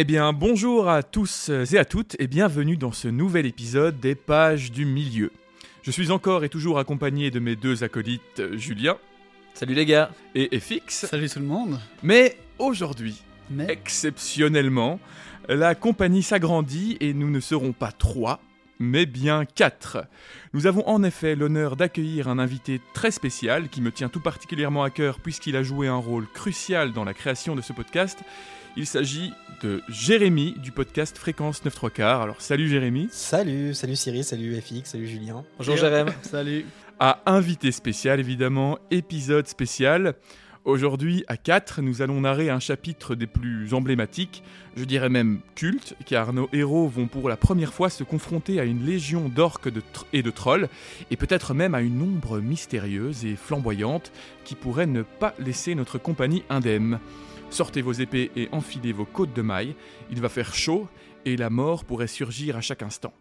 Eh bien, bonjour à tous et à toutes et bienvenue dans ce nouvel épisode des Pages du Milieu. Je suis encore et toujours accompagné de mes deux acolytes, Julien Salut les gars et FX. Salut tout le monde Mais aujourd'hui, Mais exceptionnellement, la compagnie s'agrandit et nous ne serons pas trois, mais bien quatre. Nous avons en effet l'honneur d'accueillir un invité très spécial qui me tient tout particulièrement à cœur puisqu'il a joué un rôle crucial dans la création de ce podcast. Il s'agit de Jérémy du podcast Fréquence 9 3 quarts. Alors salut Jérémy. Salut, salut Cyril, salut FX, salut Julien. Bonjour Jérém Salut À invité spécial évidemment, épisode spécial. Aujourd'hui, à 4, nous allons narrer un chapitre des plus emblématiques, je dirais même culte, car nos héros vont pour la première fois se confronter à une légion d'orques et de trolls, et peut-être même à une ombre mystérieuse et flamboyante qui pourrait ne pas laisser notre compagnie indemne. Sortez vos épées et enfilez vos côtes de mailles, il va faire chaud, et la mort pourrait surgir à chaque instant.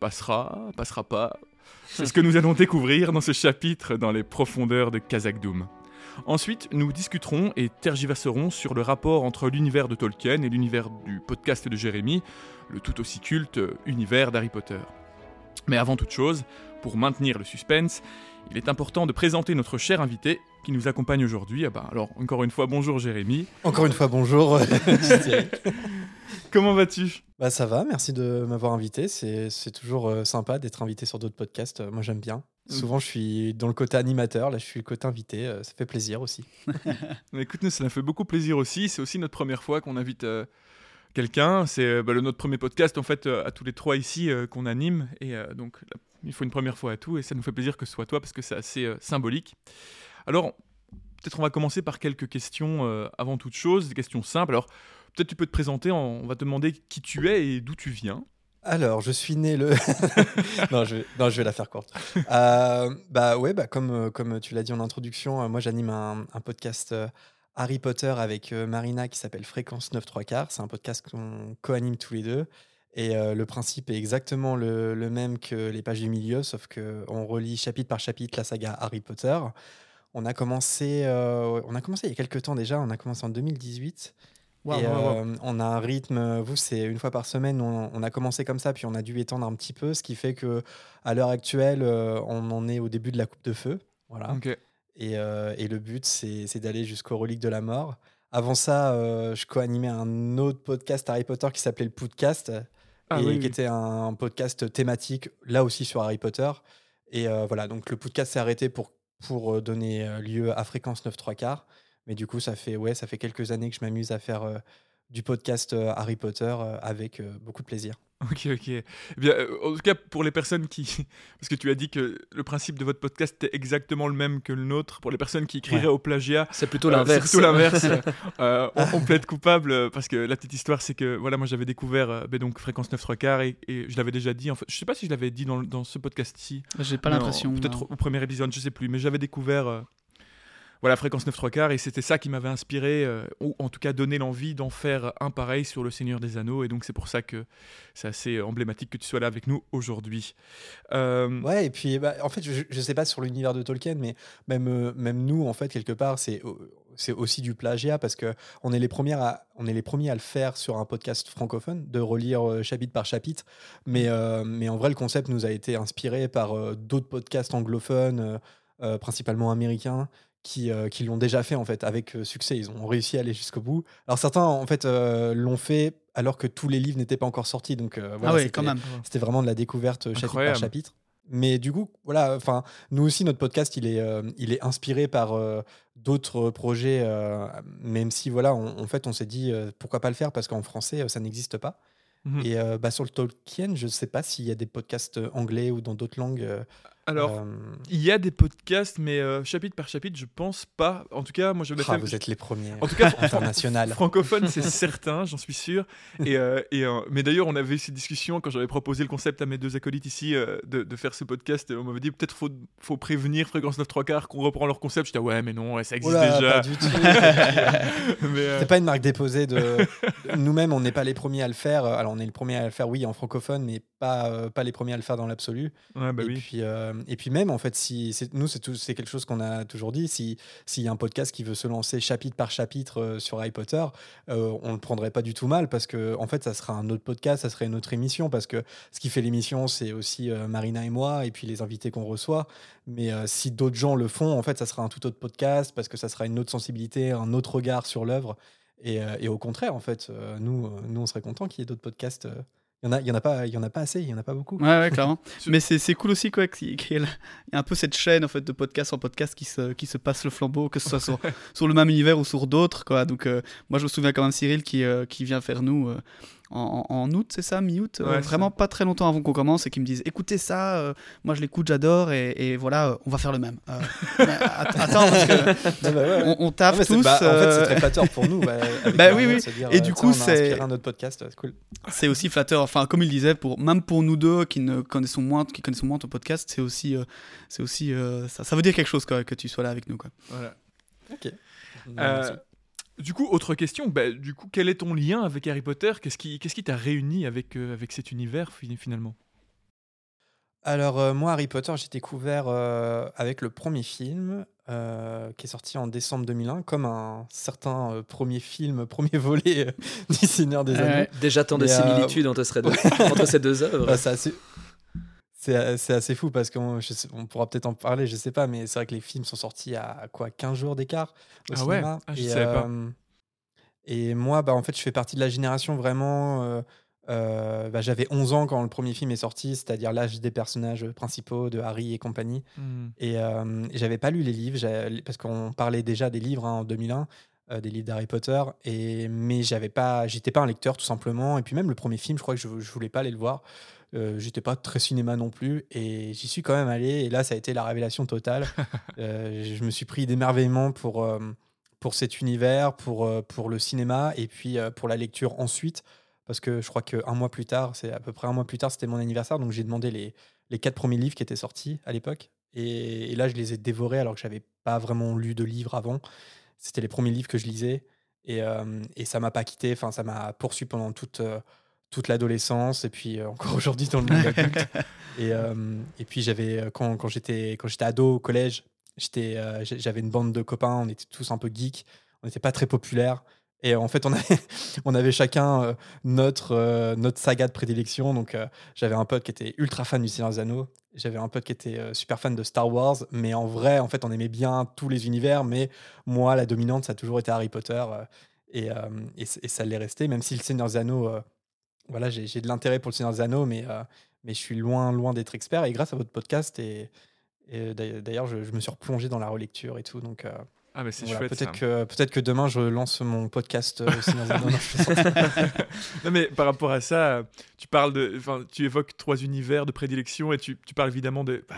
Passera, passera pas. C'est ce que nous allons découvrir dans ce chapitre dans les profondeurs de Kazakdoum. Ensuite, nous discuterons et tergiverserons sur le rapport entre l'univers de Tolkien et l'univers du podcast de Jérémy, le tout aussi culte univers d'Harry Potter. Mais avant toute chose, pour maintenir le suspense, il est important de présenter notre cher invité qui nous accompagne aujourd'hui. Ah bah, alors, encore une fois, bonjour Jérémy. Encore une fois, bonjour. Comment vas-tu? Bah, ça va, merci de m'avoir invité. C'est toujours euh, sympa d'être invité sur d'autres podcasts. Euh, moi, j'aime bien. Mm. Souvent, je suis dans le côté animateur. Là, je suis le côté invité. euh, ça fait plaisir aussi. Mais Écoute, nous, ça nous fait beaucoup plaisir aussi. C'est aussi notre première fois qu'on invite quelqu'un. C'est bah, notre premier podcast, en fait, à tous les trois ici, qu'on anime. Et donc, là, il faut une première fois à tout. Et ça nous fait plaisir que ce soit toi, parce que c'est assez euh, symbolique. Alors, peut-être on va commencer par quelques questions euh, avant toute chose, des questions simples. Alors, peut-être tu peux te présenter. en- On va te demander qui tu es et d'où tu viens. Alors, je suis né le. non, je vais, non, je vais la faire courte. Euh, bah ouais, bah comme, comme tu l'as dit en introduction, moi j'anime un, un podcast Harry Potter avec Marina qui s'appelle Fréquence 9 3 quarts. C'est un podcast qu'on co-anime tous les deux. Et euh, le principe est exactement le, le même que les pages du milieu, sauf qu'on relit chapitre par chapitre la saga Harry Potter. On a commencé, euh, on a commencé il y a quelques temps déjà, on a commencé en 2018. Waouh, Et waouh. euh, on a un rythme, vous, c'est une fois par semaine. On, on a commencé comme ça, puis on a dû étendre un petit peu, ce qui fait que à l'heure actuelle, on en est au début de la coupe de feu. Voilà. Et, et le but, c'est c'est d'aller jusqu'aux reliques de la mort. Avant ça, euh, je co-animais un autre podcast Harry Potter qui s'appelait le Podcast, Ah et oui, qui oui. était un podcast thématique, là aussi sur Harry Potter. Et euh, voilà, donc le podcast s'est arrêté pour, pour euh, donner euh, lieu à Fréquence 9 3 quarts. Mais du coup, ça fait, ouais, ça fait quelques années que je m'amuse à faire du podcast euh, Harry Potter euh, avec euh, beaucoup de plaisir. Ok, ok. Eh bien, en tout cas, pour les personnes qui. Parce que tu as dit que le principe de votre podcast était exactement le même que le nôtre. Pour les personnes qui crieraient Ouais. au plagiat, C'est plutôt euh, l'inverse. c'est plutôt l'inverse. Euh, on, on plaide coupable parce que la petite histoire, c'est que voilà, moi j'avais découvert euh, ben donc Fréquence 9 3 quarts et, et je l'avais déjà dit. En fait, je sais pas si je l'avais dit dans, ce podcast-ci. J'ai pas l'impression. Peut-être au premier épisode, je sais plus. Mais j'avais découvert. Euh, voilà, fréquence 9 3 quarts, et c'était ça qui m'avait inspiré, euh, ou en tout cas donné l'envie d'en faire un pareil sur le Seigneur des Anneaux, et donc c'est pour ça que c'est assez emblématique que tu sois là avec nous aujourd'hui. Euh, Ouais, et puis bah, en fait, je, je sais pas sur l'univers de Tolkien, mais même, euh, même nous, en fait, quelque part, c'est c'est aussi du plagiat parce que on est les premières à, on est les premiers à le faire sur un podcast francophone, de relire euh, chapitre par chapitre. Mais, euh, mais en vrai, le concept nous a été inspiré par euh, d'autres podcasts anglophones, euh, euh, principalement américains, qui, euh, qui l'ont déjà fait en fait avec euh, succès. Ils ont réussi à aller jusqu'au bout. Alors certains en fait euh, l'ont fait alors que tous les livres n'étaient pas encore sortis. Donc euh, voilà, ah c'était- quand même. c'était vraiment de la découverte chapitre par chapitre. Mais du coup, voilà, enfin, nous aussi, notre podcast, il est, il est inspiré par d'autres projets, même si, voilà, on- en fait, on s'est dit, pourquoi pas le faire, parce qu'en français, ça n'existe pas. Mhm. Et bah, sur le Tolkien, je sais pas s'il y a des podcasts anglais ou dans d'autres langues. Alors, euh, il y a des podcasts, mais euh, chapitre par chapitre, je pense pas. En tout cas, moi je l'ai ah, vous êtes les premiers. En tout cas, international. francophone, c'est certain, j'en suis sûr. Et, euh, et, euh, mais d'ailleurs, on avait eu ces discussions quand j'avais proposé le concept à mes deux acolytes ici de, de faire ce podcast. On m'avait dit peut-être faut, faut prévenir Fréquence 9 3 quarts qu'on reprend leur concept. J'étais ouais, mais non, ouais, ça existe Oula, déjà. pas du tout. mais, C'est pas une marque déposée de, nous-mêmes, on n'est pas les premiers à le faire. Alors, on est le premier à le faire, oui, en francophone, mais pas, euh, pas les premiers à le faire dans l'absolu. Ouais, bah et, oui. puis, euh, et puis même, en fait, si nous, c'est quelque chose qu'on a toujours dit. Si- S'il y a un podcast qui veut se lancer chapitre par chapitre euh, sur Harry Potter, euh, on ne le prendrait pas du tout mal parce que, en fait, ça sera un autre podcast, ça serait une autre émission parce que ce qui fait l'émission, c'est aussi euh, Marina et moi et puis les invités qu'on reçoit. Mais euh, si d'autres gens le font, en fait, ça sera un tout autre podcast parce que ça sera une autre sensibilité, un autre regard sur l'œuvre. Et, euh, et au contraire, en fait, euh, nous, euh, nous, on serait contents qu'il y ait d'autres podcasts. Il y en a, il y en a pas, il y en a pas assez, il y en a pas beaucoup. Ouais, ouais, clairement. Mais c'est cool aussi quoi, qu'il y ait un peu cette chaîne en fait de podcast en podcast qui se, qui se passe le flambeau, que ce soit sur, sur le même univers ou sur d'autres. quoi. Donc euh, moi je me souviens quand même Cyril qui, euh, qui vient faire nous euh, en, août, c'est ça, mi-août, euh, Ouais, vraiment pas très longtemps avant qu'on commence et qui me disent écoutez ça, euh, moi je l'écoute, j'adore et, et voilà, euh, on va faire le même. Euh, attends, parce que bah ouais, ouais. on, on taffe tous. bah, En fait, c'est très flatteur pour nous. bah, Bah oui, oui. dire, Et du coup, c'est- inspiré un autre podcast, c'est cool. c'est aussi flatteur. Enfin, comme il disait, pour, même pour nous deux qui ne connaissons moins, qui connaissons moins ton podcast, c'est aussi, euh, c'est aussi euh, ça, ça veut dire quelque chose quoi, que tu sois là avec nous. Quoi. Voilà. Ok. Euh, du coup, autre question. Bah, du coup, quel est ton lien avec Harry Potter? Qu'est-ce qui qu'est-ce qui t'a réuni avec, euh, avec cet univers fi- finalement? Alors, euh, moi, Harry Potter, j'ai découvert euh, avec le premier film euh, qui est sorti en décembre 2001, comme un certain euh, premier film, premier volet euh, du Seigneur des Anneaux. Déjà tant de euh, similitudes entre, ces deux, entre ces deux œuvres. Bah, c'est assez... C'est c'est assez fou parce qu'on on pourra peut-être en parler, je sais pas, mais c'est vrai que les films sont sortis à quoi 15 jours d'écart au Ah ouais? Ah, je et, savais pas. euh, et moi, bah, en fait, je fais partie de la génération vraiment. euh, euh, bah, J'avais 11 ans quand le premier film est sorti, c'est-à-dire l'âge des personnages principaux de Harry et compagnie. Hmm. Et, euh, et j'avais pas lu les livres, parce qu'on parlait déjà des livres hein, en 2001, euh, des livres d'Harry Potter, et, mais j'avais pas, j'étais pas un lecteur tout simplement. Et puis même le premier film, je crois que je, je voulais pas aller le voir. Euh, j'étais pas très cinéma non plus, et j'y suis quand même allé. Et là, ça a été la révélation totale. Euh, je me suis pris d'émerveillement pour, euh, pour cet univers, pour, euh, pour le cinéma, et puis pour la lecture ensuite. Parce que je crois qu'un mois plus tard, c'est à peu près un mois plus tard, c'était mon anniversaire, donc j'ai demandé les, les quatre premiers livres qui étaient sortis à l'époque. Et, et là, je les ai dévorés alors que j'avais pas vraiment lu de livres avant. C'était les premiers livres que je lisais. Et, et ça m'a pas quitté. Enfin, ça m'a poursuivi pendant toute, toute l'adolescence et puis euh, encore aujourd'hui dans le monde adulte. Et, euh, et puis, j'avais, euh, quand, quand j'étais quand j'étais ado au collège, j'étais, j'avais une bande de copains. On était tous un peu geeks. On n'était pas très populaires. Et en fait, on avait, on avait chacun notre, notre saga de prédilection. Donc, j'avais un pote qui était ultra fan du Seigneur des Anneaux. J'avais un pote qui était super fan de Star Wars. Mais en vrai, en fait, on aimait bien tous les univers. Mais moi, la dominante, ça a toujours été Harry Potter. et, et, et ça l'est resté. Même si le Seigneur des Anneaux, voilà, j'ai de l'intérêt pour le Seigneur des Anneaux. Mais, euh, mais je suis loin, loin d'être expert. Et grâce à votre podcast, et, d'ailleurs- je me suis replongé dans la relecture et tout. Donc, euh, Ah, mais c'est voilà, chouette. peut-être que, peut que demain, je lance mon podcast euh. Non, non, mais par rapport à ça, tu parles de, tu évoques trois univers de prédilection et tu, tu parles évidemment de, bah,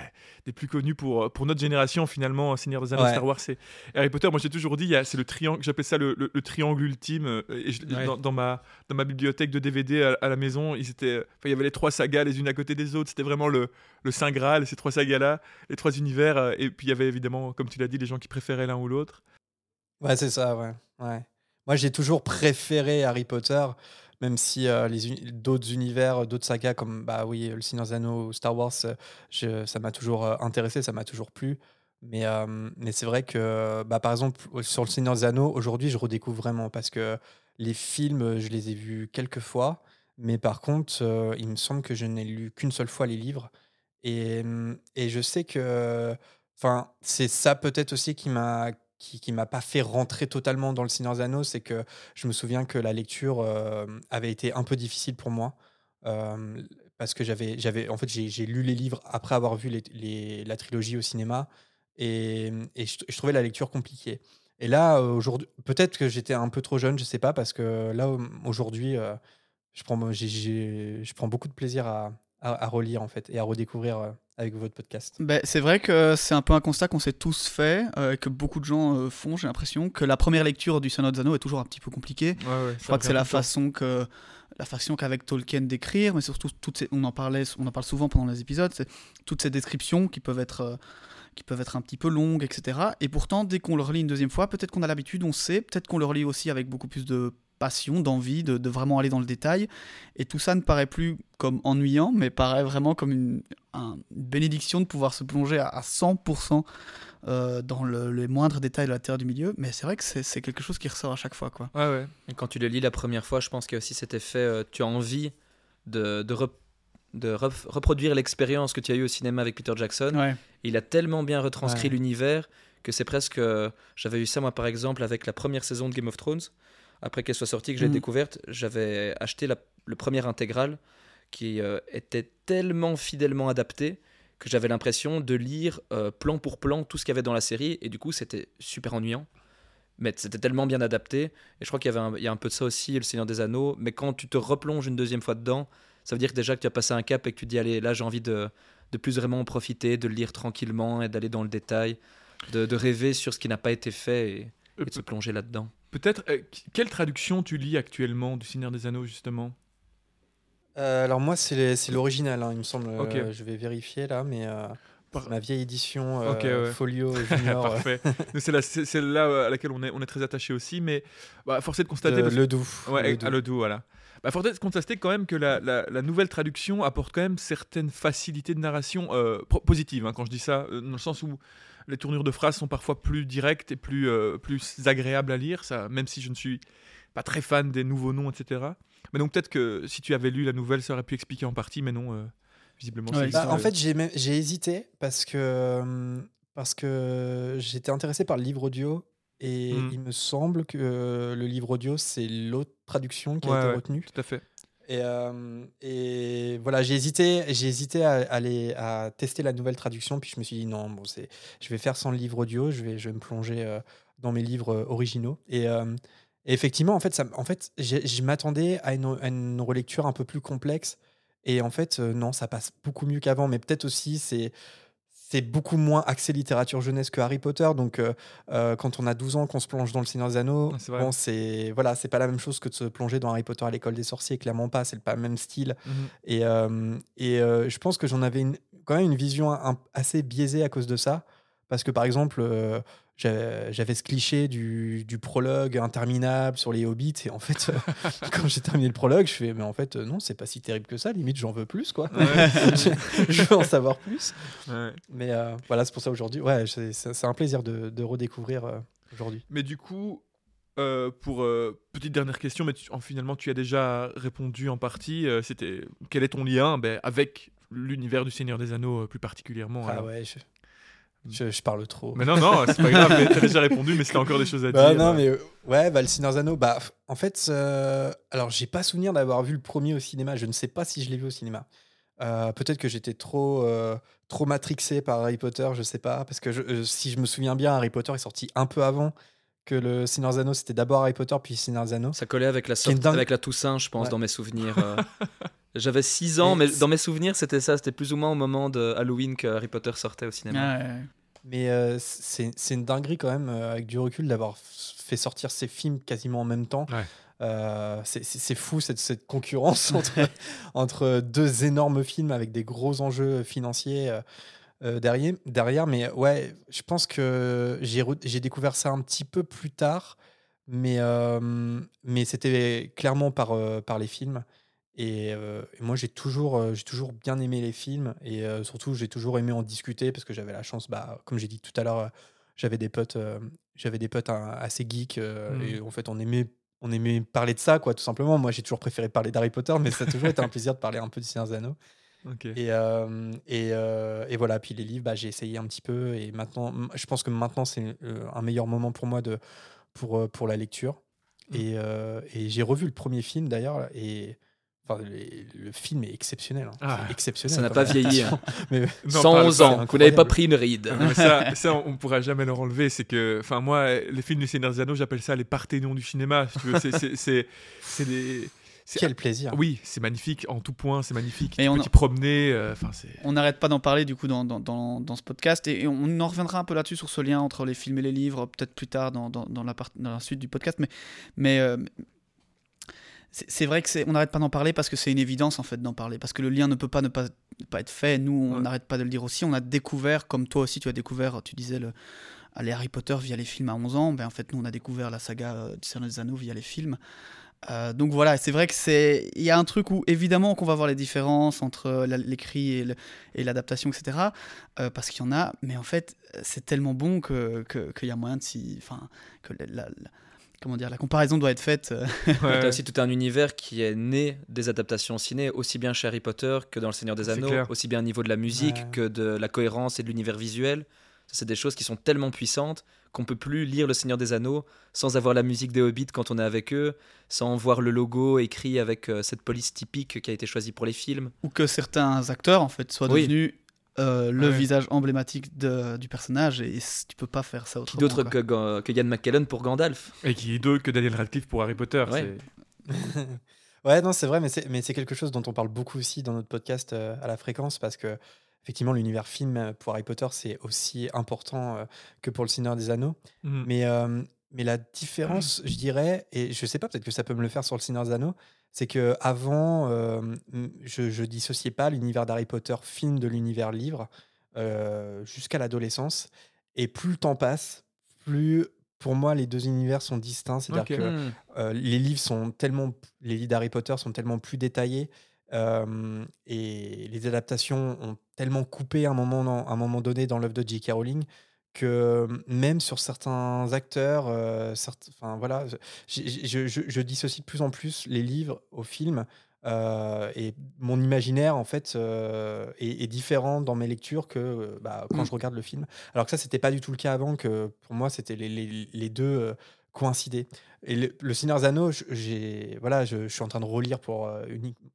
des plus connus pour, pour notre génération finalement, Seigneur des Anneaux, Ouais. Star Wars et Harry Potter. Moi, j'ai toujours dit, c'est le triangle, j'appelle ça le, le- le triangle ultime. euh, Et je- Ouais. dans, dans ma, dans ma bibliothèque de DVD à, à la maison, ils étaient, enfin, il y avait les trois sagas les unes à côté des autres. C'était vraiment le, le saint graal, ces trois sagas-là, les trois univers. euh, Et puis il y avait évidemment, comme tu l'as dit, les gens qui préféraient l'un ou l'autre. Ouais, c'est ça, ouais. ouais. Moi, j'ai toujours préféré Harry Potter, même si euh, les d'autres univers, d'autres sagas comme bah oui, Le Seigneur des Anneaux Star Wars, euh, ça m'a toujours euh, intéressé, ça m'a toujours plu. Mais, mais c'est vrai que, bah, par exemple, sur Le Seigneur des Anneaux, aujourd'hui, je redécouvre vraiment parce que les films, je les ai vus quelques fois, mais par contre, il me semble que je n'ai lu qu'une seule fois les livres. Et, hum, et je sais que, enfin, c'est ça peut-être aussi qui m'a qui, qui m'a pas fait rentrer totalement dans le Seigneur des c'est que je me souviens que la lecture euh, avait été un peu difficile pour moi. euh, parce que j'avais, j'avais, en fait, j'ai, lu les livres après avoir vu les, la trilogie au cinéma et, et je, trouvais la lecture compliquée. Et là, aujourd'hui, peut-être que j'étais un peu trop jeune, je sais pas, parce que là, au- aujourd'hui, euh, je, prends, je prends beaucoup de plaisir à, à, à relire, en fait, et à redécouvrir avec votre podcast. Ben, c'est vrai que c'est un peu un constat qu'on s'est tous fait, euh, et que beaucoup de gens euh, font, j'ai l'impression, que la première lecture du Seigneur des Anneaux est toujours un petit peu compliquée. Je crois que c'est la façon que la façon qu'avec Tolkien d'écrire, mais surtout toutes ces- on en parlait, on en parle souvent pendant les épisodes, c'est toutes ces descriptions qui peuvent être euh, qui peuvent être un petit peu longues, etc. Et pourtant, dès qu'on le relit une deuxième fois, peut-être qu'on a l'habitude, on sait, peut-être qu'on le relit aussi avec beaucoup plus de passion, d'envie, de, vraiment aller dans le détail. Et tout ça ne paraît plus comme ennuyant, mais paraît vraiment comme une, bénédiction de pouvoir se plonger à, 100% euh, dans les moindres détails de la terre du milieu. Mais c'est vrai que c'est quelque chose qui ressort à chaque fois. Quoi. Ouais, ouais. Et quand tu le lis la première fois, je pense qu'il y a aussi cet effet, euh, tu as envie de, de, de reproduire l'expérience que tu as eue au cinéma avec Peter Jackson. Il a tellement bien retranscrit l'univers que c'est presque. Euh, j'avais eu ça, moi, par exemple, avec la première saison de Game of Thrones après qu'elle soit sortie, que j'ai mm. découverte, j'avais acheté le premier intégral qui euh, était tellement fidèlement adapté que j'avais l'impression de lire euh, plan pour plan tout ce qu'il y avait dans la série et du coup c'était super ennuyant. Mais c'était tellement bien adapté et je crois qu'il y avait un, il y a un peu de ça aussi, Le Seigneur des Anneaux. Mais quand tu te replonges une deuxième fois dedans, ça veut dire que déjà que tu as passé un cap et que tu dis allez là j'ai envie de, de plus vraiment en profiter, de le lire tranquillement et d'aller dans le détail, de, rêver sur ce qui n'a pas été fait et, et de se plonger là-dedans. Peut-être, euh, quelle traduction tu lis actuellement du Seigneur des Anneaux, justement? Euh, Alors, moi, c'est l'original, hein, il me semble. Euh, je vais vérifier là, mais. Ma vieille édition Folio Junior. Parfait. c'est celle-là à laquelle on est, on est très attaché aussi, mais bah, force est de constater. Le, doux. Ouais, le, le doux, voilà. Bah, de constater quand même que la, la, nouvelle traduction apporte quand même certaines facilités de narration positives, hein, quand je dis ça, dans le sens où les tournures de phrases sont parfois plus directes et plus, euh, plus agréables à lire, ça, même si je ne suis pas très fan des nouveaux noms, etc. Mais donc peut-être que si tu avais lu la nouvelle, ça aurait pu expliquer en partie, mais non, euh, visiblement. Bah, en fait, j'ai hésité parce que, euh, parce que j'étais intéressé par le livre audio et hmm. il me semble que le livre audio, c'est l'autre traduction qui a été retenue. Tout à fait. Et, et, voilà, j'ai hésité, j'ai hésité à, aller, à tester la nouvelle traduction, puis je me suis dit non, bon, c'est, je vais faire sans le livre audio, je vais, je vais me plonger dans mes livres originaux. Et, effectivement, en fait, ça, en fait, je m'attendais à une, à une, relecture un peu plus complexe, et en fait, non, ça passe beaucoup mieux qu'avant. Mais peut-être aussi, c'est c'est beaucoup moins axé littérature jeunesse que Harry Potter. Donc, euh, euh, quand on a 12 ans, qu'on se plonge dans le Seigneur des Anneaux, bon, c'est voilà, c'est pas la même chose que de se plonger dans Harry Potter à l'école des sorciers. Clairement pas, c'est pas le même style. Mhm. Et, euh, et je pense que j'en avais quand même une vision assez biaisée à cause de ça, parce que par exemple, j'avais ce cliché du, du, prologue interminable sur les hobbits et en fait quand j'ai terminé le prologue je fais mais en fait non c'est pas si terrible que ça limite j'en veux plus quoi. Je, veux en savoir plus. Mais euh, voilà c'est pour ça aujourd'hui ouais c'est un plaisir de, de redécouvrir euh, aujourd'hui. Mais du coup euh, pour petite dernière question mais finalement tu as déjà répondu en partie c'était quel est ton lien ben, avec l'univers du Seigneur des Anneaux plus particulièrement ah ouais je... Je, parle trop. Mais non, non, c'est pas grave, t'as déjà répondu, mais c'était encore des choses à bah, dire. Non, mais euh, ouais, bah, le Seigneur Anneaux, bah, en fait, euh, alors j'ai pas souvenir d'avoir vu le premier au cinéma, je ne sais pas si je l'ai vu au cinéma. Euh, peut-être que j'étais trop, trop matrixé par Harry Potter, je sais pas, parce que si je me souviens bien, Harry Potter est sorti un peu avant que le Seigneur Anneaux, c'était d'abord Harry Potter, puis Seigneur Anneaux. Ça collait avec la, sorte, avec la Toussaint, je pense, dans mes souvenirs. J'avais 6 ans, mais dans mes souvenirs, c'était ça. C'était plus ou moins au moment de Halloween que Harry Potter sortait au cinéma. Mais euh, c'est une dinguerie quand même, euh, avec du recul, d'avoir fait sortir ces films quasiment en même temps. Euh, c'est fou cette, cette concurrence entre, entre, deux énormes films avec des gros enjeux financiers derrière, derrière. Mais ouais, je pense que j'ai découvert ça un petit peu plus tard, mais, mais c'était clairement par, par les films. Et, moi, j'ai toujours, j'ai toujours bien aimé les films et surtout, j'ai toujours aimé en discuter parce que j'avais la chance, bah, comme j'ai dit tout à l'heure, j'avais des potes, j'avais des potes hein, assez geeks mmh. et en fait, on aimait, on aimait parler de ça, quoi, tout simplement. Moi, j'ai toujours préféré parler d'Harry Potter, mais ça a toujours été un plaisir de parler un peu du Seigneur des Anneaux. Et, et, et, voilà, puis les livres, bah, j'ai essayé un petit peu et maintenant, je pense que maintenant, c'est un meilleur moment pour moi de, pour, pour la lecture. Mmh. Et, et j'ai revu le premier film d'ailleurs et le film est exceptionnel. Hein. Ah. exceptionnel. Ça n'a pas vieilli. Hein. mais... 111 ans. Vous n'avez pas pris une ride. ça, ça, on ne pourra jamais le enlever. C'est que, enfin, moi, les films du Seigneur des Anneaux, j'appelle ça les parthénons du cinéma. C'est des. Quel plaisir. Oui, c'est magnifique en tout point, c'est magnifique. Et tu on peux t'y promener. Euh, on n'arrête pas d'en parler du coup dans, dans, dans, ce podcast et, on en reviendra un peu là-dessus sur ce lien entre les films et les livres, peut-être plus tard dans, la, part, dans la suite du podcast. Mais, mais, euh, c'est vrai que c'est on n'arrête pas d'en parler parce que c'est une évidence en fait d'en parler parce que le lien ne peut pas ne pas, pas être fait. Nous, on n'arrête pas de le dire aussi. On a découvert, comme toi aussi, tu as découvert, tu disais le, les Harry Potter via les films à 11 ans. Ben, en fait, nous, on a découvert la saga euh, du Seigneur des Anneaux via les films. Euh, donc voilà, c'est vrai que c'est il y a un truc où évidemment qu'on va voir les différences entre l'écrit et l'adaptation, etc. Euh, parce qu'il y en a, mais en fait c'est tellement bon que qu'il y a moyen de s'y, enfin que la, comment dire, la comparaison doit être faite. Ouais. Tu as aussi tout un univers qui est né des adaptations ciné, aussi bien chez Harry Potter que dans Le Seigneur des Anneaux, aussi bien au niveau de la musique que de la cohérence et de l'univers visuel. C'est des choses qui sont tellement puissantes qu'on peut plus lire Le Seigneur des Anneaux sans avoir la musique des Hobbits quand on est avec eux, sans voir le logo écrit avec euh, cette police typique qui a été choisie pour les films. Ou que certains acteurs en fait soient devenus euh, le visage emblématique du personnage et tu peux pas faire ça autrement. Qui d'autre que, que Ian McKellen pour Gandalf Et qui est d'autre que Daniel Radcliffe pour Harry Potter. Ouais, non, c'est vrai, mais c'est quelque chose dont on parle beaucoup aussi dans notre podcast euh, à la fréquence parce que effectivement, l'univers film euh, pour Harry Potter, c'est aussi important euh, que pour le Seigneur des Anneaux. Mmh. Mais, euh, mais la différence, je dirais, et je sais pas, peut-être que ça peut me le faire sur le Seigneur des Anneaux, c'est que avant, je, ne dissociais pas l'univers d'Harry Potter film de l'univers livre jusqu'à l'adolescence. Et plus le temps passe, plus pour moi, les deux univers sont distincts. C'est-à-dire que mmh. les livres sont tellement, les livres d'Harry Potter sont tellement plus détaillés et les adaptations ont tellement coupé à un moment, un moment donné dans l'œuvre de J.K. Rowling que même sur certains acteurs, enfin voilà, je, je, dissocie de plus en plus les livres au film. et mon imaginaire en fait est, différent dans mes lectures que bah, quand mmh. je regarde le film. Alors que ça c'était pas du tout le cas avant. Que pour moi c'était les, les, les, deux coïncider. Et le, le Seigneur Zano, j'ai, voilà, je, je, suis en train de relire pour, euh,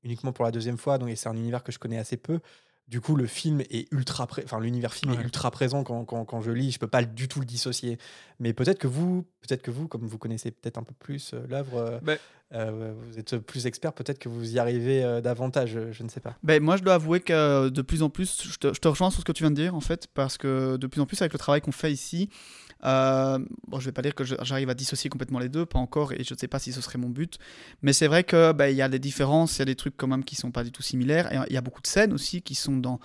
uniquement pour la deuxième fois, donc c'est un univers que je connais assez peu. Du coup, le film est ultra, enfin l'univers film est ultra présent quand, quand, quand, je lis. Je peux pas du tout le dissocier. Mais peut-être que vous, peut-être que vous, comme vous connaissez peut-être un peu plus euh, l'œuvre, euh, ben vous êtes plus expert. Peut-être que vous y arrivez davantage. Je, ne sais pas. Ben moi, je dois avouer que de plus en plus, je te, je te, rejoins sur ce que tu viens de dire en fait, parce que de plus en plus avec le travail qu'on fait ici, euh, bon, je vais pas dire que j'arrive à dissocier complètement les deux, pas encore, et je ne sais pas si ce serait mon but. Mais c'est vrai que bah, il y a des différences, il y a des trucs quand même qui sont pas du tout similaires. Et il y a beaucoup de scènes aussi qui sont dans,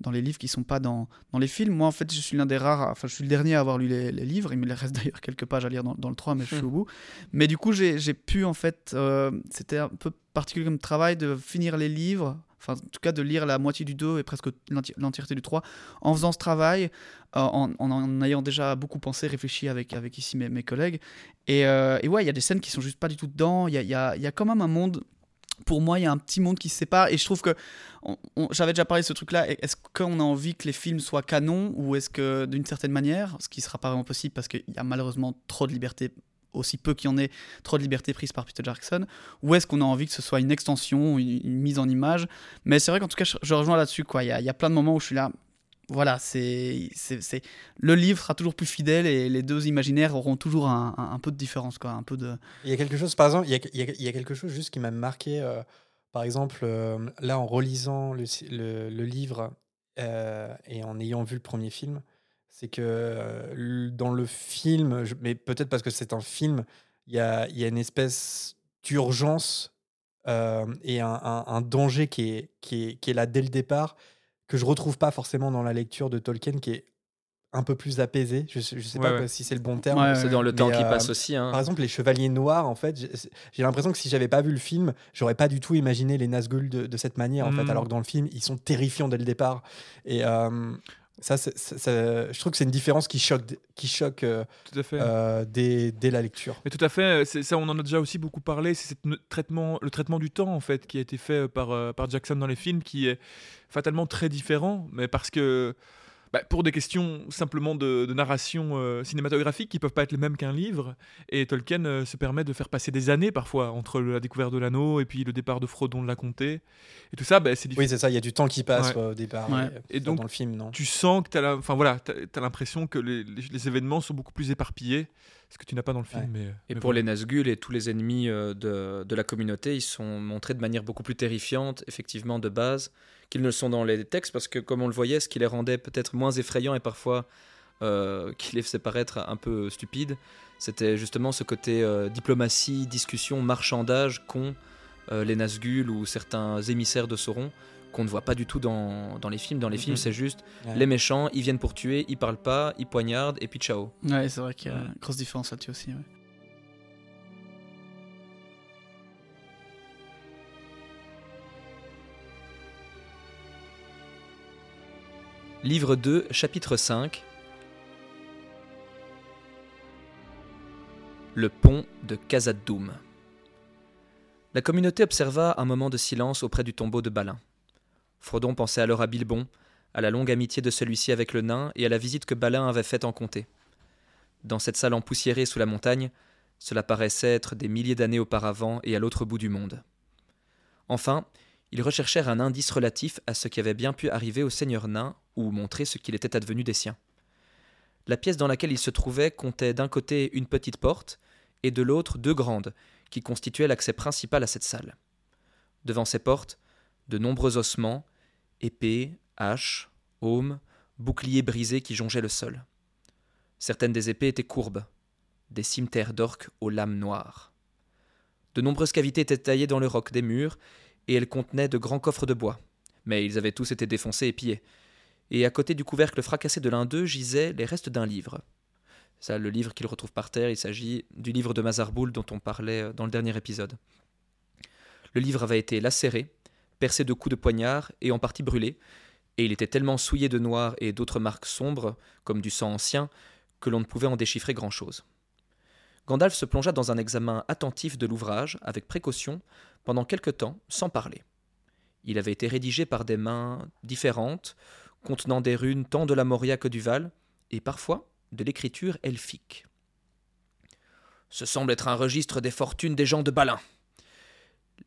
dans les livres, qui sont pas dans, dans les films. Moi, en fait, je suis l'un des rares, enfin, je suis le dernier à avoir lu les, livres. Il me reste d'ailleurs quelques pages à lire dans, dans le 3, mais je suis hmm. au bout. Mais du coup, j'ai pu, en fait, euh, c'était un peu particulier comme travail de finir les livres enfin en tout cas de lire la moitié du 2 et presque l'entièreté du 3, en faisant ce travail, euh, en, ayant déjà beaucoup pensé, réfléchi avec, avec ici mes, mes collègues. Et, euh, et ouais, il y a des scènes qui sont juste pas du tout dedans, il y a, y, a, y a quand même un monde pour moi, il y a un petit monde qui se sépare et je trouve que j'avais déjà parlé de ce truc-là. Est-ce qu'on a envie que les films soient canons ou est-ce que d'une certaine manière, ce qui sera pas vraiment possible parce qu'il y a malheureusement trop de liberté aussi peu qu'il y en ait trop de liberté prise par Peter Jackson, ou est-ce qu'on a envie que ce soit une extension, une, mise en image? Mais c'est vrai qu'en tout cas, je, rejoins là-dessus. Il y a, plein de moments où je suis là. Voilà, c'est, le livre sera toujours plus fidèle et les deux imaginaires auront toujours un, peu de différence, quoi, un peu de. Il y a quelque chose, par exemple, il y a, quelque chose juste qui m'a marqué. Euh, par exemple, euh, là, en relisant le, le, livre euh, et en ayant vu le premier film, c'est que euh, dans le film, mais peut-être parce que c'est un film, il y a, y a, une espèce d'urgence euh, et un, un, danger qui est, qui, est, qui est là dès le départ, que je retrouve pas forcément dans la lecture de Tolkien, qui est un peu plus apaisé. Je, je sais pas si c'est le bon terme. c'est dans le temps qui passe euh, aussi. Hein. Par exemple, les Chevaliers Noirs, en fait, j'ai l'impression que si j'avais pas vu le film, j'aurais pas du tout imaginé les Nazgûl de, de cette manière, en fait, mmh. alors que dans le film, ils sont terrifiants dès le départ. Et ça, je trouve que c'est une différence qui choque, qui choque euh, tout à fait. Euh, dès, dès, la lecture. Mais tout à fait, ça on en a déjà aussi beaucoup parlé, c'est le traitement, le traitement du temps en fait qui a été fait par, euh, par Jackson dans les films qui est fatalement très différent, mais parce que bah, pour des questions simplement de, narration euh, cinématographique qui peuvent pas être les mêmes qu'un livre. Et Tolkien euh, se permet de faire passer des années parfois entre la découverte de l'anneau et puis le départ de Frodon de la comté. Et tout ça, bah, c'est Oui, c'est ça, il y a du temps qui passe au départ. Et, donc, dans le film, non? Tu sens que tu as, enfin, voilà, as, l'impression que les, les, événements sont beaucoup plus éparpillés, ce que tu n'as pas dans le film. Mais, et pour les Nazgûl et tous les ennemis euh, de, de la communauté, ils sont montrés de manière beaucoup plus terrifiante, effectivement, de base qu'ils ne sont dans les textes, parce que comme on le voyait, ce qui les rendait peut-être moins effrayants et parfois euh, qui les faisait paraître un peu stupides, c'était justement ce côté euh, diplomatie, discussion, marchandage qu'ont euh, les Nazgûl ou certains émissaires de Sauron qu'on ne voit pas du tout dans, les films. Dans les films, mhm. c'est juste les méchants, ils viennent pour tuer, ils parlent pas, ils poignardent et puis ciao. Ouais, c'est vrai qu'il y a une grosse différence là-dessus aussi. Livre 2, chapitre 5 Le pont de Khazad-dûm. La communauté observa un moment de silence auprès du tombeau de Balin. Frodon pensait alors à Bilbon, à la longue amitié de celui-ci avec le nain et à la visite que Balin avait faite en comté. Dans cette salle empoussiérée sous la montagne, cela paraissait être des milliers d'années auparavant et à l'autre bout du monde. Enfin, ils recherchèrent un indice relatif à ce qui avait bien pu arriver au seigneur nain ou montrer ce qu'il était advenu des siens. La pièce dans laquelle ils se trouvaient comptait d'un côté une petite porte et de l'autre deux grandes, qui constituaient l'accès principal à cette salle. Devant ces portes, de nombreux ossements, épées, haches, aumes, boucliers brisés qui jongeaient le sol. Certaines des épées étaient courbes, des cimetères d'orques aux lames noires. De nombreuses cavités étaient taillées dans le roc des murs, et elles contenaient de grands coffres de bois. Mais ils avaient tous été défoncés et pillés. Et à côté du couvercle fracassé de l'un d'eux gisaient les restes d'un livre. Ça, le livre qu'il retrouve par terre, il s'agit du livre de Mazarboul dont on parlait euh, dans le dernier épisode. Le livre avait été lacéré, percé de coups de poignard et en partie brûlé, et il était tellement souillé de noir et d'autres marques sombres, comme du sang ancien, que l'on ne pouvait en déchiffrer grand-chose. Gandalf se plongea dans un examen attentif de l'ouvrage, avec précaution, pendant quelque temps, sans parler. Il avait été rédigé par des mains différentes, contenant des runes tant de la Moria que du Val, et parfois de l'écriture elfique. Ce semble être un registre des fortunes des gens de Balin,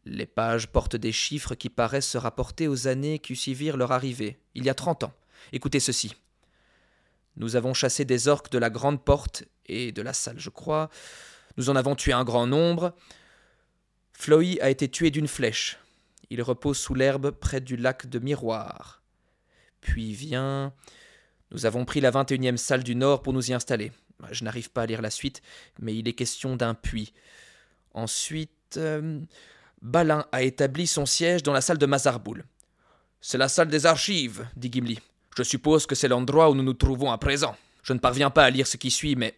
les pages portent des chiffres qui paraissent se rapporter aux années qui suivirent leur arrivée, il y a trente ans. Écoutez ceci. Nous avons chassé des orques de la grande porte et de la salle, je crois. Nous en avons tué un grand nombre. Floy a été tué d'une flèche. Il repose sous l'herbe près du lac de Miroir. Puis vient. Nous avons pris la 21e salle du Nord pour nous y installer. Je n'arrive pas à lire la suite, mais il est question d'un puits. Ensuite. Euh, Balin a établi son siège dans la salle de Mazarboul. C'est la salle des archives, dit Gimli. Je suppose que c'est l'endroit où nous nous trouvons à présent. Je ne parviens pas à lire ce qui suit, mais.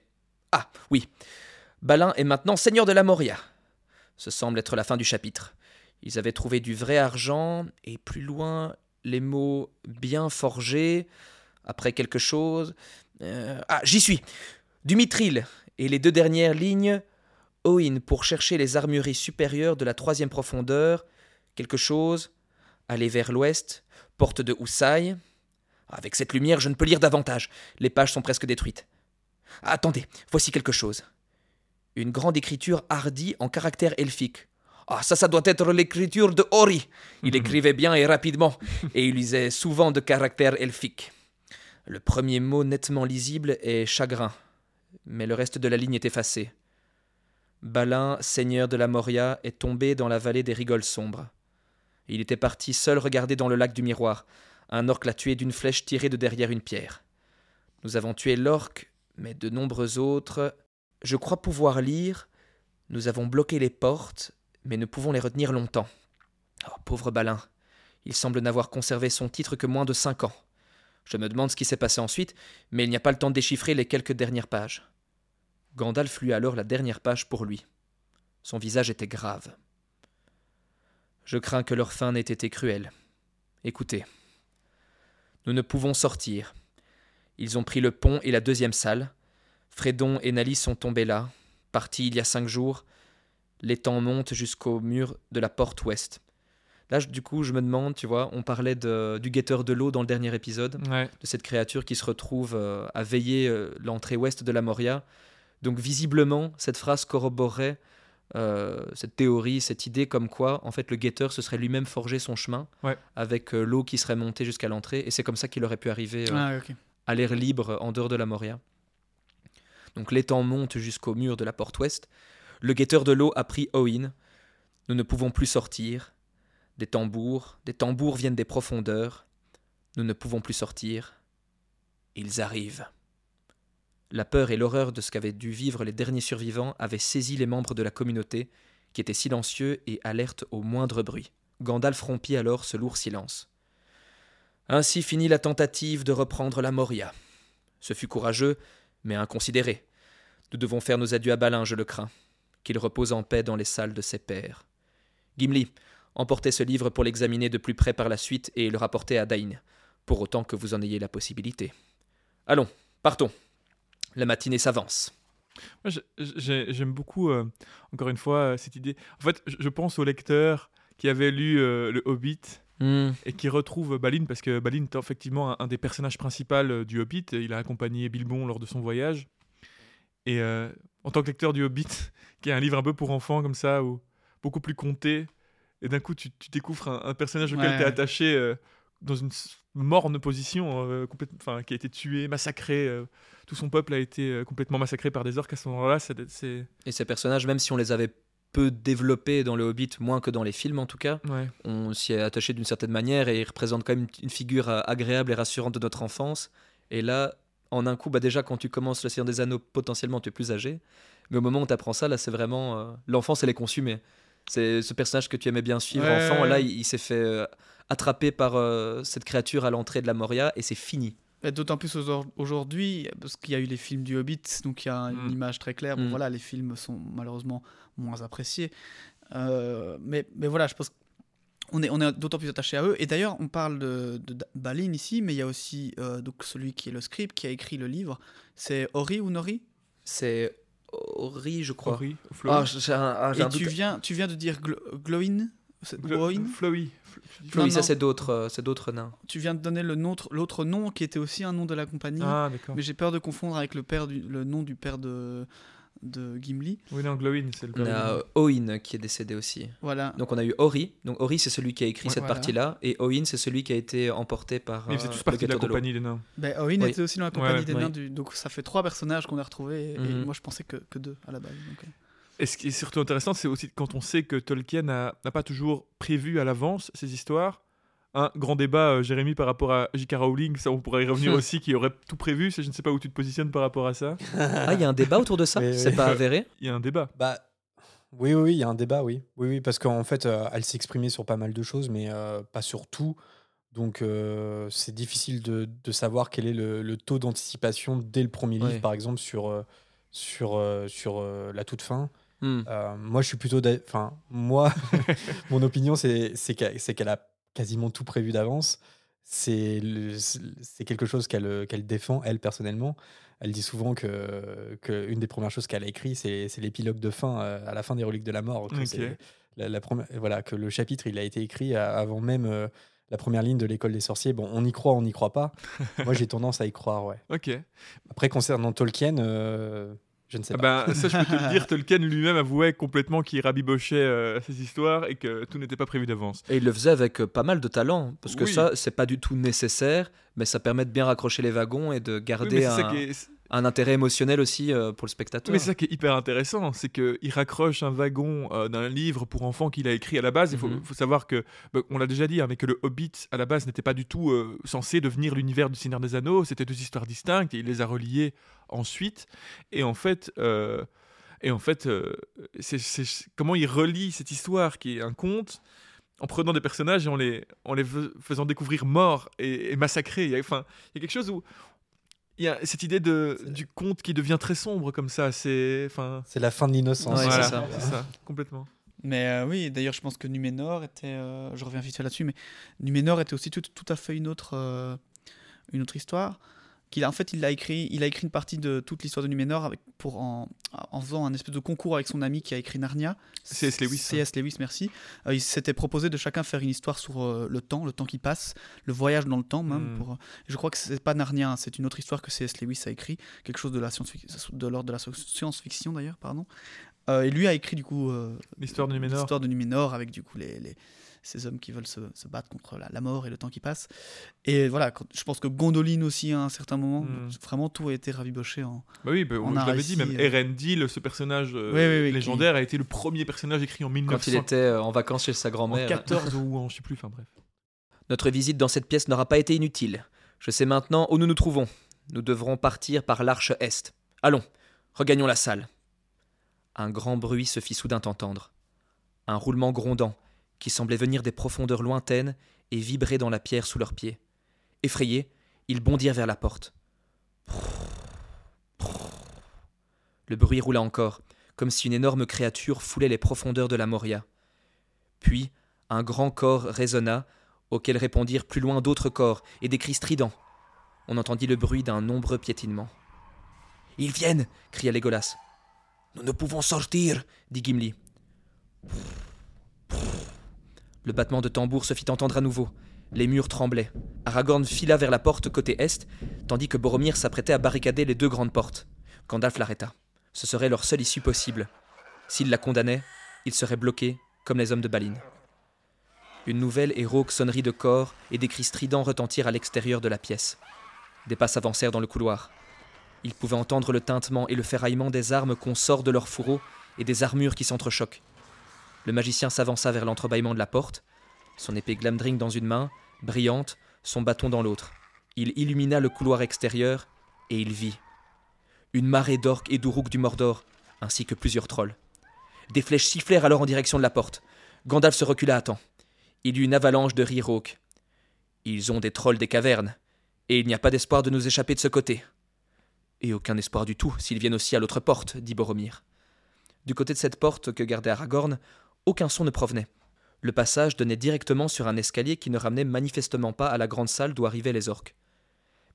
Ah, oui. Balin est maintenant seigneur de la Moria. Ce semble être la fin du chapitre. Ils avaient trouvé du vrai argent, et plus loin, les mots bien forgés, après quelque chose. Euh, ah, j'y suis Du mithril, et les deux dernières lignes Pour chercher les armureries supérieures de la troisième profondeur, quelque chose, aller vers l'ouest, porte de Houssaye. Avec cette lumière, je ne peux lire davantage. Les pages sont presque détruites. Attendez, voici quelque chose. Une grande écriture hardie en caractère elfique. Ah, ça, ça doit être l'écriture de Ori. Il écrivait bien et rapidement, et il lisait souvent de caractère elfique. Le premier mot nettement lisible est chagrin, mais le reste de la ligne est effacé. Balin, seigneur de la Moria, est tombé dans la vallée des rigoles sombres. Il était parti seul regarder dans le lac du miroir. Un orque l'a tué d'une flèche tirée de derrière une pierre. Nous avons tué l'orque, mais de nombreux autres. Je crois pouvoir lire. Nous avons bloqué les portes, mais ne pouvons les retenir longtemps. Oh, pauvre Balin. Il semble n'avoir conservé son titre que moins de cinq ans. Je me demande ce qui s'est passé ensuite, mais il n'y a pas le temps de déchiffrer les quelques dernières pages. Gandalf lut alors la dernière page pour lui. Son visage était grave. Je crains que leur fin n'ait été cruelle. Écoutez. Nous ne pouvons sortir. Ils ont pris le pont et la deuxième salle. Frédon et Nali sont tombés là, partis il y a cinq jours. L'étang monte jusqu'au mur de la porte ouest. Là, du coup, je me demande, tu vois, on parlait du guetteur de l'eau dans le dernier épisode, de cette créature qui se retrouve euh, à veiller euh, l'entrée ouest de la Moria. Donc visiblement, cette phrase corroborait euh, cette théorie, cette idée comme quoi, en fait, le guetteur se serait lui-même forgé son chemin avec euh, l'eau qui serait montée jusqu'à l'entrée, et c'est comme ça qu'il aurait pu arriver euh, ah, à l'air libre en dehors de la Moria. Donc l'étang monte jusqu'au mur de la porte ouest. Le guetteur de l'eau a pris Owen. Nous ne pouvons plus sortir. Des tambours, des tambours viennent des profondeurs. Nous ne pouvons plus sortir. Ils arrivent. La peur et l'horreur de ce qu'avaient dû vivre les derniers survivants avaient saisi les membres de la communauté, qui était silencieux et alerte au moindre bruit. Gandalf rompit alors ce lourd silence. Ainsi finit la tentative de reprendre la Moria. Ce fut courageux, mais inconsidéré. Nous devons faire nos adieux à Balin, je le crains. Qu'il repose en paix dans les salles de ses pères. Gimli, emportez ce livre pour l'examiner de plus près par la suite et le rapporter à Dain, pour autant que vous en ayez la possibilité. Allons, partons. La matinée s'avance. J'aime beaucoup, euh, encore une fois, euh, cette idée. En fait, je pense au lecteur qui avait lu euh, Le Hobbit hmm. et qui retrouve Balin, parce que Balin est effectivement un, des personnages principaux du Hobbit. Il a accompagné Bilbon lors de son voyage. Et en tant que lecteur du Hobbit, qui est un livre un peu pour enfants comme ça, ou beaucoup plus compté, et d'un coup tu, découvres un, personnage auquel tu es attaché dans une morne position, enfin, qui a été tué, massacré tout son peuple a été euh, complètement massacré par des orques à ce moment-là. Et ces personnages, même si on les avait peu développés dans le Hobbit, moins que dans les films en tout cas, on s'y est attaché d'une certaine manière et ils représentent quand même une figure euh, agréable et rassurante de notre enfance. Et là, en un coup, bah déjà quand tu commences le Seigneur des Anneaux, potentiellement tu es plus âgé. Mais au moment où tu apprends ça, là c'est vraiment... Euh, l'enfance, elle est consumée. C'est ce personnage que tu aimais bien suivre enfant, là il, s'est fait attraper par cette créature à l'entrée de la Moria et c'est fini. D'autant plus aujourd'hui, parce qu'il y a eu les films du Hobbit, donc il y a une mm. image très claire. Bon, mm. voilà, les films sont malheureusement moins appréciés. Euh, mais, mais voilà, je pense qu'on est, on est d'autant plus attaché à eux. Et d'ailleurs, on parle de, de, Balin ici, mais il y a aussi euh, donc celui qui est le script, qui a écrit le livre. C'est Ori ou Nori? C'est Ori, je crois. Ori, ah, ah, Et tu, viens, tu viens de dire Glowin Flowey. Oui, ça c'est d'autres, euh, c'est d'autres nains. Tu viens de donner le l'autre nom qui était aussi un nom de la compagnie. Ah, mais j'ai peur de confondre avec le père du, le nom du père de de Gimli. Oui, non, Glowin, c'est le père. On a Oin qui est décédé aussi. Voilà. Donc on a eu Ori. Donc Ori, c'est celui qui a écrit cette partie-là, et Oin, c'est celui qui a été emporté par. Mais c'est tous partie de la compagnie des nains. Ben, Oin était aussi dans la compagnie des nains, donc ça fait trois personnages qu'on a retrouvés, et, mhm. moi je pensais que, que deux à la base. Donc, euh. Et ce qui est surtout intéressant, c'est aussi quand on sait que Tolkien n'a pas toujours prévu à l'avance ces histoires. Un grand débat, euh, Jérémy, par rapport à J.K. Rowling, ça on pourrait y revenir aussi, qui aurait tout prévu. Je ne sais pas où tu te positionnes par rapport à ça. ah, il y a un débat autour de ça C'est pas avéré? Il y a un débat. Bah, oui, oui, il y a un débat, oui. Oui, oui parce qu'en fait, euh, elle s'est exprimée sur pas mal de choses, mais euh, pas sur tout. Donc, c'est difficile de, de, savoir quel est le, le taux d'anticipation dès le premier livre, par exemple, sur, sur, sur la toute fin. Hmm. Euh, moi, je suis plutôt. Enfin, moi, mon opinion, c'est qu'elle a quasiment tout prévu d'avance. C'est quelque chose qu'elle défend, elle, personnellement. Elle dit souvent que, que une des premières choses qu'elle a écrit, c'est l'épilogue de fin, euh, à la fin des Reliques de la Mort. Que, la, première, voilà, que le chapitre, il a été écrit avant même euh, la première ligne de l'école des sorciers. Bon, on y croit, on n'y croit pas. Moi, j'ai tendance à y croire, ouais. Ok. Après, concernant Tolkien, je ne sais ah pas. Ben, ça, je peux te le dire, Tolkien lui-même avouait complètement qu'il rabibochait euh, ses histoires et que tout n'était pas prévu d'avance. Et il le faisait avec euh, pas mal de talent, parce que ça, c'est pas du tout nécessaire, mais ça permet de bien raccrocher les wagons et de garder un un intérêt émotionnel aussi euh, pour le spectateur. Mais c'est ça qui est hyper intéressant, c'est qu'il raccroche un wagon euh, d'un livre pour enfants qu'il a écrit à la base. Il faut, mhm. savoir que, bah, on l'a déjà dit, hein, mais que le Hobbit à la base n'était pas du tout euh, censé devenir l'univers du Seigneur des Anneaux. C'était deux histoires distinctes et il les a reliées ensuite. Et en fait. et en fait, c'est comment il relie cette histoire qui est un conte en prenant des personnages et en les, en les faisant découvrir morts et, et massacrés. Enfin, il y a quelque chose où il y a cette idée de, du conte qui devient très sombre comme ça. C'est c'est la fin de l'innocence. c'est ça. ça. complètement. Mais euh, oui, d'ailleurs, je pense que Numénor était. Euh, je reviens vite fait là-dessus, mais Numénor était aussi tout, tout à fait une autre, euh, une autre histoire qu'il en fait il a écrit il a écrit une partie de toute l'histoire de Numénor avec pour en, en, faisant un espèce de concours avec son ami qui a écrit Narnia C.S. Lewis C.S. Lewis merci euh, il s'était proposé de chacun faire une histoire sur euh, le temps le temps qui passe le voyage dans le temps même hmm. pour je crois que c'est pas Narnia hein, c'est une autre histoire que C.S. Lewis a écrit quelque chose de la science de l'ordre de la science-fiction d'ailleurs pardon euh, et lui a écrit du coup l'histoire de Numénor l'histoire de Numénor avec du coup les, les ces hommes qui veulent se, battre contre la, mort et le temps qui passe. Et voilà, je pense que Gondoline aussi, à un certain moment, hmm. vraiment tout a été raviboché en. Bah oui, bah, je l'avais dit, même euh, Erendil, ce personnage euh, légendaire, a été le premier personnage écrit en 1900. Quand il était euh, en vacances chez sa grand-mère. En 14 ou en je sais plus, enfin bref. Notre visite dans cette pièce n'aura pas été inutile. Je sais maintenant où nous nous trouvons. Nous devrons partir par l'arche est. Allons, regagnons la salle. Un grand bruit se fit soudain entendre. un roulement grondant, qui semblait venir des profondeurs lointaines et vibrer dans la pierre sous leurs pieds. Effrayés, ils bondirent vers la porte. Le bruit roula encore, comme si une énorme créature foulait les profondeurs de la Moria. Puis, un grand corps résonna, auquel répondirent plus loin d'autres corps et des cris stridents. On entendit le bruit d'un nombreux piétinement. Ils viennent cria Légolas. Nous ne pouvons sortir dit Gimli. Le battement de tambour se fit entendre à nouveau. Les murs tremblaient. Aragorn fila vers la porte côté est, tandis que Boromir s'apprêtait à barricader les deux grandes portes. Gandalf l'arrêta. Ce serait leur seule issue possible. S'ils la condamnaient, ils seraient bloqués, comme les hommes de Balin. Une nouvelle et rauque sonnerie de corps et des cris stridents retentirent à l'extérieur de la pièce. Des pas s'avancèrent dans le couloir. Ils pouvaient entendre le tintement et le ferraillement des armes qu'on sort de leurs fourreaux et des armures qui s'entrechoquent. Le magicien s'avança vers l'entrebâillement de la porte, son épée Glamdring dans une main, brillante, son bâton dans l'autre. Il illumina le couloir extérieur et il vit. Une marée d'orques et d'ourouks du Mordor, ainsi que plusieurs trolls. Des flèches sifflèrent alors en direction de la porte. Gandalf se recula à temps. Il eut une avalanche de rires rauques. Ils ont des trolls des cavernes, et il n'y a pas d'espoir de nous échapper de ce côté. Et aucun espoir du tout s'ils viennent aussi à l'autre porte, dit Boromir. Du côté de cette porte que gardait Aragorn, aucun son ne provenait. Le passage donnait directement sur un escalier qui ne ramenait manifestement pas à la grande salle d'où arrivaient les orques.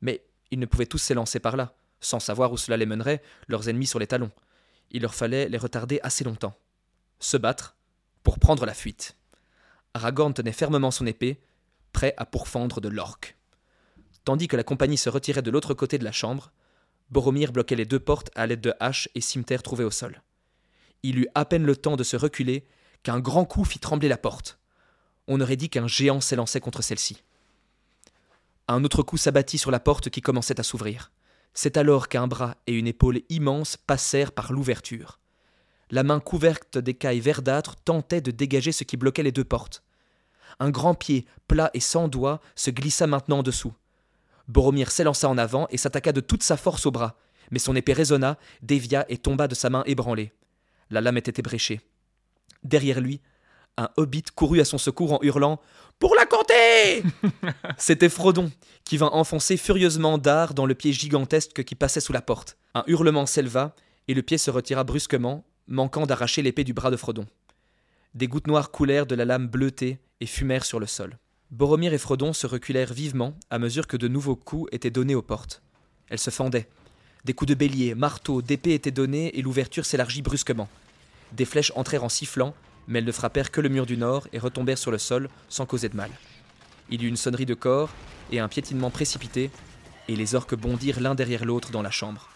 Mais ils ne pouvaient tous s'élancer par là, sans savoir où cela les mènerait, leurs ennemis sur les talons. Il leur fallait les retarder assez longtemps. Se battre pour prendre la fuite. Aragorn tenait fermement son épée, prêt à pourfendre de l'orque. Tandis que la compagnie se retirait de l'autre côté de la chambre, Boromir bloquait les deux portes à l'aide de haches et cimetères trouvés au sol. Il eut à peine le temps de se reculer qu'un grand coup fit trembler la porte. On aurait dit qu'un géant s'élançait contre celle-ci. Un autre coup s'abattit sur la porte qui commençait à s'ouvrir. C'est alors qu'un bras et une épaule immenses passèrent par l'ouverture. La main couverte d'écailles verdâtres tentait de dégager ce qui bloquait les deux portes. Un grand pied, plat et sans doigts, se glissa maintenant en dessous. Boromir s'élança en avant et s'attaqua de toute sa force au bras, mais son épée résonna, dévia et tomba de sa main ébranlée. La lame était ébréchée. Derrière lui, un hobbit courut à son secours en hurlant Pour la compter C'était Frodon, qui vint enfoncer furieusement Dard dans le pied gigantesque qui passait sous la porte. Un hurlement s'éleva, et le pied se retira brusquement, manquant d'arracher l'épée du bras de Frodon. Des gouttes noires coulèrent de la lame bleutée et fumèrent sur le sol. Boromir et Frodon se reculèrent vivement à mesure que de nouveaux coups étaient donnés aux portes. Elles se fendaient. Des coups de bélier, marteau, d'épée étaient donnés et l'ouverture s'élargit brusquement. Des flèches entrèrent en sifflant, mais elles ne frappèrent que le mur du nord et retombèrent sur le sol sans causer de mal. Il y eut une sonnerie de corps et un piétinement précipité, et les orques bondirent l'un derrière l'autre dans la chambre.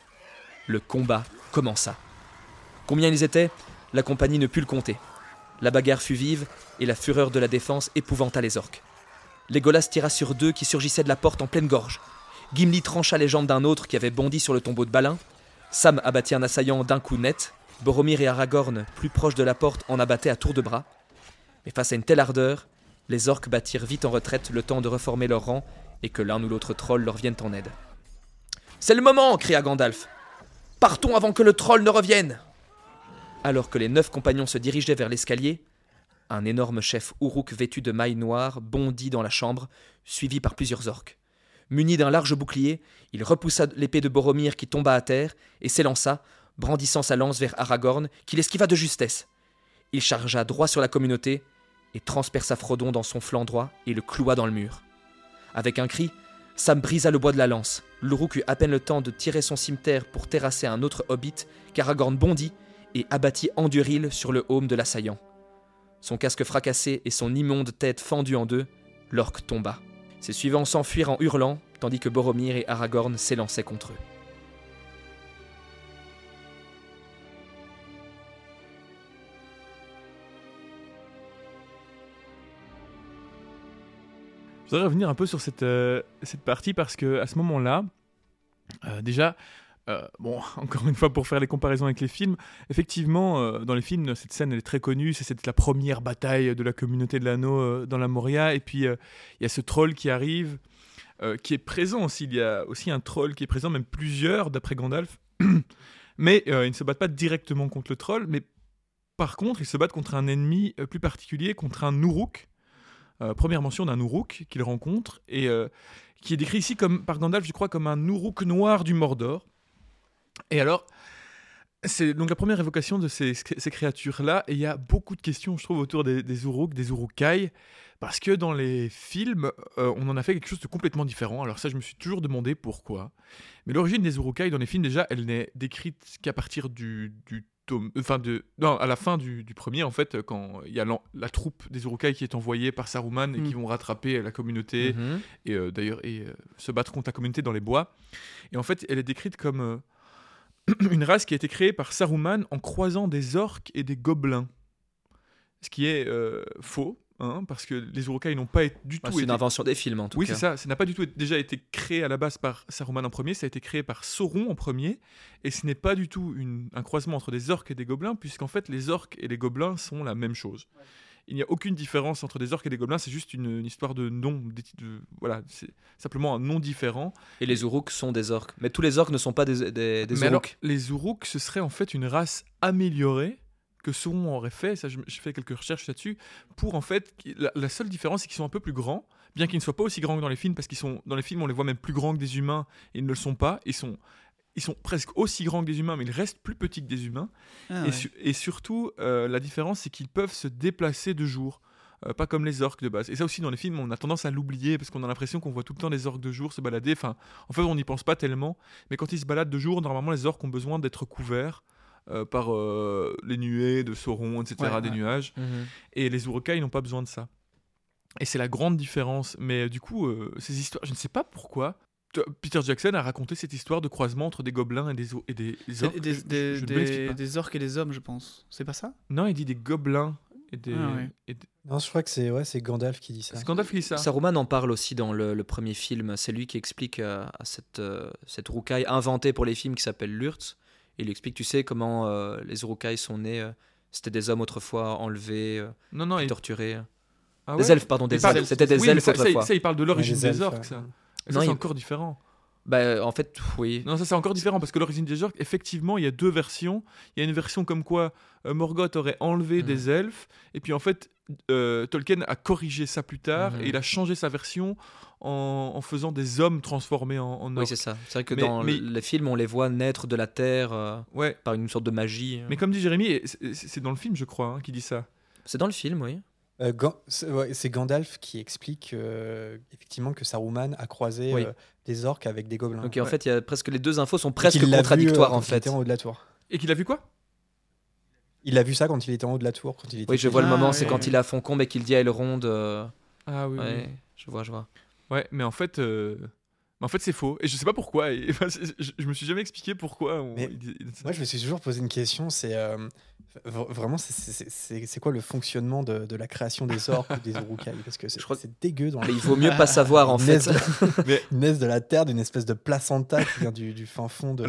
Le combat commença. Combien ils étaient La compagnie ne put le compter. La bagarre fut vive, et la fureur de la défense épouvanta les orques. Légolas tira sur deux qui surgissaient de la porte en pleine gorge. Gimli trancha les jambes d'un autre qui avait bondi sur le tombeau de Balin. Sam abattit un assaillant d'un coup net, Boromir et Aragorn, plus proches de la porte, en abattaient à tour de bras. Mais face à une telle ardeur, les orques battirent vite en retraite le temps de reformer leurs rangs et que l'un ou l'autre troll leur vienne en aide. C'est le moment cria Gandalf. Partons avant que le troll ne revienne Alors que les neuf compagnons se dirigeaient vers l'escalier, un énorme chef Uruk vêtu de mailles noires bondit dans la chambre, suivi par plusieurs orques. Muni d'un large bouclier, il repoussa l'épée de Boromir qui tomba à terre et s'élança, brandissant sa lance vers Aragorn, qui l'esquiva de justesse. Il chargea droit sur la communauté et transperça Frodon dans son flanc droit et le cloua dans le mur. Avec un cri, Sam brisa le bois de la lance. L'Uruk eut à peine le temps de tirer son cimeterre pour terrasser un autre hobbit qu'Aragorn bondit et abattit Anduril sur le haume de l'assaillant. Son casque fracassé et son immonde tête fendue en deux, l'orque tomba. Ses suivants s'enfuirent en hurlant, tandis que Boromir et Aragorn s'élançaient contre eux. Je voudrais revenir un peu sur cette, euh, cette partie parce que à ce moment-là, euh, déjà, euh, bon, encore une fois pour faire les comparaisons avec les films, effectivement, dans les films, cette scène elle est très connue, c'est la première bataille de la communauté de l'anneau dans la Moria, et puis il y a ce troll qui arrive, qui est présent aussi, il y a aussi un troll qui est présent, même plusieurs d'après Gandalf, mais ils ne se battent pas directement contre le troll, mais par contre, ils se battent contre un ennemi plus particulier, contre un Uruk. Première mention d'un Uruk qu'ils rencontrent et qui est décrit ici comme, par Gandalf, je crois, comme un Uruk noir du Mordor. Et alors, c'est donc la première évocation de ces, créatures-là, et il y a beaucoup de questions, je trouve, autour des, des des Urukai, parce que dans les films, euh, on en a fait quelque chose de complètement différent. Alors ça, je me suis toujours demandé pourquoi. Mais l'origine des Urukai dans les films, déjà, elle n'est décrite qu'à partir du, tome... Enfin, de, non, à la fin du, premier, en fait, quand il y a la, troupe des Urukai qui est envoyée par Saruman et qui mm. vont rattraper la communauté, mm-hmm. et euh, d'ailleurs, et euh, se battre contre la communauté dans les bois. Et en fait, elle est décrite comme une race qui a été créée par Saruman en croisant des orques et des gobelins. Ce qui est euh, faux, hein, parce que les Urukai n'ont pas été, du tout. C'est une invention des films en tout oui, cas. Oui, c'est ça. Ça n'a pas du tout déjà été créé à la base par Saruman en premier, ça a été créé par Sauron en premier, et ce n'est pas du tout un croisement entre des orques et des gobelins, puisqu'en fait les orques et les gobelins sont la même chose il n'y a aucune différence entre des orques et des gobelins, c'est juste une, histoire de nom. De, voilà, c'est simplement un nom différent. Et les Uruks sont des orques. Mais tous les orques ne sont pas des, des, des Uruks. les Uruks, ce serait en fait une race améliorée que Sauron aurait fait, ça j'ai fait quelques recherches là-dessus, pour en fait, la, la seule différence c'est qu'ils sont un peu plus grands, bien qu'ils ne soient pas aussi grands que dans les films, parce qu'ils sont, dans les films on les voit même plus grands que des humains, et ils ne le sont pas, ils sont ils sont presque aussi grands que des humains, mais ils restent plus petits que des humains. Ah et, surtout, euh, la différence, c'est qu'ils peuvent se déplacer de jour. Euh, pas comme les orques de base. Et ça aussi, dans les films, on a tendance à l'oublier parce qu'on a l'impression qu'on voit tout le temps les orques de jour se balader. Enfin, en fait, on n'y pense pas tellement. Mais quand ils se baladent de jour, normalement, les orques ont besoin d'être couverts. Euh, par les nuées de Sauron, etc., des nuages. Mhm. Et les Urukai, ils n'ont pas besoin de ça. Et c'est la grande différence. Mais du coup, ces histoires, je ne sais pas pourquoi, Peter Jackson a raconté cette histoire de croisement entre des gobelins et des, et des orques. Des, des, des, orques et des hommes, je pense. C'est pas ça? Non, il dit des gobelins et des, ah Non, je crois que c'est ouais, Gandalf qui dit ça. C'est Gandalf qui dit ça. Saruman en parle aussi dans le, premier film. C'est lui qui explique euh, à cette, euh, cette roucaille inventée pour les films qui s'appelle Lurtz. Il explique, tu sais, comment euh, les roucailles sont nés. C'était des hommes autrefois enlevés, non, non, torturés. Ah des elfes, pardon, des elfes. C'était des elfes autrefois. Ça, il parle de l'origine des, orques, ça non, c'est encore différent. Bah, en fait, oui. Non, ça c'est encore différent parce que l'origine des orques, effectivement, il y a deux versions. Il y a une version comme quoi euh, Morgoth aurait enlevé mm. des elfes, et puis en fait, euh, Tolkien a corrigé ça plus tard mm-hmm. et il a changé sa version en, faisant des hommes transformés en, en orques. Oui, c'est ça. C'est vrai que dans les films, on les voit naître de la terre euh, ouais. par une sorte de magie. Mais comme dit Jérémy, c'est dans le film, je crois, hein, qui dit ça. C'est dans le film, oui. Euh, c'est Gandalf qui explique euh, effectivement que Saruman a croisé euh, des orques avec des gobelins. Ok, en fait, il y a presque les deux infos sont presque contradictoires en fait. Il était en haut de la tour. Et qu'il a vu quoi? Il a vu ça quand il était en haut de la tour. Quand il était oui, je vois le moment, c'est quand il a Foncombe et qu'il dit à Elrond. Ah oui, Je vois, je vois. Ouais, mais en fait, mais en fait, c'est faux. Et je sais pas pourquoi. Et, je, me suis jamais expliqué pourquoi. moi, je me suis toujours posé une question. C'est euh, vraiment, c'est quoi le fonctionnement de, la création des orques ou des urukai? Parce que c'est dégueu. Dans Mais il vaut mieux pas savoir en fait. Naissent de la terre, d'une espèce de placenta qui vient du, du fin fond de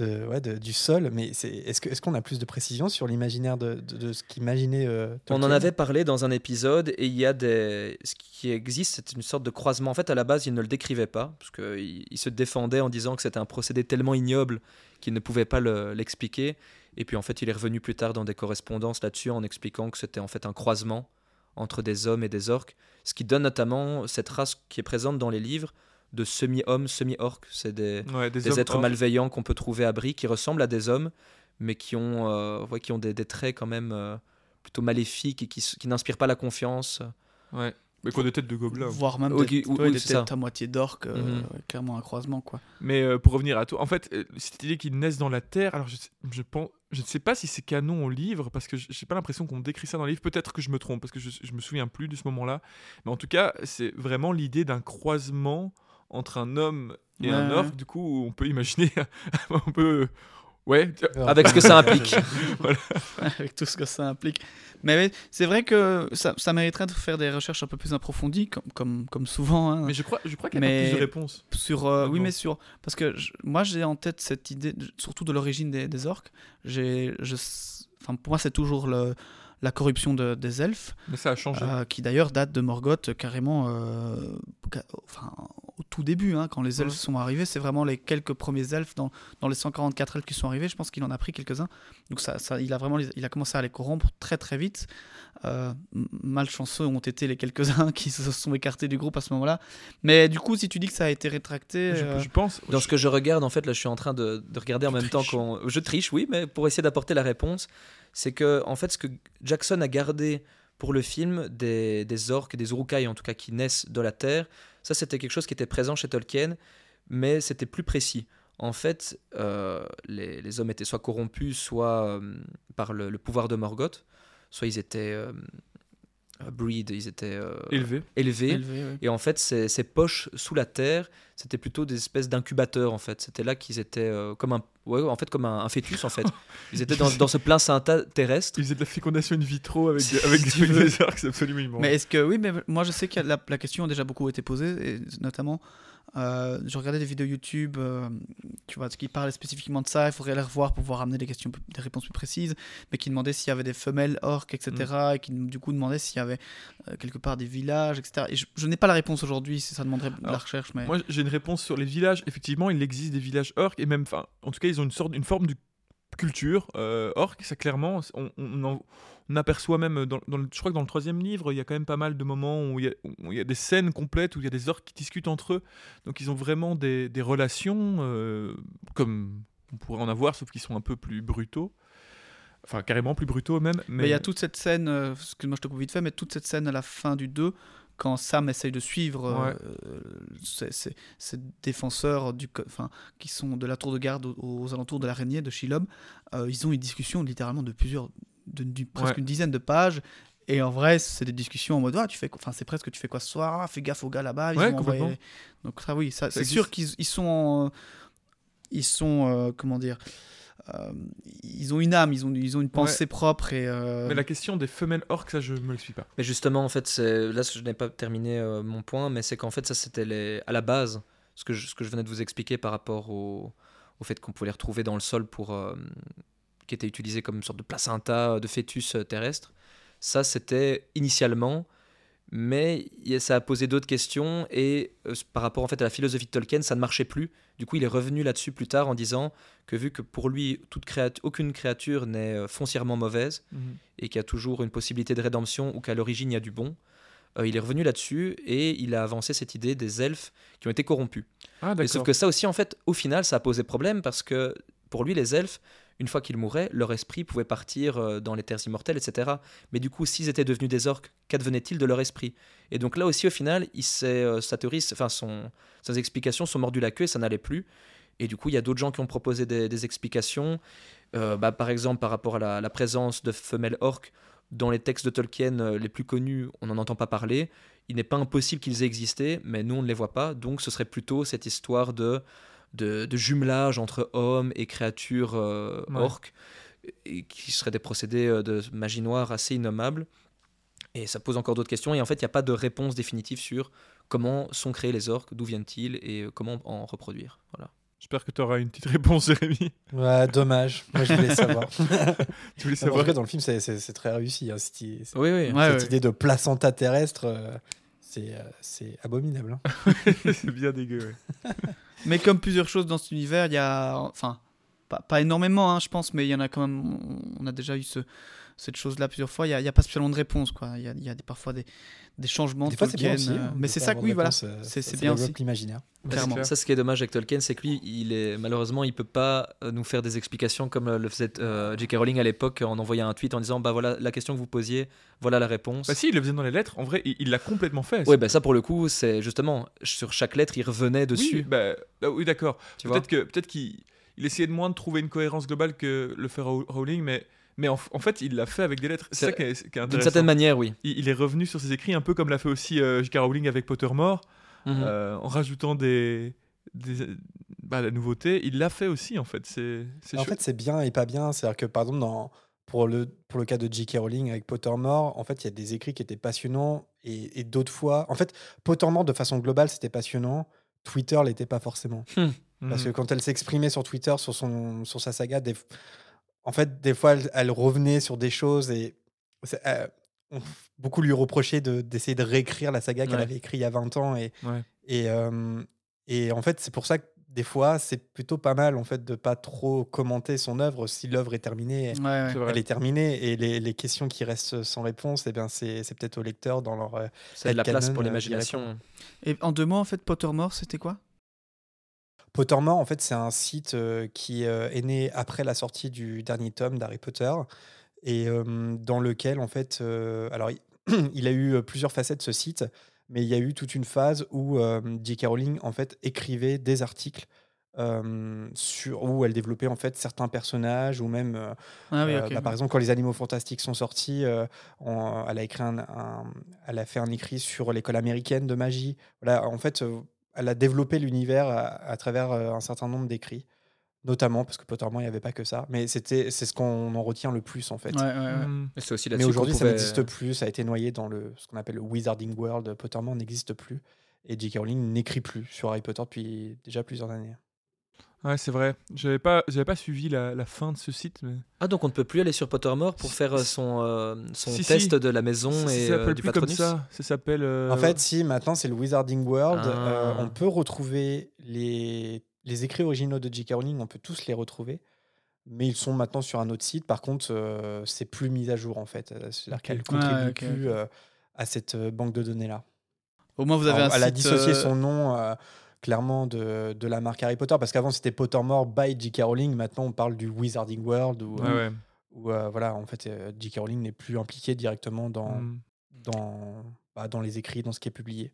ouais, du sol, mais est-ce qu'on est a plus de précision sur l'imaginaire de, de, ce qu'imaginait euh, On en avait parlé dans un épisode et il y a des... Ce qui existe, c'est une sorte de croisement. En fait, à la base, il ne le décrivait pas, parce qu'il il se défendait en disant que c'était un procédé tellement ignoble qu'il ne pouvait pas l'expliquer. Et puis en fait, il est revenu plus tard dans des correspondances là-dessus en expliquant que c'était en fait un croisement entre des hommes et des orques, ce qui donne notamment cette race qui est présente dans les livres, de semi-hommes, semi-orques. C'est des, des, êtres malveillants qu'on peut trouver à Brie, qui ressemblent à des hommes, mais qui ont, euh, qui ont des, traits quand même euh, plutôt maléfiques et qui, qui n'inspirent pas la confiance. Ouais. Mais quoi des têtes de gobelins. Voire même des, têtes à moitié d'orques, euh, mhm. clairement un croisement. quoi. Mais pour revenir à toi, en fait, cette idée qu'ils naissent dans la terre, alors je, je, pense, je ne sais pas si c'est canon au livre, parce que j'ai pas l'impression qu'on décrit ça dans le livre. Peut-être que je me trompe, parce que je, je me souviens plus de ce moment-là. Mais en tout cas, c'est vraiment l'idée d'un croisement entre un homme et un orc, du coup, on peut imaginer, on peut, ouais, avec ce que ça implique. avec tout ce que ça implique. Mais c'est vrai que ça, ça, mériterait de faire des recherches un peu plus approfondies, comme, comme, comme souvent. Hein. Mais je crois, je crois qu'il y a pas plus de réponses. Sur, euh, oui, mais sur. Parce que moi, j'ai en tête cette idée, surtout de l'origine des, des orques. J'ai, enfin, pour moi, c'est toujours le la corruption des elfes. Mais ça a changé. qui d'ailleurs date de Morgoth carrément, enfin, au tout début, hein, quand les elfes sont arrivés. C'est vraiment les quelques premiers elfes dans, dans les 144 elfes qui sont arrivés. Je pense qu'il en a pris quelques-uns. Donc ça, ça, il, a vraiment, il a commencé à les corrompre très très vite. Euh, malchanceux ont été les quelques-uns qui se sont écartés du groupe à ce moment-là. Mais du coup, si tu dis que ça a été rétracté. Je, euh, pense. Dans ce que je regarde, en fait, là, je suis en train de, regarder en même temps qu'on. Je triche, oui, mais pour essayer d'apporter la réponse, c'est que, en fait, ce que Jackson a gardé pour le film des, des orques, des urukai en tout cas, qui naissent de la Terre, ça, c'était quelque chose qui était présent chez Tolkien, mais c'était plus précis. En fait, euh, les, hommes étaient soit corrompus, soit par le, le, pouvoir de Morgoth soit ils étaient euh, euh, breed, ils étaient euh, élevés. élevés. Et en fait, ces, ces, poches sous la terre, c'était plutôt des espèces d'incubateurs en fait. C'était là qu'ils étaient comme un, ouais, en fait comme un, fœtus en fait. Ils étaient dans, dans ce placenta terrestre. Ils faisaient de la fécondation in vitro avec, des, avec, des arcs, c'est absolument immense. Mais est-ce que oui, mais moi je sais que la, la, question a déjà beaucoup été posée, et notamment euh, je regardais des vidéos YouTube, euh, tu vois, qui parlaient spécifiquement de ça. Il faudrait les revoir pour pouvoir amener des questions, des réponses plus précises, mais qui demandaient s'il y avait des femelles orques, etc. Mm. Et qui du coup demandaient s'il y avait euh, quelque part des villages, etc. Et je, n'ai pas la réponse aujourd'hui, ça demanderait de la recherche. Mais... Moi, j'ai une réponse sur les villages. Effectivement, il existe des villages orques et même, enfin, en tout cas, ils ont une sorte, une forme de culture orque. Ça, clairement, on, on, on aperçoit même, dans, le, je crois que dans le troisième livre, il y a quand même pas mal de moments où il y a, des scènes complètes où il y a des orques qui discutent entre eux. Donc ils ont vraiment des, relations, euh, comme on pourrait en avoir, sauf qu'ils sont un peu plus brutaux. Enfin, carrément plus brutaux même. Mais, il y a toute cette scène, euh, excuse-moi, je te coupe vite fait, mais toute cette scène à la fin du 2, quand Sam essaye de suivre euh, ces, défenseurs du, enfin, qui sont de la tour de garde aux, alentours de l'araignée de Shilob, ils ont une discussion littéralement de plusieurs de, presque une dizaine de pages. Et en vrai, c'est des discussions en mode ah, tu fais enfin c'est presque tu fais quoi ce soir, ah, fais gaffe aux gars là-bas. Donc ça oui, ça, c'est sûr qu'ils ils sont ils sont euh, comment dire euh, ils ont une âme, ils ont, ils ont une pensée propre. Et, euh, Mais la question des femelles orques, ça, je me le suis pas. Mais justement, en fait, c'est... là, je n'ai pas terminé mon point, mais c'est qu'en fait, ça, c'était les... à la base, ce que, je, ce que je venais de vous expliquer par rapport au, au fait qu'on pouvait les retrouver dans le sol pour, qui était utilisé comme une sorte de placenta de fœtus euh, terrestre. Ça, c'était initialement, mais ça a posé d'autres questions et euh, par rapport en fait à la philosophie de Tolkien, ça ne marchait plus. Du coup, il est revenu là-dessus plus tard en disant que vu que pour lui, toute créature, aucune créature n'est euh, foncièrement mauvaise mhm. et qu'il y a toujours une possibilité de rédemption ou qu'à l'origine il y a du bon, il est revenu là-dessus et il a avancé cette idée des elfes qui ont été corrompus. Ah, sauf que ça aussi, en fait, au final, ça a posé problème parce que pour lui, les elfes, une fois qu'ils mouraient, leur esprit pouvait partir euh, dans les terres immortelles, etc. Mais du coup, s'ils étaient devenus des orques, qu'advenait-il de leur esprit? Et donc là aussi, au final, euh, sa théorie, enfin son, ses explications sont mordues la queue et ça n'allait plus. Et du coup, il y a d'autres gens qui ont proposé des, explications. Euh, bah, par exemple, par rapport à la, présence de femelles orques, dans les textes de Tolkien les plus connus, on n'en entend pas parler. Il n'est pas impossible qu'ils aient existé, mais nous, on ne les voit pas. Donc, ce serait plutôt cette histoire de de, jumelage entre hommes et créatures euh, orques, et qui seraient des procédés euh, de magie noire assez innommables. Et ça pose encore d'autres questions. Et en fait, il n'y a pas de réponse définitive sur comment sont créés les orques, d'où viennent-ils et euh, comment en reproduire. Voilà. J'espère que tu auras une petite réponse, Jérémy. Ouais, dommage. Moi, je voulais savoir. tu voulais savoir. En dans le film, c'est très réussi. Hein, cette, oui, oui. cette idée de placenta terrestre, c'est abominable. Hein. c'est bien dégueu. Mais comme plusieurs choses dans cet univers, il y a. Enfin, pas, pas énormément, hein, je pense, mais il y en a quand même. On a déjà eu ce, cette chose-là plusieurs fois. Il n'y a, a, pas spécialement de réponse. Quoi. Il, y a, il y a des, parfois des, des changements des fois, Tolkien. Bien aussi, hein, mais c'est ça que oui, voilà. Euh, c'est bien aussi. l'imaginaire. Clairement. Ça, ce qui est dommage avec Tolkien, c'est que lui, il est, malheureusement, il peut pas euh, nous faire des explications comme euh, le faisait J.K. Rowling à l'époque en envoyant un tweet en disant bah voilà la question que vous posiez, voilà la réponse. Bah si, il le faisait dans les lettres. En vrai, il l'a complètement fait. Oui, bah ça pour le coup, c'est justement sur chaque lettre, il revenait dessus. Oui, bah, bah oui d'accord. Peut-être que peut-être qu'il essayait de moins de trouver une cohérence globale que le fait Rowling, mais mais en, fait, il l'a fait avec des lettres. C'est ça qui est, intéressant. D'une certaine manière, oui. Il, est revenu sur ses écrits, un peu comme l'a fait aussi euh, J.K. Rowling avec Pottermore, euh, en rajoutant des, des bah, la nouveauté. Il l'a fait aussi, en fait. C'est, en fait, c'est bien et pas bien. C'est-à-dire que, par exemple, dans, pour, le, pour le cas de J.K. Rowling avec Pottermore, en fait, il y a des écrits qui étaient passionnants et, d'autres fois. En fait, Pottermore, de façon globale, c'était passionnant. Twitter l'était pas forcément. Hmm. Parce que hmm. quand elle s'exprimait sur Twitter, sur, son, sur sa saga, des, en fait, des fois, elle, revenait sur des choses et beaucoup lui reprochaient d'essayer de, réécrire la saga qu'elle avait écrite il y a 20 ans. Et, et, et en fait, c'est pour ça que des fois, c'est plutôt pas mal en fait de pas trop commenter son œuvre. Si l'œuvre est terminée, elle est terminée. Et les, les, questions qui restent sans réponse, eh bien c'est, peut-être au lecteur dans leur. C'est de la place pour l'imagination. Et en deux mots, en fait, Pottermore, c'était quoi? Pottermore, en fait, c'est un site qui est né après la sortie du dernier tome d'Harry Potter et dans lequel, en fait, alors il a eu plusieurs facettes ce site, mais il y a eu toute une phase où J.K. Rowling en fait écrivait des articles sur où elle développait en fait certains personnages ou même ah bah, par exemple quand les animaux fantastiques sont sortis elle a écrit un, elle a fait un écrit sur l'école américaine de magie voilà en fait elle a développé l'univers à, travers un certain nombre d'écrits notamment parce que Pottermore il n'y avait pas que ça mais c'était c'est ce qu'on en retient le plus en fait mmh. mais aujourd'hui ça n'existe plus ça a été noyé dans le ce qu'on appelle le Wizarding World Pottermore n'existe plus et J.K. Rowling n'écrit plus sur Harry Potter depuis déjà plusieurs années Ouais, c'est vrai. J'avais pas, j'avais pas suivi la, la, fin de ce site. Mais... Ah, donc on ne peut plus aller sur Pottermore pour faire euh, son, euh, son test de la maison et ça euh, du plus comme ça. Ça s'appelle. En fait, si maintenant c'est le Wizarding World, ah. on peut retrouver les les écrits originaux de J.K. Rowling, on peut tous les retrouver, mais ils sont maintenant sur un autre site. Par contre, euh, c'est plus mis à jour en fait. Euh, c'est-à-dire qu'elle contribue plus euh, à cette banque de données là. Au moins, vous avez un Elle a dissocié son nom clairement de, de, la marque Harry Potter parce qu'avant c'était Pottermore by J.K. Rowling. Maintenant, on parle du Wizarding World où, voilà, en fait, J.K. Rowling n'est plus impliqué directement dans, hmm. dans, bah, dans les écrits, dans ce qui est publié.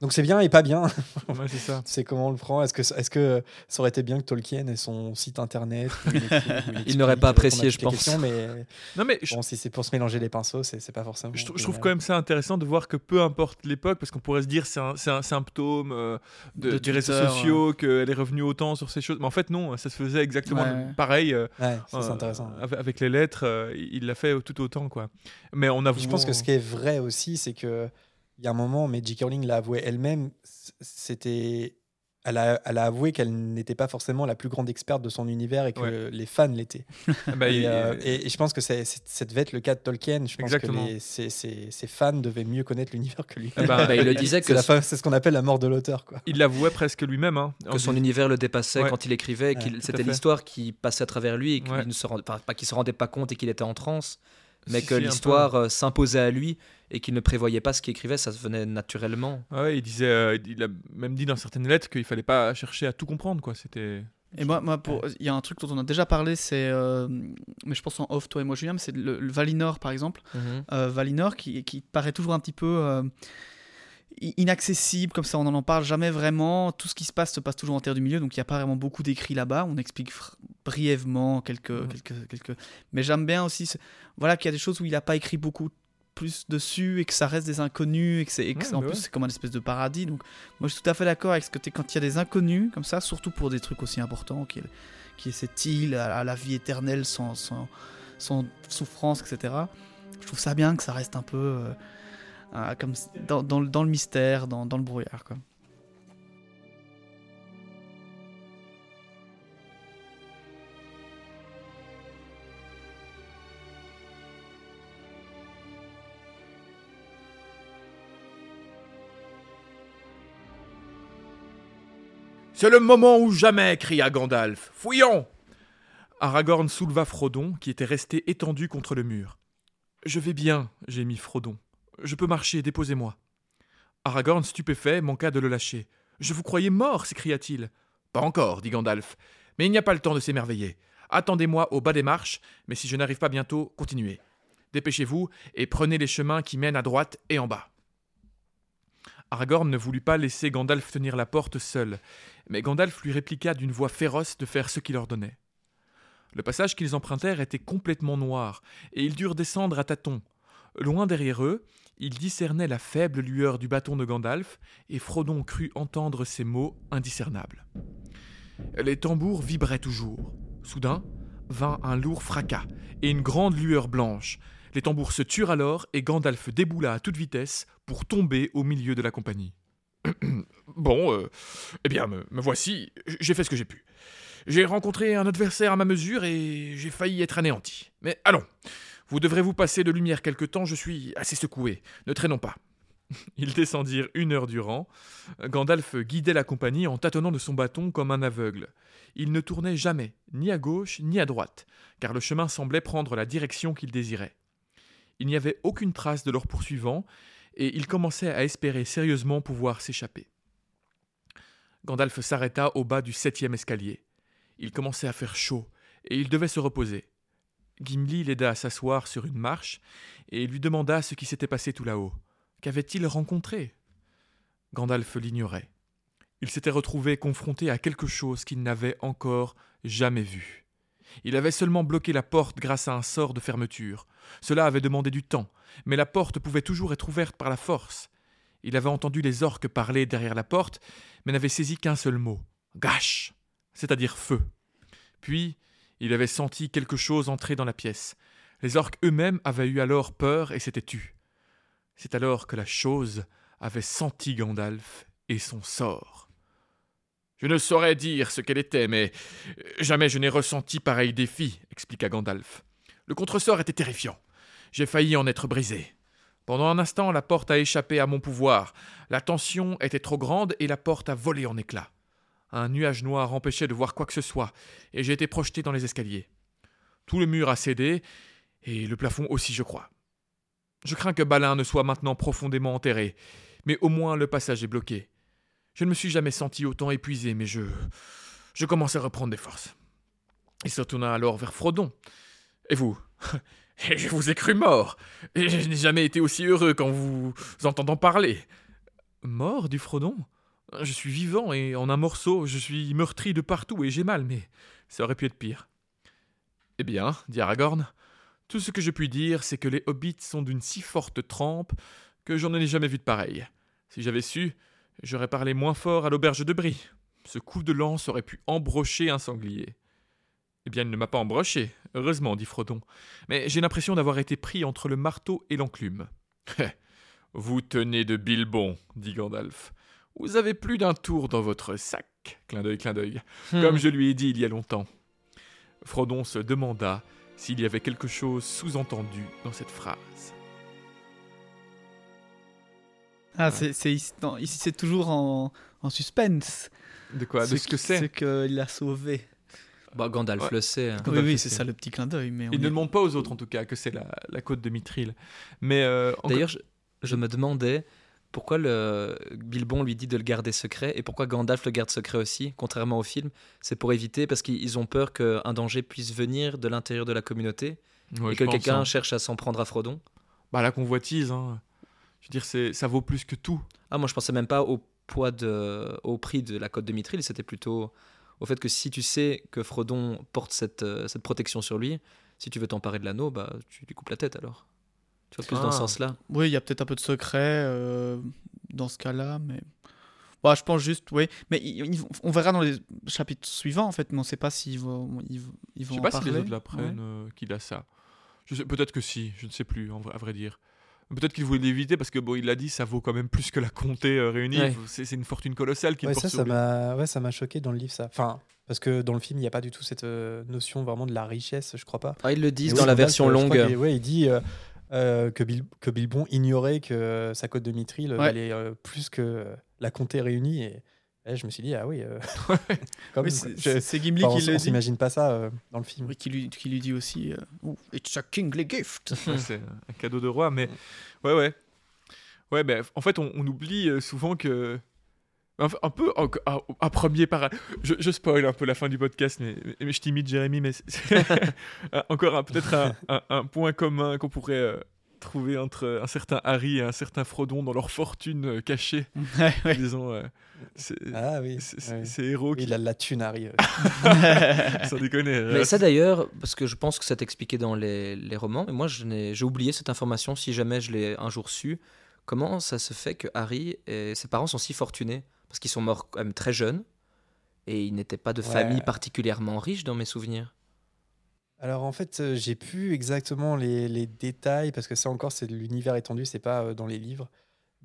Donc c'est bien et pas bien. c'est ça. c'est comment on le prend. Est-ce que, est que ça aurait été bien que Tolkien ait son site internet Il, n'aurait pas apprécié, je pense. mais non, mais si c'est pour se mélanger les pinceaux, c'est pas forcément. Je, trouve quand même ça intéressant de voir que peu importe l'époque, parce qu'on pourrait se dire c'est un, un, symptôme euh, de, des réseaux sociaux, qu'elle est revenue autant sur ces choses. Mais en fait, non, ça se faisait exactement pareil. Euh, c'est intéressant. Avec, les lettres, euh, il l'a fait tout autant. quoi. Mais on a Je pense que ce qui est vrai aussi, c'est que il y a un moment, mais J.K. Rowling l'a avoué elle-même, c'était. Elle a, elle a avoué qu'elle n'était pas forcément la plus grande experte de son univers et que les fans l'étaient. Bah, euh, et, je pense que ça devait être le cas de Tolkien. Je pense Exactement. que ses, fans devaient mieux connaître l'univers que lui. Ah bah, bah, il le disait que c'est ce qu'on appelle la mort de l'auteur. Il l'avouait presque lui-même. Hein, que son univers le dépassait quand il écrivait, c'était l'histoire qui passait à travers lui et qu'il ne se rendait, pas qu'il se rendait pas compte et qu'il était en transe mais que l'histoire euh, s'imposait à lui et qu'il ne prévoyait pas ce qu'il écrivait, ça se venait naturellement. Ouais, il disait, euh, il a même dit dans certaines lettres qu'il fallait pas chercher à tout comprendre, quoi. C'était. Et moi, moi pour, il y a un truc dont on a déjà parlé, c'est, euh, mais je pense en off toi et moi Julien, c'est le, Valinor par exemple, mhm. Valinor qui, qui paraît toujours un petit peu inaccessible, comme ça on n'en parle jamais vraiment. Tout ce qui se passe se passe toujours en terre du milieu, donc il n'y a pas vraiment beaucoup d'écrits là-bas. On explique brièvement quelques, quelques, quelques. Mais j'aime bien aussi, voilà, qu'il y a des choses où il n'a pas écrit beaucoup plus dessus et que ça reste des inconnus et que c'est en plus c'est comme un espèce de paradis. Donc moi je suis tout à fait d'accord avec ce que tu quand il y a des inconnus comme ça, surtout pour des trucs aussi importants qui est, qui est cette île à, la vie éternelle sans, sans, sans souffrance, etc. Je trouve ça bien que ça reste un peu. Euh, euh, comme dans, dans, dans, le mystère, dans, dans le brouillard. Quoi. C'est le moment ou jamais, cria Gandalf. Fouillons Aragorn souleva Frodon, qui était resté étendu contre le mur. Je vais bien, gémit Frodon. Je peux marcher, déposez-moi. Aragorn, stupéfait, manqua de le lâcher. Je vous croyais mort, s'écria-t-il. Pas encore, dit Gandalf. Mais il n'y a pas le temps de s'émerveiller. Attendez-moi au bas des marches, mais si je n'arrive pas bientôt, continuez. Dépêchez-vous et prenez les chemins qui mènent à droite et en bas. Aragorn ne voulut pas laisser Gandalf tenir la porte seul, mais Gandalf lui répliqua d'une voix féroce de faire ce qu'il ordonnait. Le passage qu'ils empruntèrent était complètement noir, et ils durent descendre à tâtons. Loin derrière eux, il discernait la faible lueur du bâton de Gandalf, et Frodon crut entendre ces mots indiscernables. Les tambours vibraient toujours. Soudain, vint un lourd fracas, et une grande lueur blanche. Les tambours se turent alors, et Gandalf déboula à toute vitesse pour tomber au milieu de la compagnie. bon, euh, eh bien, me, me voici, j'ai fait ce que j'ai pu. J'ai rencontré un adversaire à ma mesure, et j'ai failli être anéanti. Mais allons, Vous devrez vous passer de lumière quelque temps, je suis assez secoué. Ne traînons pas. Ils descendirent une heure durant. Gandalf guidait la compagnie en tâtonnant de son bâton comme un aveugle. Il ne tournait jamais, ni à gauche ni à droite, car le chemin semblait prendre la direction qu'il désirait. Il n'y avait aucune trace de leurs poursuivants, et il commençait à espérer sérieusement pouvoir s'échapper. Gandalf s'arrêta au bas du septième escalier. Il commençait à faire chaud, et il devait se reposer. Gimli l'aida à s'asseoir sur une marche, et lui demanda ce qui s'était passé tout là-haut. Qu'avait-il rencontré? Gandalf l'ignorait. Il s'était retrouvé confronté à quelque chose qu'il n'avait encore jamais vu. Il avait seulement bloqué la porte grâce à un sort de fermeture. Cela avait demandé du temps, mais la porte pouvait toujours être ouverte par la force. Il avait entendu les orques parler derrière la porte, mais n'avait saisi qu'un seul mot Gâche c'est-à-dire feu. Puis, il avait senti quelque chose entrer dans la pièce. Les orques eux-mêmes avaient eu alors peur et s'étaient tus. C'est alors que la chose avait senti Gandalf et son sort. Je ne saurais dire ce qu'elle était, mais jamais je n'ai ressenti pareil défi, expliqua Gandalf. Le contresort était terrifiant. J'ai failli en être brisé. Pendant un instant, la porte a échappé à mon pouvoir. La tension était trop grande et la porte a volé en éclats. Un nuage noir empêchait de voir quoi que ce soit, et j'ai été projeté dans les escaliers. Tout le mur a cédé, et le plafond aussi, je crois. Je crains que Balin ne soit maintenant profondément enterré, mais au moins le passage est bloqué. Je ne me suis jamais senti autant épuisé, mais je. je commence à reprendre des forces. Il se retourna alors vers Frodon. Et vous? Je vous ai cru mort. Et je n'ai jamais été aussi heureux qu'en vous entendant parler. Mort dit Frodon? Je suis vivant et en un morceau, je suis meurtri de partout et j'ai mal, mais ça aurait pu être pire. Eh bien, dit Aragorn, tout ce que je puis dire, c'est que les hobbits sont d'une si forte trempe que j'en ai jamais vu de pareil. Si j'avais su, j'aurais parlé moins fort à l'auberge de Brie. Ce coup de lance aurait pu embrocher un sanglier. Eh bien, il ne m'a pas embroché, heureusement, dit Frodon, mais j'ai l'impression d'avoir été pris entre le marteau et l'enclume. Vous tenez de Bilbon, dit Gandalf. Vous avez plus d'un tour dans votre sac. Clin d'œil, clin d'œil. Hmm. Comme je lui ai dit il y a longtemps. Frodon se demanda s'il y avait quelque chose sous-entendu dans cette phrase. Ah, c'est, ici, c'est toujours en, suspense. De quoi? De ce que c'est? C'est qu'il l'a sauvé. Bah, Gandalf le sait. Hein. Oui, oui, c'est ça le petit clin d'œil. Mais Il ne demande pas aux autres, en tout cas, que c'est la, côte de Mithril. Mais euh, D'ailleurs, je, me demandais pourquoi le Bilbon lui dit de le garder secret et pourquoi Gandalf le garde secret aussi, contrairement au film? C'est pour éviter, parce qu'ils ont peur qu'un danger puisse venir de l'intérieur de la communauté et que quelqu'un hein. cherche à s'en prendre à Frodon. Bah la convoitise, hein. Je veux dire, c'est, ça vaut plus que tout. Ah moi je pensais même pas au poids de, au prix de la côte de Mithril, c'était plutôt au fait que si tu sais que Frodon porte cette, euh, cette protection sur lui, si tu veux t'emparer de l'anneau, bah tu lui coupes la tête alors plus dans ce ah. sens-là. Oui, il y a peut-être un peu de secret euh, dans ce cas-là, mais. Bah, je pense juste, oui. Mais on verra dans les chapitres suivants, en fait, mais on ne sait pas s'ils vont, ils, ils vont Je sais pas si les autres l'apprennent euh, qu'il a ça. Peut-être que si, je ne sais plus, en vrai, à vrai dire. Peut-être qu'il voulait l'éviter parce que bon, il l'a dit, ça vaut quand même plus que la comté euh, réunie. C'est une fortune colossale qu'il ouais, ça, ça m'a, ouais, ça m'a choqué dans le livre, ça. Enfin, parce que dans le film, il n'y a pas du tout cette notion vraiment de la richesse, je crois pas. Ah, ils le disent dans la version longue. Ouais, il dit euh, que, que, Bilbon ignorait que sa côte de Mithril valait euh, plus que la comté réunie. Et, je me suis dit, ah oui, euh, c'est Gimli qui le dit. On s'imagine pas ça dans le film. Oui, qui lui, qui lui dit aussi, It's a kingly gift. c'est un cadeau de roi, mais ouais, ouais. Ouais, ben, en fait, on, on oublie souvent que un peu à, premier par je, je, spoil un peu la fin du podcast mais, mais je t'imite Jérémy mais c'est encore peut-être un, un, point commun qu'on pourrait trouver entre un certain Harry et un certain Frodon dans leur fortune euh, cachée. Disons euh, ah oui c'est héros qui... il a la thune Harry sans déconner mais ça d'ailleurs parce que je pense que ça expliqué dans les, les romans mais moi j'ai oublié cette information si jamais je l'ai un jour su. Comment ça se fait que Harry et ses parents sont si fortunés? Parce qu'ils sont morts quand même très jeunes et ils n'étaient pas de famille particulièrement riche dans mes souvenirs. Alors en fait, euh, j'ai plus exactement les, détails parce que ça encore c'est de l'univers étendu, c'est pas euh, dans les livres.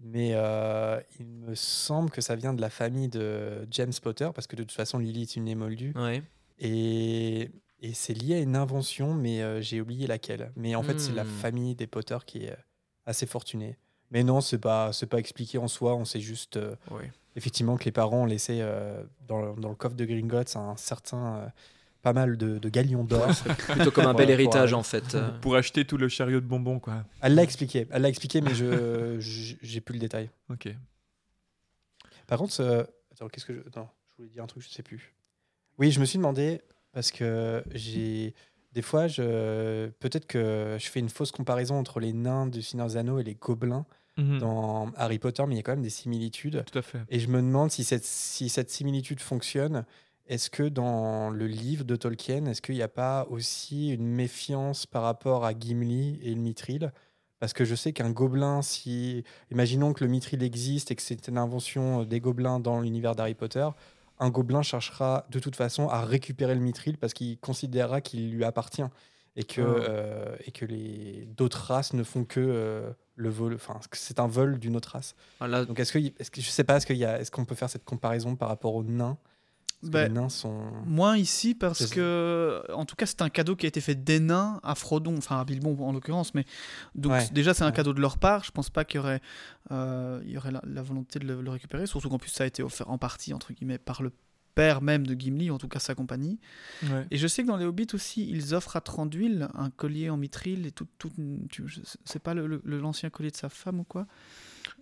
Mais euh, il me semble que ça vient de la famille de James Potter parce que de toute façon Lily est une émoldue. Ouais. Et et c'est lié à une invention, mais j'ai oublié laquelle. Mais en fait, c'est la Hmm. famille des Potter qui est assez fortunée. Mais non, c'est pas, c'est pas expliqué en soi. On sait juste euh, Oui. effectivement que les parents ont laissé dans, le- dans le coffre de Gringotts un certain, pas mal de, de galions d'or. Plutôt comme un bel héritage en fait. Pour acheter tout le chariot de bonbons, quoi. Elle l'a expliqué, elle l'a expliqué, mais je, j'ai plus le détail. Ok. Par contre, euh, attends, qu'est-ce que je, non, je voulais dire un truc, je sais plus. Oui, je me suis demandé parce que j'ai des fois, je peut-être que je fais une fausse comparaison entre les nains du Seigneur des Anneaux et les gobelins Mhm. dans Harry Potter, mais il y a quand même des similitudes. Tout à fait. Et je me demande si cette, si cette similitude fonctionne. Est-ce que dans le livre de Tolkien, est-ce qu'il n'y a pas aussi une méfiance par rapport à Gimli et le Mithril? Parce que je sais qu'un gobelin, si. Imaginons que le Mithril existe et que c'est une invention des gobelins dans l'univers d'Harry Potter, un gobelin cherchera de toute façon à récupérer le Mithril parce qu'il considérera qu'il lui appartient. Et que, euh, et que les d'autres races ne font que euh, le vol, enfin, c'est un vol d'une autre race. Donc est-ce que, est-ce que je sais pas, est-ce est-ce qu'on peut faire cette comparaison par rapport aux nains? Parce que Ben, les nains sont. Moins ici parce que, en tout cas, c'est un cadeau qui a été fait des nains à Frodon, enfin à Bilbon en l'occurrence, mais donc Ouais, déjà c'est un ouais. cadeau de leur part. Je pense pas qu'il y aurait, euh, il y aurait la, la volonté de le, le récupérer, surtout qu'en plus ça a été offert en partie entre guillemets par le père même de Gimli, ou en tout cas sa compagnie. Ouais. Et je sais que dans les Hobbits aussi, ils offrent à Tranduil un collier en mithril et tout, tout tu- je- c'est pas le- le- le- l'ancien collier de sa femme ou quoi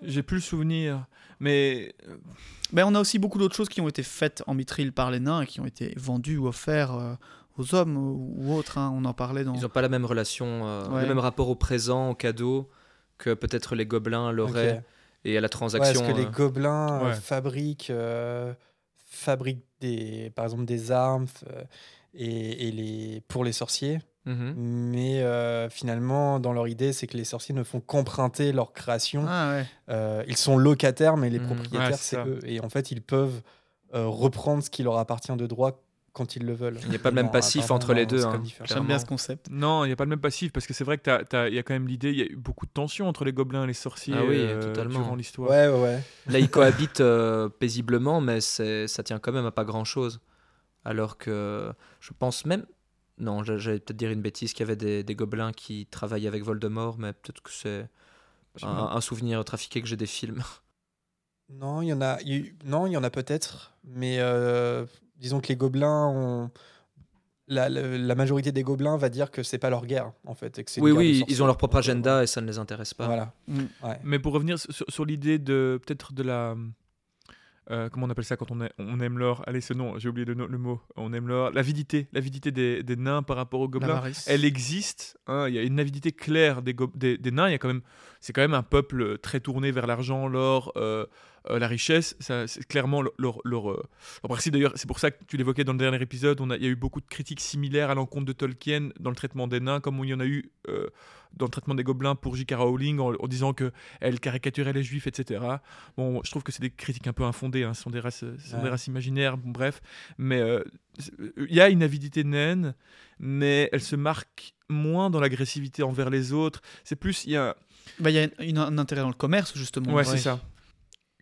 J'ai plus le souvenir, mais euh, Ben, on a aussi beaucoup d'autres choses qui ont été faites en mithril par les nains et qui ont été vendues ou offertes euh, aux hommes ou, autres. hein. On en parlait dans. Ils n'ont pas la même relation, euh, Ouais. le même rapport au présent, au cadeau, que peut-être les gobelins l'auraient, et à la Ouais, transaction. est-ce que les gobelins ouais. fabriquent, euh, fabriquent des, par exemple des armes et, et les, pour les sorciers mhm. mais euh, finalement, dans leur idée, c'est que les sorciers ne font qu'emprunter leur création. Ah ouais. Euh, ils sont locataires, mais les Mhm. propriétaires, Ouais, c'est eux. Et en fait, ils peuvent euh, reprendre ce qui leur appartient de droit quand ils le veulent. Il n'y a pas le même passif entre les deux, hein. J'aime bien ce concept. non, il n'y a pas le même passif parce que c'est vrai que t'as- t'as- il y a quand même l'idée, il y a eu beaucoup de tensions entre les gobelins et les sorciers Ah oui, euh, totalement. durant l'histoire. Ouais, ouais, ouais. Là, ils cohabitent euh, paisiblement, mais ça tient quand même à pas grand-chose. Alors que je pense même... Non, j'a- j'allais peut-être dire une bêtise, qu'il y avait des, des gobelins qui travaillaient avec Voldemort, mais peut-être que c'est un, un souvenir trafiqué que j'ai des films. Non, il y en a, y non, il y en a peut-être, mais euh, disons que les gobelins ont. La, la- la majorité des gobelins va dire que c'est pas leur guerre, en fait. et que Oui, oui, ils ont leur propre agenda et ça ne les intéresse pas. Voilà. Mm. Ouais. Mais pour revenir sur, sur l'idée de peut-être de la euh, comment on appelle ça quand on, aime l'or? Allez, ce nom, j'ai oublié le, mot. On aime l'or. L'avidité, l'avidité des, des nains par rapport aux gobelins. Elle existe. hein, Il y a une avidité claire des, go- des, des nains. Il y a quand même, c'est quand même un peuple très tourné vers l'argent, l'or, euh, euh, la richesse. C'est clairement leur, leur, leur, leur principe. D'ailleurs, c'est pour ça que tu l'évoquais dans le dernier épisode. Il y a eu beaucoup de critiques similaires à l'encontre de Tolkien dans le traitement des nains, comme il y en a eu euh, dans le traitement des gobelins pour J.K. Rowling, en, en disant que elle caricaturait les juifs, etc. Bon, je trouve que c'est des critiques un peu infondées. hein, Ce sont des races, ce sont des races imaginaires. Bon, bref, mais euh, il y a une avidité naine, mais elle se marque moins dans l'agressivité envers les autres. C'est plus, il y a, Bah, Il y a une- un intérêt dans le commerce, justement. ouais, c'est ça,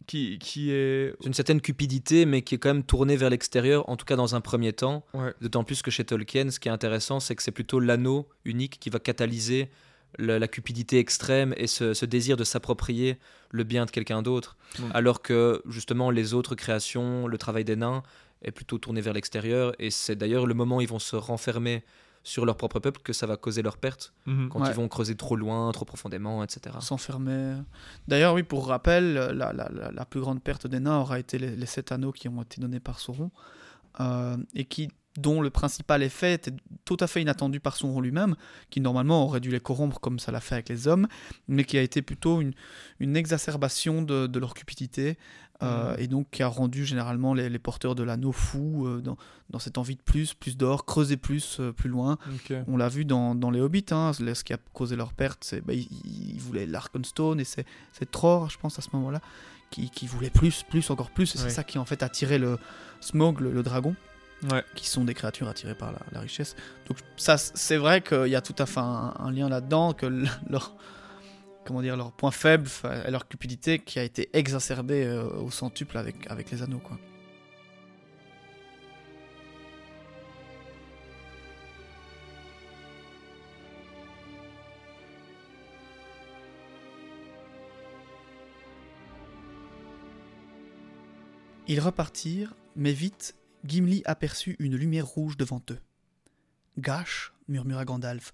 qui, qui est, C'est une certaine cupidité, mais qui est quand même tournée vers l'extérieur, en tout cas dans un premier temps. ouais, D'autant plus que chez Tolkien, ce qui est intéressant, c'est que c'est plutôt l'anneau unique qui va catalyser la cupidité extrême et ce, ce désir de s'approprier le bien de quelqu'un d'autre. Alors que justement les autres créations, le travail des nains, est plutôt tourné vers l'extérieur. Et c'est d'ailleurs le moment où ils vont se renfermer sur leur propre peuple que ça va causer leur perte, mhm, quand Ouais. ils vont creuser trop loin, trop profondément, etc. S'enfermer. D'ailleurs, oui, pour rappel, la, la- la- la plus grande perte des nains aura été les, les sept anneaux qui ont été donnés par Sauron, euh, et qui, dont le principal effet était tout à fait inattendu par Sauron lui-même, qui normalement aurait dû les corrompre comme ça l'a fait avec les hommes, mais qui a été plutôt une, une exacerbation de, de leur cupidité, euh, Mhm. et donc qui a rendu généralement les, les porteurs de l'anneau fous euh, dans, dans cette envie de plus, plus d'or, creuser plus, euh, plus loin. On l'a vu dans, dans les Hobbits, hein, ce qui a causé leur perte, c'est bah, ils, ils voulaient l'Arkenstone et c'est c'est Tror, je pense, à ce moment-là, qui, qui voulait plus, plus, encore plus. Et c'est ça qui en fait attiré le Smog, le, le dragon, ouais. qui sont des créatures attirées par la, richesse. Donc ça, c'est vrai qu'il y a tout à fait un, lien là-dedans, que leur, comment dire, leur point faible, leur cupidité qui a été exacerbée euh, au centuple avec, avec les anneaux. Quoi. Ils repartirent, mais vite Gimli aperçut une lumière rouge devant eux. Gâche, murmura Gandalf,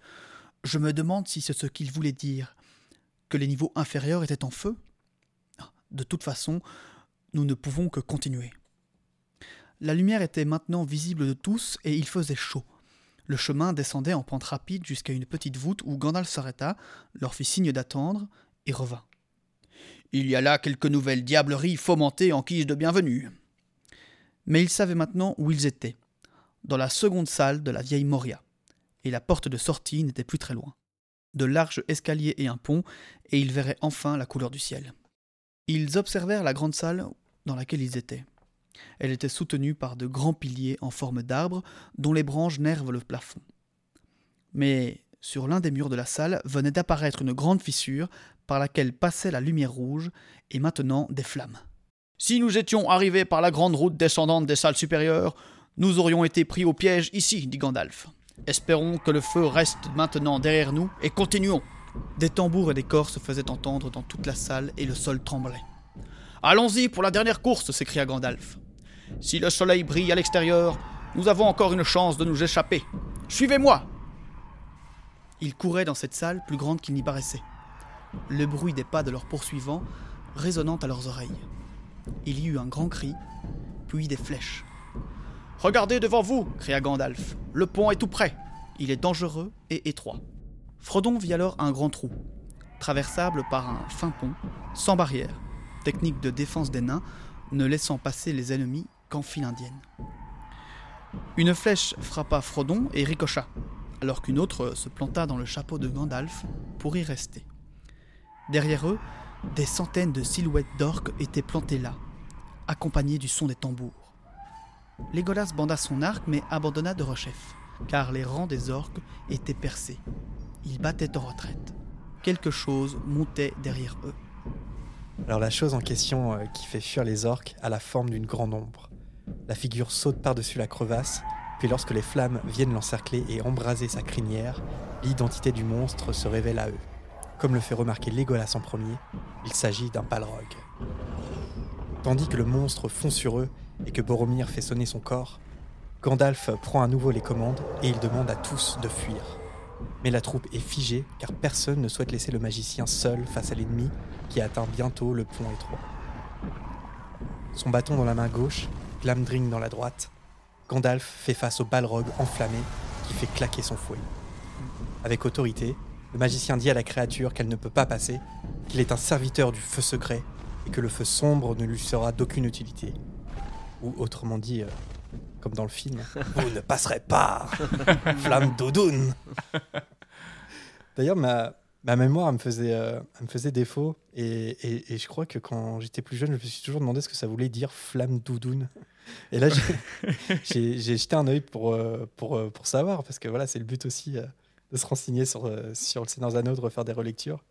je me demande si c'est ce qu'il voulait dire, que les niveaux inférieurs étaient en feu? Ah, de toute façon, nous ne pouvons que continuer. La lumière était maintenant visible de tous et il faisait chaud. Le chemin descendait en pente rapide jusqu'à une petite voûte où Gandalf s'arrêta, leur fit signe d'attendre et revint. Il y a là quelques nouvelles diableries fomentées en guise de bienvenue. Mais ils savaient maintenant où ils étaient, dans la seconde salle de la vieille Moria, et la porte de sortie n'était plus très loin. De larges escaliers et un pont, et ils verraient enfin la couleur du ciel. Ils observèrent la grande salle dans laquelle ils étaient. Elle était soutenue par de grands piliers en forme d'arbre dont les branches nervent le plafond. Mais sur l'un des murs de la salle venait d'apparaître une grande fissure par laquelle passait la lumière rouge et maintenant des flammes. Si nous étions arrivés par la grande route descendante des salles supérieures, nous aurions été pris au piège ici, dit Gandalf. Espérons que le feu reste maintenant derrière nous et continuons. Des tambours et des corps se faisaient entendre dans toute la salle et le sol tremblait. Allons-y pour la dernière course, s'écria Gandalf. Si le soleil brille à l'extérieur, nous avons encore une chance de nous échapper. Suivez-moi Ils couraient dans cette salle plus grande qu'il n'y paraissait. Le bruit des pas de leurs poursuivants résonnant à leurs oreilles. Il y eut un grand cri, puis des flèches. Regardez devant vous cria Gandalf. Le pont est tout près. Il est dangereux et étroit. Frodon vit alors un grand trou, traversable par un fin pont, sans barrière, technique de défense des nains, ne laissant passer les ennemis qu'en file indienne. Une flèche frappa Frodon et ricocha, alors qu'une autre se planta dans le chapeau de Gandalf pour y rester. Derrière eux, des centaines de silhouettes d'orques étaient plantées là, accompagnées du son des tambours. Légolas banda son arc mais abandonna de rechef, car les rangs des orques étaient percés. Ils battaient en retraite. Quelque chose montait derrière eux. Alors la chose en question euh, qui fait fuir les orques a la forme d'une grande ombre. La figure saute par-dessus la crevasse, puis lorsque les flammes viennent l'encercler et embraser sa crinière, l'identité du monstre se révèle à eux. Comme le fait remarquer Légolas en premier, il s'agit d'un palrog. Tandis que le monstre fond sur eux et que Boromir fait sonner son corps, Gandalf prend à nouveau les commandes et il demande à tous de fuir. Mais la troupe est figée car personne ne souhaite laisser le magicien seul face à l'ennemi qui atteint bientôt le pont étroit. Son bâton dans la main gauche, Glamdring dans la droite, Gandalf fait face au balrog enflammé qui fait claquer son fouet. Avec autorité, le magicien dit à la créature qu'elle ne peut pas passer, qu'il est un serviteur du feu secret et que le feu sombre ne lui sera d'aucune utilité. Ou autrement dit, euh, comme dans le film, vous ne passerez pas Flamme doudoune D'ailleurs, ma, ma mémoire me faisait, euh, me faisait défaut et, et, je crois que quand j'étais plus jeune, je me suis toujours demandé ce que ça voulait dire flamme doudoune. Et là, j'ai jeté un œil pour, euh, pour, pour savoir, parce que voilà, c'est le but aussi de se renseigner sur, sur le Seigneur Anneaux, de refaire des relectures.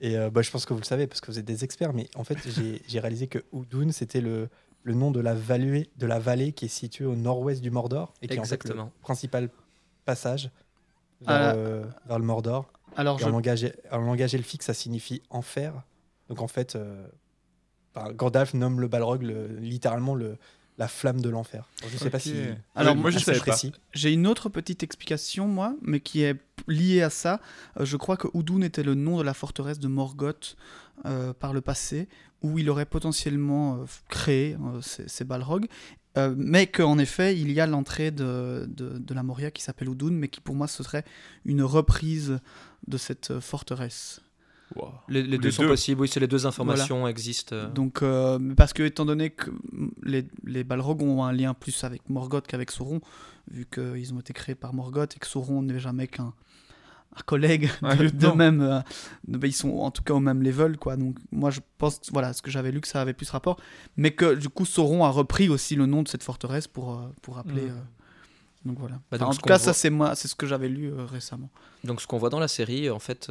Et bah, je pense que vous le savez parce que vous êtes des experts, mais en fait, j'ai réalisé que Oudoun, c'était le, le nom de la, vallée, de la vallée qui est située au nord-ouest du Mordor et qui est en fait le principal passage vers, euh, euh, le Mordor. Alors en, langage, en langage elfique, ça signifie enfer. Donc en fait, euh, Gandalf nomme le Balrog littéralement le, la flamme de l'enfer. Je sais pas si. Alors moi je sais pas. J'ai une autre petite explication moi, mais qui est liée à ça. je crois que Udun était le nom de la forteresse de Morgoth par le passé, où il aurait potentiellement euh, créé euh, ces, balrogs, euh, mais qu'en effet, il y a l'entrée de, de, la Moria qui s'appelle Udun, mais qui pour moi ce serait une reprise de cette forteresse. Les, deux sont possibles, oui, c'est les deux informations existent. Donc, parce que étant donné que les, les Balrogs ont un lien plus avec Morgoth qu'avec Sauron, vu qu'ils ont été créés par Morgoth et que Sauron n'est jamais qu'un un collègue de, même euh, ils sont en tout cas au même level quoi donc moi je pense voilà ce que j'avais lu que ça avait plus rapport mais que du coup Sauron a repris aussi le nom de cette forteresse pour euh, pour appeler mm. Euh, donc voilà bah, en tout cas ça c'est moi c'est ce que j'avais lu récemment donc ce qu'on voit dans la série en fait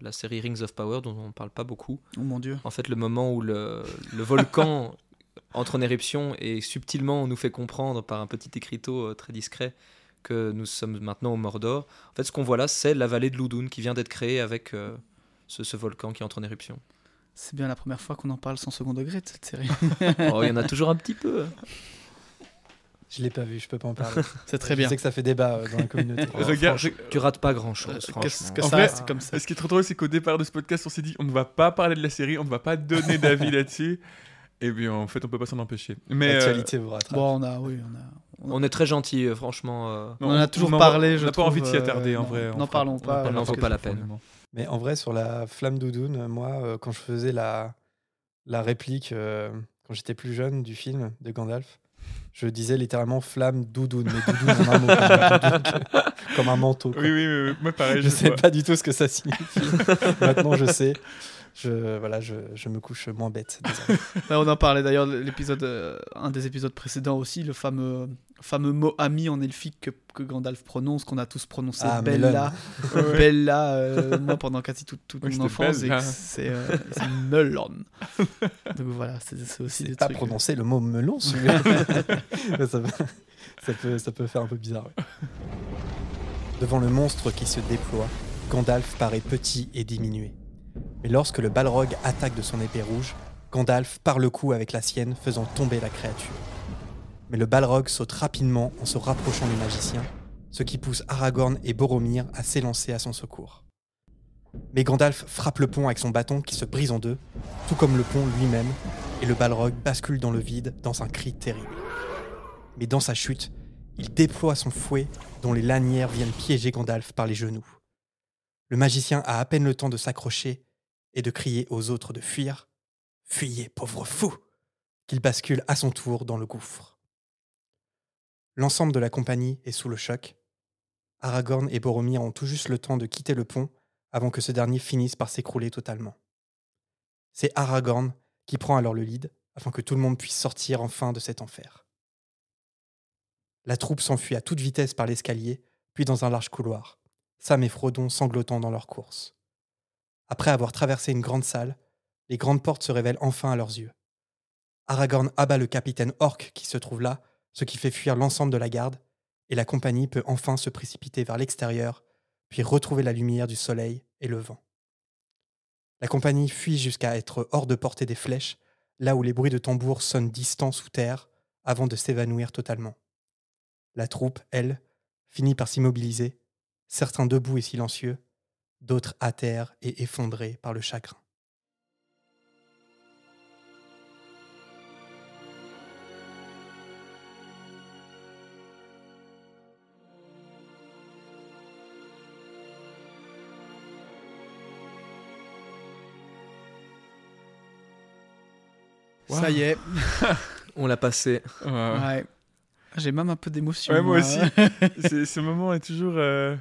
la série Rings of Power dont on parle pas beaucoup oh mon dieu en fait le moment où le, le volcan entre en éruption et subtilement on nous fait comprendre par un petit écriteau très discret que nous sommes maintenant au Mordor. En fait, ce qu'on voit là, c'est la vallée de Loudoun qui vient d'être créée avec euh, ce, volcan qui entre en éruption. C'est bien la première fois qu'on en parle sans second degré de cette série. oh, il y en a toujours un petit peu. Je l'ai pas vu, je peux pas en parler. c'est très bien. Je sais que ça fait débat euh, dans la communauté. Regarde, tu rates pas grand chose. Qu'est-ce que ça reste comme ça Ce qui est trop drôle, c'est qu'au départ de ce podcast, on s'est dit on ne va pas parler de la série, on ne va pas donner d'avis là-dessus. Et bien en fait, on peut pas s'en empêcher. Mais l'actualité vous rattrape. Bon, on a, oui, on a. On, est très gentil, franchement. Euh. on, en a toujours parlé. Je n'ai pas envie de s'y attarder en vrai. N'en parlons pas. n'en vaut pas la peine. Mais en vrai, sur la flamme doudoune, moi, euh, quand je faisais la, la réplique, euh, quand j'étais plus jeune, du film de Gandalf, je disais littéralement flamme doudoune, mais doudoune en un mot, comme, un manteau. Oui, oui, oui, moi pareil. Je ne sais pas du tout ce que ça signifie. Maintenant, je sais je, voilà, je, je, me couche moins bête. on en parlait d'ailleurs l'épisode, euh, un des épisodes précédents aussi, le fameux, fameux mot ami en elfique que, que Gandalf prononce, qu'on a tous prononcé ah, Bella. Bella, euh, moi pendant quasi toute, toute mon enfance, c'est euh, melon. Donc voilà, c'est aussi des pas prononcer le mot melon, ça, ça, peut, ça peut faire un peu bizarre. Devant le monstre qui se déploie, Gandalf paraît petit et diminué. Mais lorsque le balrog attaque de son épée rouge, Gandalf part le coup avec la sienne, faisant tomber la créature. Mais le balrog saute rapidement en se rapprochant du magicien, ce qui pousse Aragorn et Boromir à s'élancer à son secours. Mais Gandalf frappe le pont avec son bâton qui se brise en deux, tout comme le pont lui-même, et le balrog bascule dans le vide dans un cri terrible. Mais dans sa chute, il déploie son fouet dont les lanières viennent piéger Gandalf par les genoux. Le magicien a à peine le temps de s'accrocher et de crier aux autres de fuir. Fuyez, pauvre fou qu'il bascule à son tour dans le gouffre. L'ensemble de la compagnie est sous le choc. Aragorn et Boromir ont tout juste le temps de quitter le pont avant que ce dernier finisse par s'écrouler totalement. C'est Aragorn qui prend alors le lead afin que tout le monde puisse sortir enfin de cet enfer. La troupe s'enfuit à toute vitesse par l'escalier, puis dans un large couloir. Sam et Frodon sanglotant dans leur course. Après avoir traversé une grande salle, les grandes portes se révèlent enfin à leurs yeux. Aragorn abat le capitaine Orc qui se trouve là, ce qui fait fuir l'ensemble de la garde, et la compagnie peut enfin se précipiter vers l'extérieur, puis retrouver la lumière du soleil et le vent. La compagnie fuit jusqu'à être hors de portée des flèches, là où les bruits de tambour sonnent distants sous terre, avant de s'évanouir totalement. La troupe, elle, finit par s'immobiliser certains debout et silencieux, d'autres à terre et effondrés par le chagrin. Ça y est, on l'a passé. J'ai même un peu d'émotion. moi, aussi. ce moment est toujours. Euh,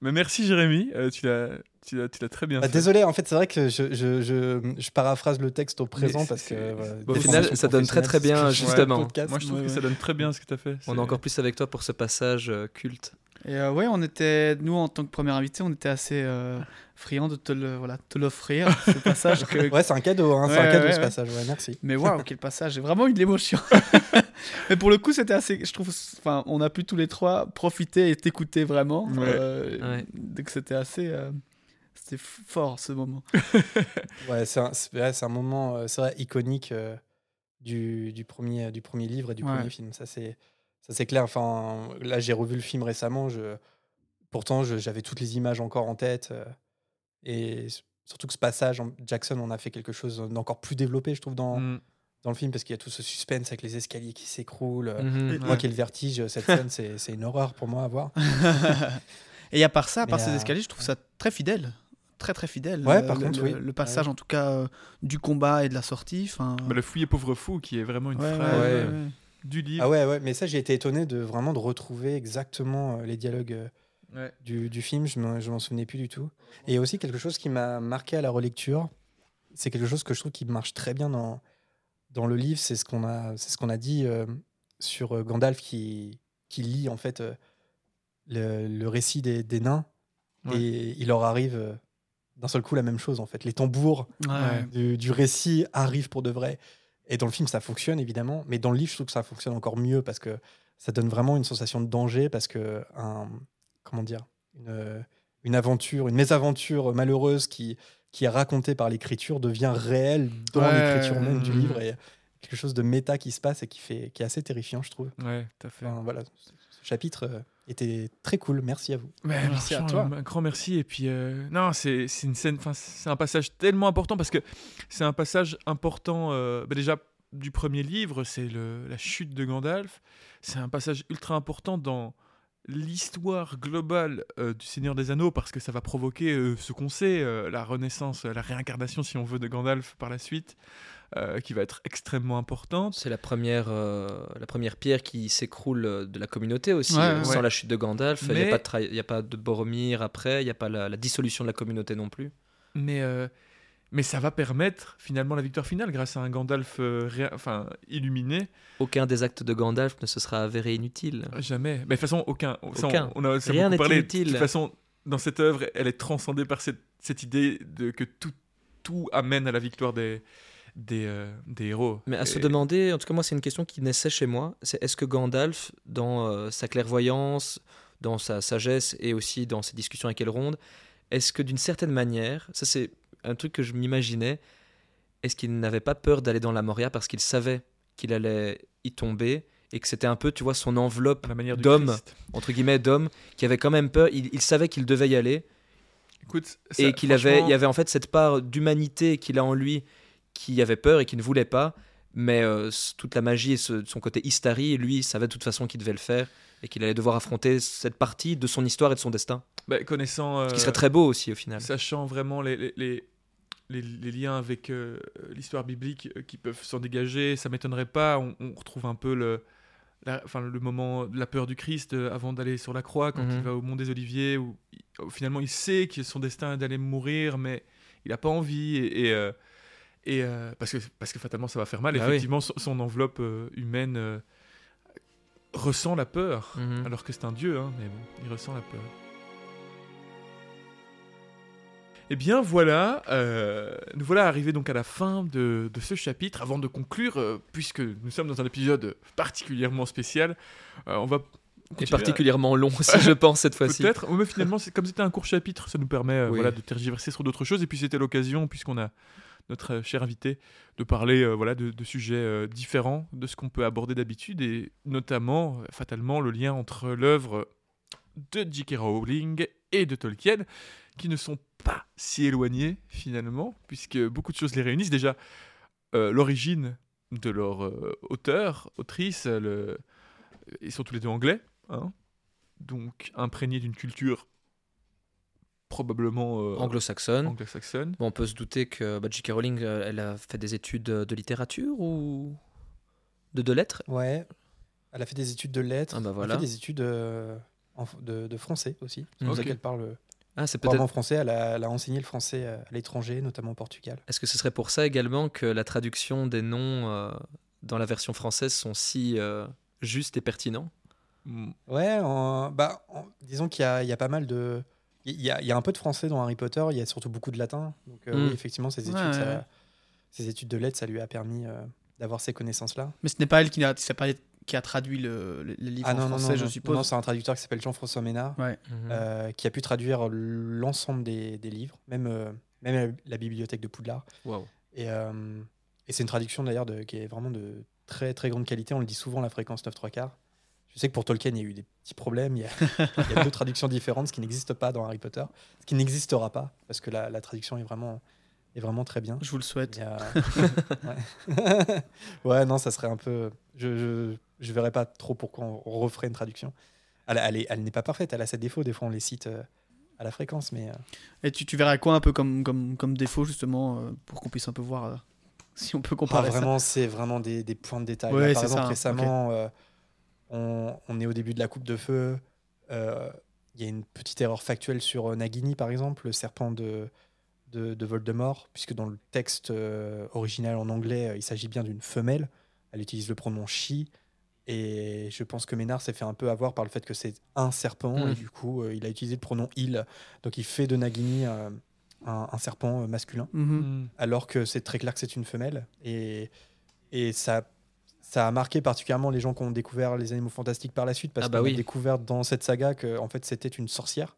mais merci Jérémy, euh, tu l'as. Tu l'as, très bien bah, fait. Désolé, en fait, c'est vrai que je, je, je, paraphrase le texte au présent parce que. au final, ça donne très très bien, justement. Moi, je trouve que ça donne très bien ce que tu as fait. On est encore plus avec toi pour ce passage euh, culte. Et euh, ouais, on était, nous en tant que premier invité, on était assez euh, friands de te le, voilà, te l'offrir, ce passage. Que... ouais, c'est un cadeau, hein, c'est un cadeau ce passage, ouais, merci. Mais waouh, quel passage, j'ai vraiment eu de l'émotion. Mais pour le coup, c'était assez, je trouve, enfin, on a pu tous les trois profiter et t'écouter vraiment. Euh, donc c'était assez, euh, c'était fort ce moment. ouais, c'est un, c'est un moment, euh, c'est vrai, iconique du, du, premier, du premier livre et du premier film. Ça, c'est ça c'est clair. Enfin, là, j'ai revu le film récemment. Je... Pourtant, j'avais toutes les images encore en tête. Euh, et surtout que ce passage, Jackson, on a fait quelque chose d'encore plus développé, je trouve, dans, mm. dans le film, parce qu'il y a tout ce suspense avec les escaliers qui s'écroulent. Mm-hmm. moi qui ai le vertige, cette scène, c'est une horreur pour moi à voir. et à part ça, à part ces euh, escaliers, je trouve ça très fidèle très très fidèle. Ouais, par le, contre, le, oui. le passage en tout cas euh, du combat et de la sortie. Bah, le fouillé pauvre fou qui est vraiment une phrase du livre. Ah ouais, ouais, mais ça, j'ai été étonné de vraiment de retrouver exactement euh, les dialogues euh, du, du, film. Je m'en souvenais plus du tout. Et il y a aussi quelque chose qui m'a marqué à la relecture. C'est quelque chose que je trouve qui marche très bien dans, dans le livre. C'est ce qu'on a, ce qu'on a dit euh, sur Gandalf qui, qui lit en fait le, le, récit des, des nains. Et il leur arrive d'un seul coup la même chose en fait. Les tambours du, du, récit arrivent pour de vrai. Et dans le film, ça fonctionne évidemment, mais dans le livre, je trouve que ça fonctionne encore mieux parce que ça donne vraiment une sensation de danger parce que un, comment dire, une, une aventure, une mésaventure malheureuse qui, qui est raconté par l'écriture devient réel dans l'écriture même du livre et quelque chose de méta qui se passe et qui, fait, qui est assez terrifiant, je trouve. Ouais, tout à fait. voilà, ce chapitre euh, était très cool. Merci à vous. merci à toi. Un grand merci. Et puis, euh, non, c'est une scène, c'est un passage tellement important parce que c'est un passage important. Euh, bah déjà, du premier livre, c'est la chute de Gandalf. C'est un passage ultra important dans l'histoire globale euh, du Seigneur des Anneaux parce que ça va provoquer euh, ce qu'on sait, euh, la renaissance, la réincarnation si on veut de Gandalf par la suite, qui va être extrêmement importante. C'est la première, la première pierre qui s'écroule de la communauté aussi. Sans la chute de Gandalf, il n'y a, a, pas de Boromir après, il n'y a pas la, la, dissolution de la communauté non plus. Mais mais ça va permettre finalement la victoire finale grâce à un Gandalf euh, enfin, illuminé. Aucun des actes de Gandalf ne se sera avéré inutile. Jamais. Mais de toute façon, aucun. aucun. On, a, Rien n'est inutile. De toute façon, dans cette œuvre, elle est transcendée par cette, cette idée de que tout, tout amène à la victoire des, des, euh, des héros. Mais à se demander, en tout cas moi c'est une question qui naissait chez moi, c'est est-ce que Gandalf, dans euh, sa clairvoyance, dans sa sagesse et aussi dans ses discussions avec Elrond, est-ce que d'une certaine manière, ça c'est un truc que je m'imaginais. Est-ce qu'il n'avait pas peur d'aller dans la Moria parce qu'il savait qu'il allait y tomber et que c'était un peu, tu vois, son enveloppe d'homme, entre guillemets, d'homme, qui avait quand même peur. Il, savait qu'il devait y aller. Écoute, et qu'il avait, il y avait en fait cette part d'humanité qu'il a en lui qui avait peur et qui ne voulait pas. Mais euh, toute la magie et son côté Istari, lui, il savait de toute façon qu'il devait le faire et qu'il allait devoir affronter cette partie de son histoire et de son destin. Bah, connaissant. Ce qui serait très beau aussi au final. Sachant vraiment les, les les, liens avec euh, l'histoire biblique euh, qui peuvent s'en dégager, ça m'étonnerait pas. On, retrouve un peu le, enfin, le moment de la peur du Christ euh, avant d'aller sur la croix, quand il mhm. va au Mont des Oliviers, où, finalement il sait que son destin est d'aller mourir, mais il n'a pas envie. Et, et, parce, que, parce que fatalement ça va faire mal. Bah Effectivement, son, enveloppe humaine ressent la peur, mhm. alors que c'est un dieu, hein, mais bon, il ressent la peur. Eh bien voilà, euh, nous voilà arrivés donc à la fin de, ce chapitre. Avant de conclure, euh, puisque nous sommes dans un épisode particulièrement spécial, euh, on va et particulièrement long aussi, je pense, cette fois-ci. Peut-être, mais finalement, comme c'était un court chapitre, ça nous permet voilà, de tergiverser sur d'autres choses. Et puis c'était l'occasion, puisqu'on a notre cher invité, de parler voilà, de, sujets différents de ce qu'on peut aborder d'habitude, et notamment, fatalement, le lien entre l'œuvre de J.K. Rowling et de Tolkien, qui ne sont pas si éloignés finalement, puisque beaucoup de choses les réunissent. Déjà, euh, l'origine de leur euh, auteur, autrice, ils sont tous les deux anglais, hein, donc imprégnés d'une culture probablement euh, anglo-saxonne. Anglo on peut se douter que bah, J.K. Rowling, elle a fait des études de littérature ou de, de lettres? Ouais, elle a fait des études de lettres, ah bah elle a fait des études de, de, français aussi. C'est pour ça qu'elle parle ah, c'est peut-être. En français, elle a, enseigné le français à l'étranger, notamment au Portugal. Est-ce que ce serait pour ça également que la traduction des noms euh, dans la version française sont si euh, justes et pertinents? Mm. Ouais, bah, disons qu'il y, a, pas mal de. Il y, a, un peu de français dans Harry Potter, il y a surtout beaucoup de latin. Donc, euh, oui, mm. effectivement, ces études, de lettres, ça lui a permis d'avoir ces connaissances-là. Mais ce n'est pas elle qui n'a pas qui a traduit le, le, livre ah en français, je suppose. Non, c'est un traducteur qui s'appelle Jean-François Ménard, euh, qui a pu traduire l'ensemble des, des, livres, même, euh, même la, bibliothèque de Poudlard. Et, euh, et c'est une traduction d'ailleurs qui est vraiment de très très grande qualité. On le dit souvent, la fréquence 9 3 quarts. Je sais que pour Tolkien, il y a eu des petits problèmes. Il y a, il y a deux traductions différentes, ce qui n'existe pas dans Harry Potter, ce qui n'existera pas, parce que la, la traduction est vraiment est vraiment très bien. Je vous le souhaite. ouais. non, ça serait un peu. Je, je, je verrais pas trop pourquoi on referait une traduction. Elle, elle, elle n'est pas parfaite, elle a ses défauts. Des fois, on les cite euh, à la fréquence, mais. Euh. Et tu, tu verrais quoi un peu comme, comme, comme défaut, justement, euh, pour qu'on puisse un peu voir si on peut comparer ah, Vraiment, c'est vraiment des, des, points de détail. par exemple, ça. récemment, on, on, est au début de la coupe de feu. Il y a une petite erreur factuelle sur Nagini, par exemple, le serpent de, de, Voldemort, puisque dans le texte euh, original en anglais, euh, il s'agit bien d'une femelle. Elle utilise le pronom she. Et je pense que Ménard s'est fait un peu avoir par le fait que c'est un serpent, et mm. du coup, euh, il a utilisé le pronom il. Donc il fait de Nagini un, serpent masculin, mm-hmm. mm. alors que c'est très clair que c'est une femelle. Et, et ça, ça a marqué particulièrement les gens qui ont découvert les animaux fantastiques par la suite, parce ah bah qu'on a découvert dans cette saga que en fait, c'était une sorcière,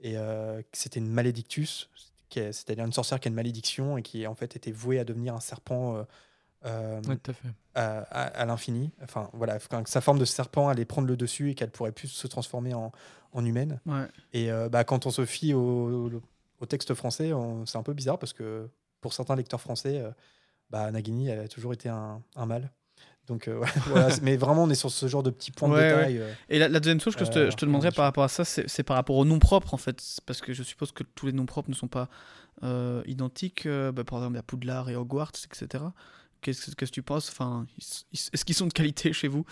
et que c'était une malédictus, c'est-à-dire une sorcière qui a une malédiction et qui en fait était vouée à devenir un serpent euh, tout à, fait. à, l'infini. Enfin, voilà, quand sa forme de serpent allait prendre le dessus et qu'elle pourrait plus se transformer en, en humaine. Et euh, bah, quand on se fie au, au texte français, c'est un peu bizarre parce que pour certains lecteurs français, euh, bah, Nagini elle a toujours été un, un mâle. Donc, voilà, mais vraiment, on est sur ce genre de petits points de détail. Et la, deuxième chose que je te, je te demanderais par rapport à ça, c'est par rapport aux noms propres, en fait. Parce que je suppose que tous les noms propres ne sont pas identiques. Bah, par exemple, il y a Poudlard et Hogwarts, etc. Qu'est-ce que tu penses? Enfin, Est-ce qu'ils sont de qualité chez vous?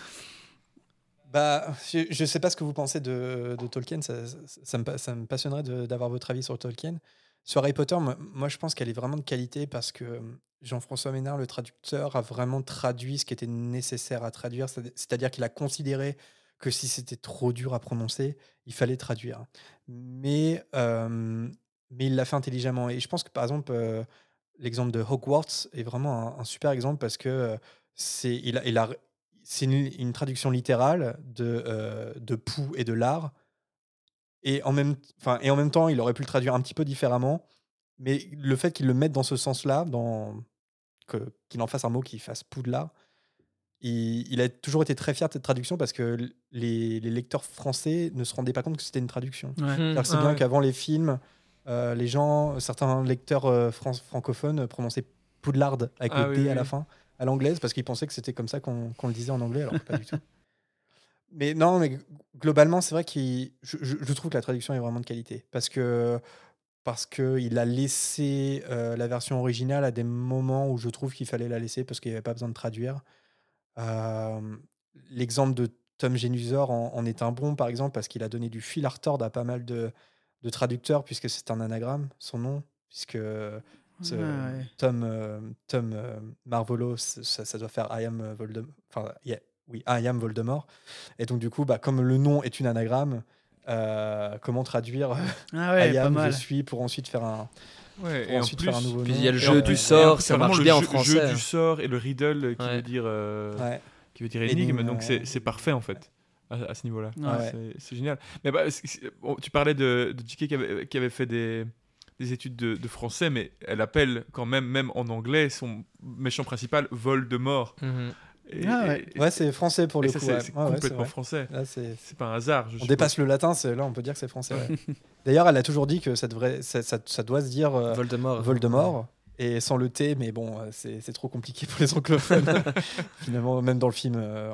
Bah, je ne sais pas ce que vous pensez de, de Tolkien, ça, ça, me, ça, me, passionnerait d'avoir votre avis sur Tolkien. Sur Harry Potter, moi, je pense qu'elle est vraiment de qualité parce que Jean-François Ménard, le traducteur, a vraiment traduit ce qui était nécessaire à traduire, c'est-à-dire qu'il a considéré que si c'était trop dur à prononcer, il fallait traduire. Mais, euh, mais il l'a fait intelligemment. Et je pense que par exemple, l'exemple de Hogwarts est vraiment un, super exemple parce que c'est il a, une, traduction littérale de, de Pou et de l'art. Et en, même, et en même temps, il aurait pu le traduire un petit peu différemment. Mais le fait qu'il le mette dans ce sens-là, qu'il en fasse un mot qui fasse Pou de l'art, il, il, a toujours été très fier de cette traduction parce que les, les lecteurs français ne se rendaient pas compte que c'était une traduction. C'est bien qu'avant les films, euh, les gens, certains lecteurs euh, francophones prononçaient Poudlard avec ah le D à la fin, à l'anglaise, parce qu'ils pensaient que c'était comme ça qu'on le disait en anglais, alors pas du tout. Mais non, mais globalement, c'est vrai que je, je, trouve que la traduction est vraiment de qualité. Parce que parce qu'il a laissé euh, la version originale à des moments où je trouve qu'il fallait la laisser parce qu'il n'y avait pas besoin de traduire. L'exemple de Tom Genusor en, en, est un bon, par exemple, parce qu'il a donné du fil à retordre à pas mal de, de traducteur, puisque c'est un anagramme, son nom, puisque Tom, euh, Tom euh, Marvolo, ça, doit faire I am Voldemort. Enfin, oui, I am Voldemort. Et donc, du coup, bah, comme le nom est une anagramme, euh, comment traduire ah I am, je suis, pour ensuite faire un. Ouais, et ensuite faire un nouveau puis il y a le jeu du sort, ça marche bien en français. Le jeu du sort et le riddle qui veut dire, qui veut dire énigme, donc c'est parfait en fait à, ce niveau-là. C'est génial. Mais bah, tu parlais de, de JK qui avait, qui avait fait des, des études de, français, mais elle appelle quand même, même en anglais, son méchant principal Voldemort. Mm ah ouais, ouais c'est français pour le coup. C'est complètement français. C'est pas un hasard. on dépasse le latin, là on peut dire que c'est français. D'ailleurs, elle a toujours dit que ça, devrait, ça, ça, doit se dire euh, Voldemort. Voldemort et sans le T, mais bon, euh, c'est trop compliqué pour les anglophones. Finalement, même dans le film, euh,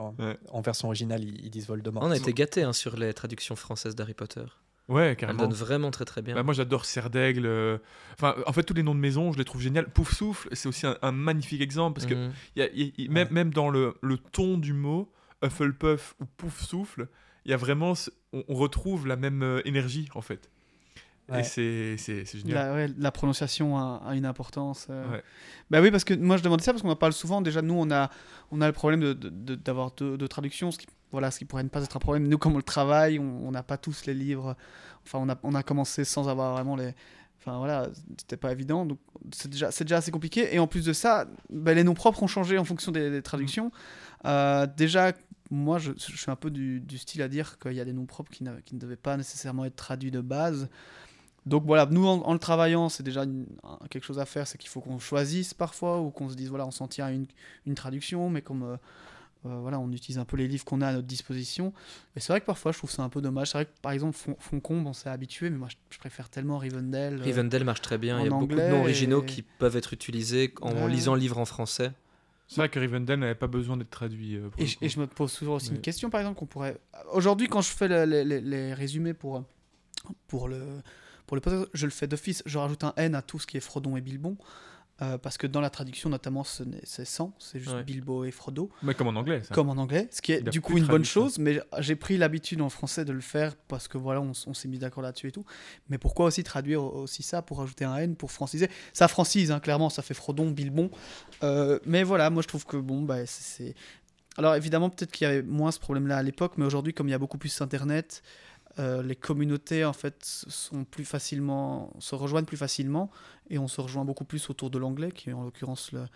en, version originale, ils, disent Voldemort. On a été gâtés hein, sur les traductions françaises d'Harry Potter. Ouais, carrément. Elle donne vraiment très très bien. Bah, moi j'adore Serre d'Aigle. Euh, enfin, en fait, tous les noms de maisons, je les trouve géniaux. Pouf Souffle, c'est aussi un, magnifique exemple parce que mhm. y a, même, même dans le, le, ton du mot, Hufflepuff ou Pouf Souffle, il y a vraiment. On, on, retrouve la même énergie en fait. Et c'est génial. La, la prononciation a, une importance. Euh. Bah oui, parce que moi je demandais ça parce qu'on en parle souvent. Déjà, nous, on a, on a le problème d'avoir de, de, de, traduction, ce qui, voilà, ce qui pourrait ne pas être un problème. Nous, comme on le travaille, on n'a pas tous les livres. Enfin, on a, on a commencé sans avoir vraiment les. Enfin voilà, c'était pas évident. Donc c'est déjà, déjà assez compliqué. Et en plus de ça, bah, les noms propres ont changé en fonction des, traductions. Euh, déjà, moi, je, je, suis un peu du, du style à dire qu'il y a des noms propres qui, qui ne devaient pas nécessairement être traduits de base. Donc voilà, nous en, le travaillant, c'est déjà quelque chose à faire, c'est qu'il faut qu'on choisisse parfois ou qu'on se dise voilà, on s'en tient à une, une, traduction, mais comme euh, euh, voilà, on utilise un peu les livres qu'on a à notre disposition. Et c'est vrai que parfois je trouve ça un peu dommage. C'est vrai que par exemple Foncombe, on s'est habitué, mais moi je, préfère tellement Rivendell. Euh, Rivendell marche très bien. Il y a beaucoup de noms originaux qui peuvent être utilisés en lisant le livre en français. C'est vrai que Rivendell n'avait pas besoin d'être traduit. et, je, me pose toujours aussi une question, par exemple, qu'on pourrait. Aujourd'hui, quand je fais les, les résumés pour, pour le pour le je le fais d'office, je rajoute un N à tout ce qui est Frodon et Bilbon. Euh, parce que dans la traduction, notamment, c'est sans, c'est juste Bilbo et Frodo. Mais comme en anglais, ça. Comme en anglais, ce qui est du coup une bonne chose, mais j'ai pris l'habitude en français de le faire parce que voilà, on, s'est mis d'accord là-dessus et tout. Mais pourquoi aussi traduire aussi ça pour rajouter un N, pour franciser? Ça francise, hein, clairement, ça fait Frodon, Bilbon. Euh, mais voilà, moi je trouve que bon, bah, c'est. Alors évidemment, peut-être qu'il y avait moins ce problème-là à l'époque, mais aujourd'hui, comme il y a beaucoup plus Internet, euh, les communautés en fait sont plus facilement se rejoignent plus facilement et on se rejoint beaucoup plus autour de l'anglais qui est en l'occurrence la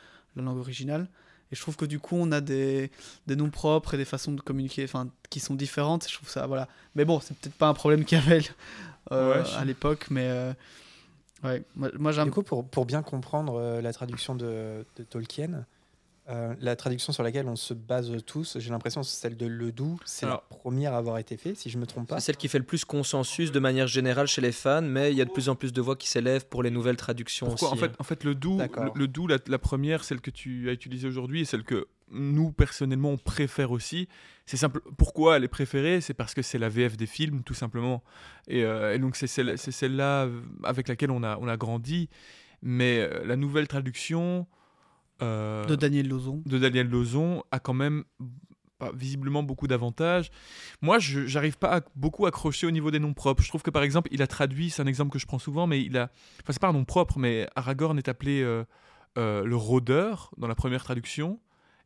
langue originale. Et je trouve que du coup on a des, des noms propres et des façons de communiquer enfin qui sont différentes. Je trouve ça voilà. Mais bon c'est peut-être pas un problème qu'il y avait euh, à l'époque mais euh, Ouais, moi, j'aime. Du coup, pour, pour bien comprendre la traduction de, de Tolkien, euh, la traduction sur laquelle on se base tous, j'ai l'impression c'est celle de Ledoux. C'est la première à avoir été faite, si je me trompe pas. C'est celle qui fait le plus consensus de manière générale chez les fans, mais il y a de plus en plus de voix qui s'élèvent pour les nouvelles traductions Pourquoi aussi. En fait, en fait Ledoux, le, Doux, la, première, celle que tu as utilisée aujourd'hui, et celle que nous personnellement on préfère aussi. C'est simple. Pourquoi elle est préférée? C'est parce que c'est la VF des films, tout simplement. Et, euh, donc c'est celle, celle-là avec laquelle on a, on a grandi. Mais euh, la nouvelle traduction. Euh, de Daniel Lozon. De Daniel Lozon a quand même visiblement beaucoup d'avantages. Moi, je n'arrive pas à beaucoup accrocher au niveau des noms propres. Je trouve que par exemple, il a traduit, c'est un exemple que je prends souvent, mais il a. Enfin, c'est pas un nom propre, mais Aragorn est appelé euh, euh, le rôdeur dans la première traduction,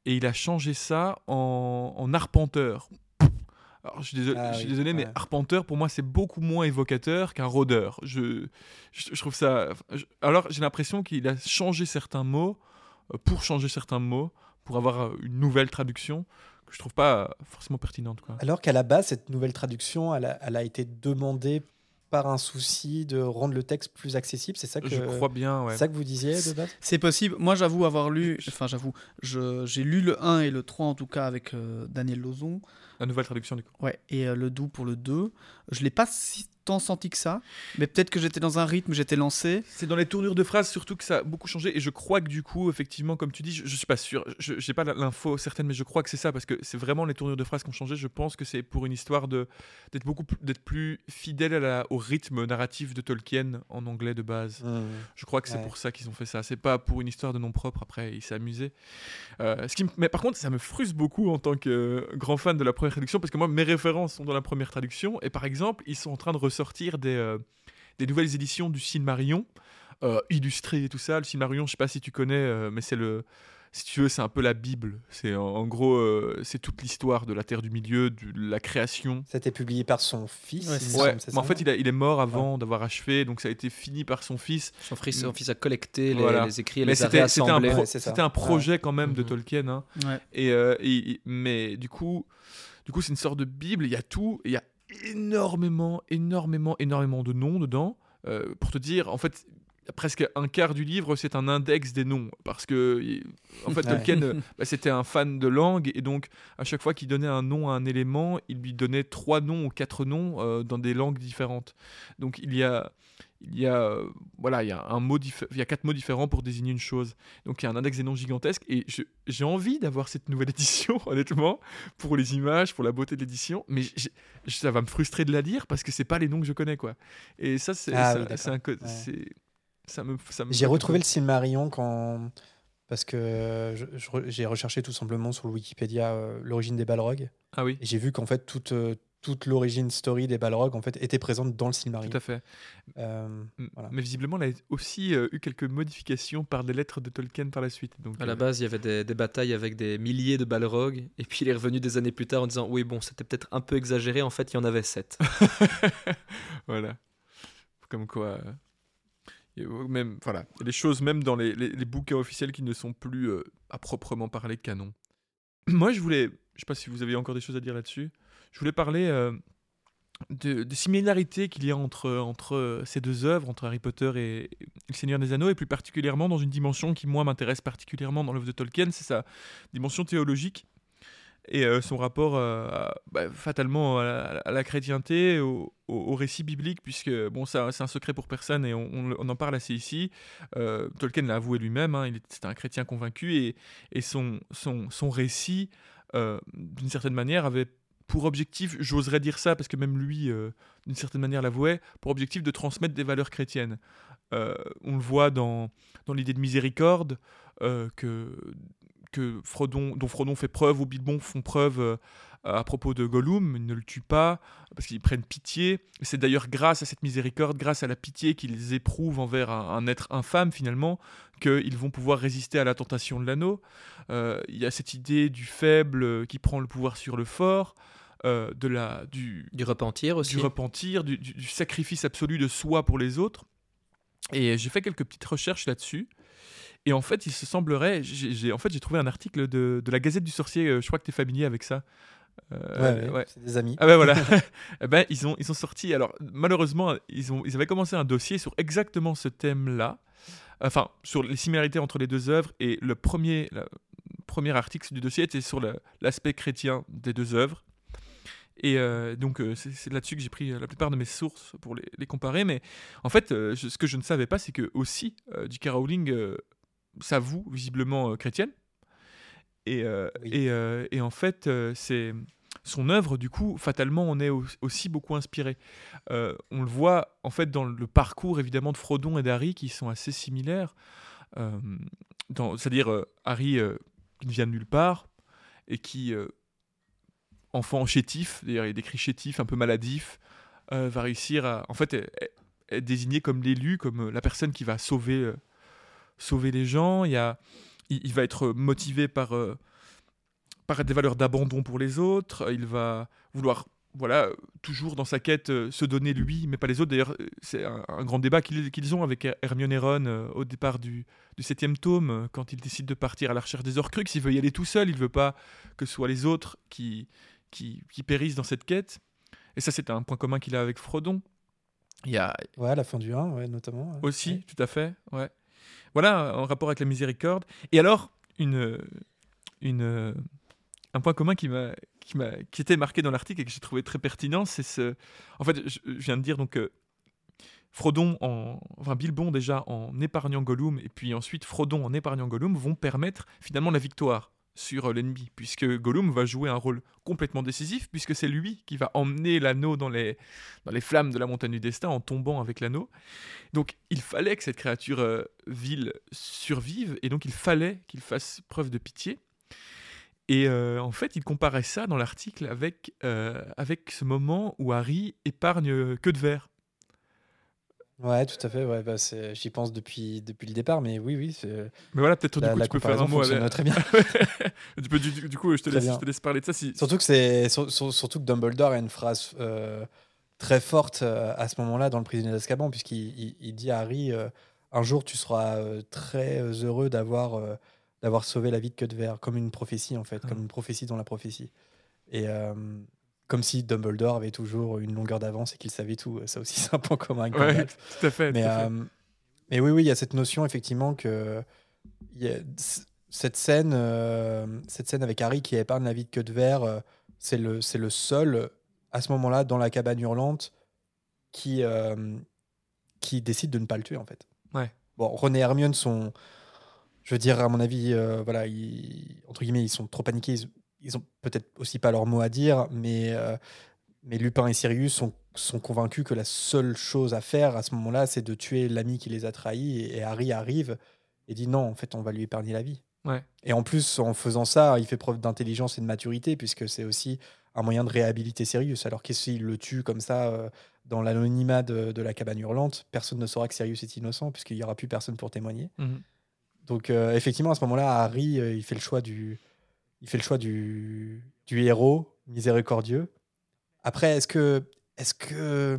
et il a changé ça en, arpenteur. Alors, je suis désolé, ah je suis désolé mais arpenteur, pour moi, c'est beaucoup moins évocateur qu'un rôdeur. Je, je, trouve ça. alors, j'ai l'impression qu'il a changé certains mots pour changer certains mots, pour avoir euh, une nouvelle traduction que je trouve pas euh, forcément pertinente. Quoi. Alors qu'à la base, cette nouvelle traduction, elle a, elle a été demandée par un souci de rendre le texte plus accessible, c'est ça que je crois bien. Ouais. ça que vous disiez de base? C'est possible. Moi, j'avoue avoir lu, enfin j'avoue, j'ai lu le 1 et le 3 en tout cas avec Daniel Lozon. La nouvelle traduction du coup. Ouais, et le doux pour le 2. Je l'ai pas si tant senti que ça, mais peut-être que j'étais dans un rythme, j'étais lancé. C'est dans les tournures de phrases surtout que ça a beaucoup changé, et je crois que du coup, effectivement, comme tu dis, je, je suis pas sûr, je n'ai pas l'info certaine, mais je crois que c'est ça, parce que c'est vraiment les tournures de phrases qui ont changé. Je pense que c'est pour une histoire de d'être beaucoup d'être plus fidèle à la, au rythme narratif de Tolkien en anglais de base. Mmh. Je crois que c'est pour ça qu'ils ont fait ça. C'est pas pour une histoire de nom propre. Après, il s'est amusé. Euh, ce qui mais par contre, ça me frustre beaucoup en tant que grand fan de la première traduction, parce que moi, mes références sont dans la première traduction, et par exemple, ils sont en train de sortir des, euh, des nouvelles éditions du Silmarillion, euh, illustrées et tout ça. Le Silmarillion, je sais pas si tu connais, euh, mais c'est le. Si tu veux, c'est un peu la Bible. C'est en, gros, c'est toute l'histoire de la Terre du Milieu, de la création. Ça a été publié par son fils. Ouais, mais en fait, il, il, est mort avant d'avoir achevé, donc ça a été fini par son fils. Son fils, son fils a collecté les, écrits et les a C'était un, c'était un, projet quand même de mhm. Tolkien. Hein. Et, et, mais du coup, du coup, c'est une sorte de Bible. Il y a tout. Il y a énormément, énormément, énormément de noms dedans. Euh, pour te dire, en fait, presque un quart du livre, c'est un index des noms. Parce que, en fait, Tolkien, euh, bah, c'était un fan de langue, et donc, à chaque fois qu'il donnait un nom à un élément, il lui donnait trois noms ou quatre noms euh, dans des langues différentes. Donc, il y a, il y a, euh, voilà, il y a, un mot il y a quatre mots différents pour désigner une chose. Donc il y a un index des noms gigantesque et j'ai envie d'avoir cette nouvelle édition, honnêtement, pour les images, pour la beauté de l'édition, mais ça va me frustrer de la lire parce que c'est pas les noms que je connais, quoi. Et ça, c'est ah ça me, J'ai retrouvé le Silmarillion quand parce que j'ai recherché tout simplement sur le Wikipédia euh, l'origine des Balrogs. Ah oui. Et j'ai vu qu'en fait toute euh, toute l'origine story des Balrogs en fait était présente dans le Silmarillion. Tout à fait. Euh, mais visiblement, elle a aussi euh, eu quelques modifications par des lettres de Tolkien par la suite. Donc, à la euh, base, il y avait des, batailles avec des milliers de Balrogs, et puis il est revenu des années plus tard en disant oui bon, c'était peut-être un peu exagéré. En fait, il y en avait sept. voilà. Comme quoi. Même, voilà, des choses même dans les, les, bouquins officiels qui ne sont plus à proprement parler canon. Moi, je voulais, je sais pas si vous avez encore des choses à dire là-dessus je voulais parler euh, des similarités qu'il y a entre, ces deux œuvres, entre Harry Potter et, Le Seigneur des Anneaux, et plus particulièrement dans une dimension qui, moi, m'intéresse particulièrement dans l'œuvre de Tolkien, c'est sa dimension théologique et euh, son rapport euh, bah, fatalement à la, chrétienté, au, récit biblique, puisque bon, c'est un secret pour personne et on, en parle assez ici. Tolkien l'a avoué lui-même, hein, c'était un chrétien convaincu et, son récit, d'une certaine manière, avait pour objectif, j'oserais dire ça parce que même lui, euh, d'une certaine manière, l'avouait, pour objectif de transmettre des valeurs chrétiennes. Euh, on le voit dans, dans l'idée de miséricorde euh, que, que Frodon, dont Frodon fait preuve ou Bilbon font preuve à propos de Gollum, ils ne le tuent pas parce qu'ils prennent pitié. C'est d'ailleurs grâce à cette miséricorde, grâce à la pitié qu'ils éprouvent envers un, être infâme finalement, qu'ils vont pouvoir résister à la tentation de l'anneau. Il y a cette idée du faible qui prend le pouvoir sur le fort. Euh, de la, du, du repentir aussi. Du repentir, du, sacrifice absolu de soi pour les autres. Et j'ai fait quelques petites recherches là-dessus. Et en fait, il se semblerait, j'ai, en fait, j'ai trouvé un article de, de, la Gazette du Sorcier, euh, je crois que tu es familier avec ça, Euh, ouais, c'est des amis. Ah ben voilà. eh ben, ils, ont, ils ont sorti. Alors, malheureusement, ils, ont, ils avaient commencé un dossier sur exactement ce thème-là. Enfin, sur les similarités entre les deux œuvres. Et le premier, le premier article du dossier était sur l'aspect chrétien des deux œuvres. Et euh, donc, euh, c'est là-dessus que j'ai pris la plupart de mes sources pour les, les comparer. Mais en fait, ce que je ne savais pas, c'est que aussi, J.K. Rowling s'avoue visiblement chrétienne. Et, et, et, en fait, c'est son œuvre, du coup, fatalement, on est aussi beaucoup inspiré. Euh, on le voit, en fait, dans le parcours, évidemment, de Frodon et d'Harry, qui sont assez similaires. Euh, c'est-à-dire, euh, Harry, qui ne vient de nulle part, et qui, enfant chétif, d'ailleurs, il décrit chétif, un peu maladif, va réussir à, en fait, être, désigné comme l'élu, comme la personne qui va sauver, sauver les gens. Il, va être motivé par des valeurs d'abandon pour les autres, il va vouloir voilà, toujours dans sa quête euh, se donner lui, mais pas les autres. D'ailleurs, euh, c'est un, grand débat qu'ils ont avec Hermione et Ron euh, au départ du, septième tome, quand il décide de partir à la recherche des Horcruxes. Il veut y aller tout seul, il veut pas que ce soit les autres qui, qui, périssent dans cette quête. Et ça, c'est un point commun qu'il a avec Frodon. Il y a... Ouais, la fin du 1, ouais, notamment. Aussi, tout à fait, ouais. Voilà, en rapport avec la miséricorde. Et alors, une... une un point commun qui m'a qui m'a qui était marqué dans l'article et que j'ai trouvé très pertinent, c'est ce. En fait, je, viens de dire donc. Euh, Frodon, en, enfin Bilbon déjà en épargnant Gollum et puis ensuite Frodon en épargnant Gollum vont permettre finalement la victoire sur euh, l'ennemi, puisque Gollum va jouer un rôle complètement décisif, puisque c'est lui qui va emmener l'anneau dans les, dans les flammes de la montagne du destin en tombant avec l'anneau. Donc il fallait que cette créature euh, vile survive, et donc il fallait qu'il fasse preuve de pitié. Et euh, en fait, il comparait ça dans l'article avec, avec ce moment où Harry épargne que de verre. Ouais, tout à fait. Ouais, bah J'y pense depuis, depuis le départ, mais oui, oui. Mais voilà, peut-être du coup, tu peux faire un mot avec... très bien. du, coup, je te, laisse, je te, laisse, parler de ça. Si... Surtout, que c'est, surtout que Dumbledore a une phrase très forte à ce moment-là dans Le prisonnier d'Azkaban, puisqu'il il, dit à Harry Un jour, tu seras très heureux d'avoir d'avoir sauvé la vie de Queue de Verre, comme une prophétie en fait, comme une prophétie dans la prophétie. Et euh, comme si Dumbledore avait toujours une longueur d'avance et qu'il savait tout. Ça aussi, c'est un point commun avec ouais, tout à fait. Mais, euh, mais oui, oui, il y a cette notion effectivement que y a cette scène, euh, cette scène avec Harry qui épargne la vie de Queue de Verre, c'est le, c'est le seul à ce moment-là dans la cabane hurlante qui, qui décide de ne pas le tuer en fait. Ouais. Bon, René et Hermione sont je veux dire, à mon avis, euh, voilà, entre guillemets, ils sont trop paniqués. Ils, ont peut-être aussi pas leur mot à dire, mais, euh, mais Lupin et Sirius sont, sont convaincus que la seule chose à faire à ce moment-là, c'est de tuer l'ami qui les a trahis. Et, Harry arrive et dit non, en fait, on va lui épargner la vie. Ouais. Et en plus, en faisant ça, il fait preuve d'intelligence et de maturité, puisque c'est aussi un moyen de réhabiliter Sirius. Alors que s'il le tue comme ça euh, dans l'anonymat de, la cabane hurlante, personne ne saura que Sirius est innocent, puisqu'il n'y aura plus personne pour témoigner. Mhm. Donc euh, effectivement, à ce moment-là, Harry, il fait le choix du, il fait le choix du, héros miséricordieux. Après, est-ce que, est-ce que,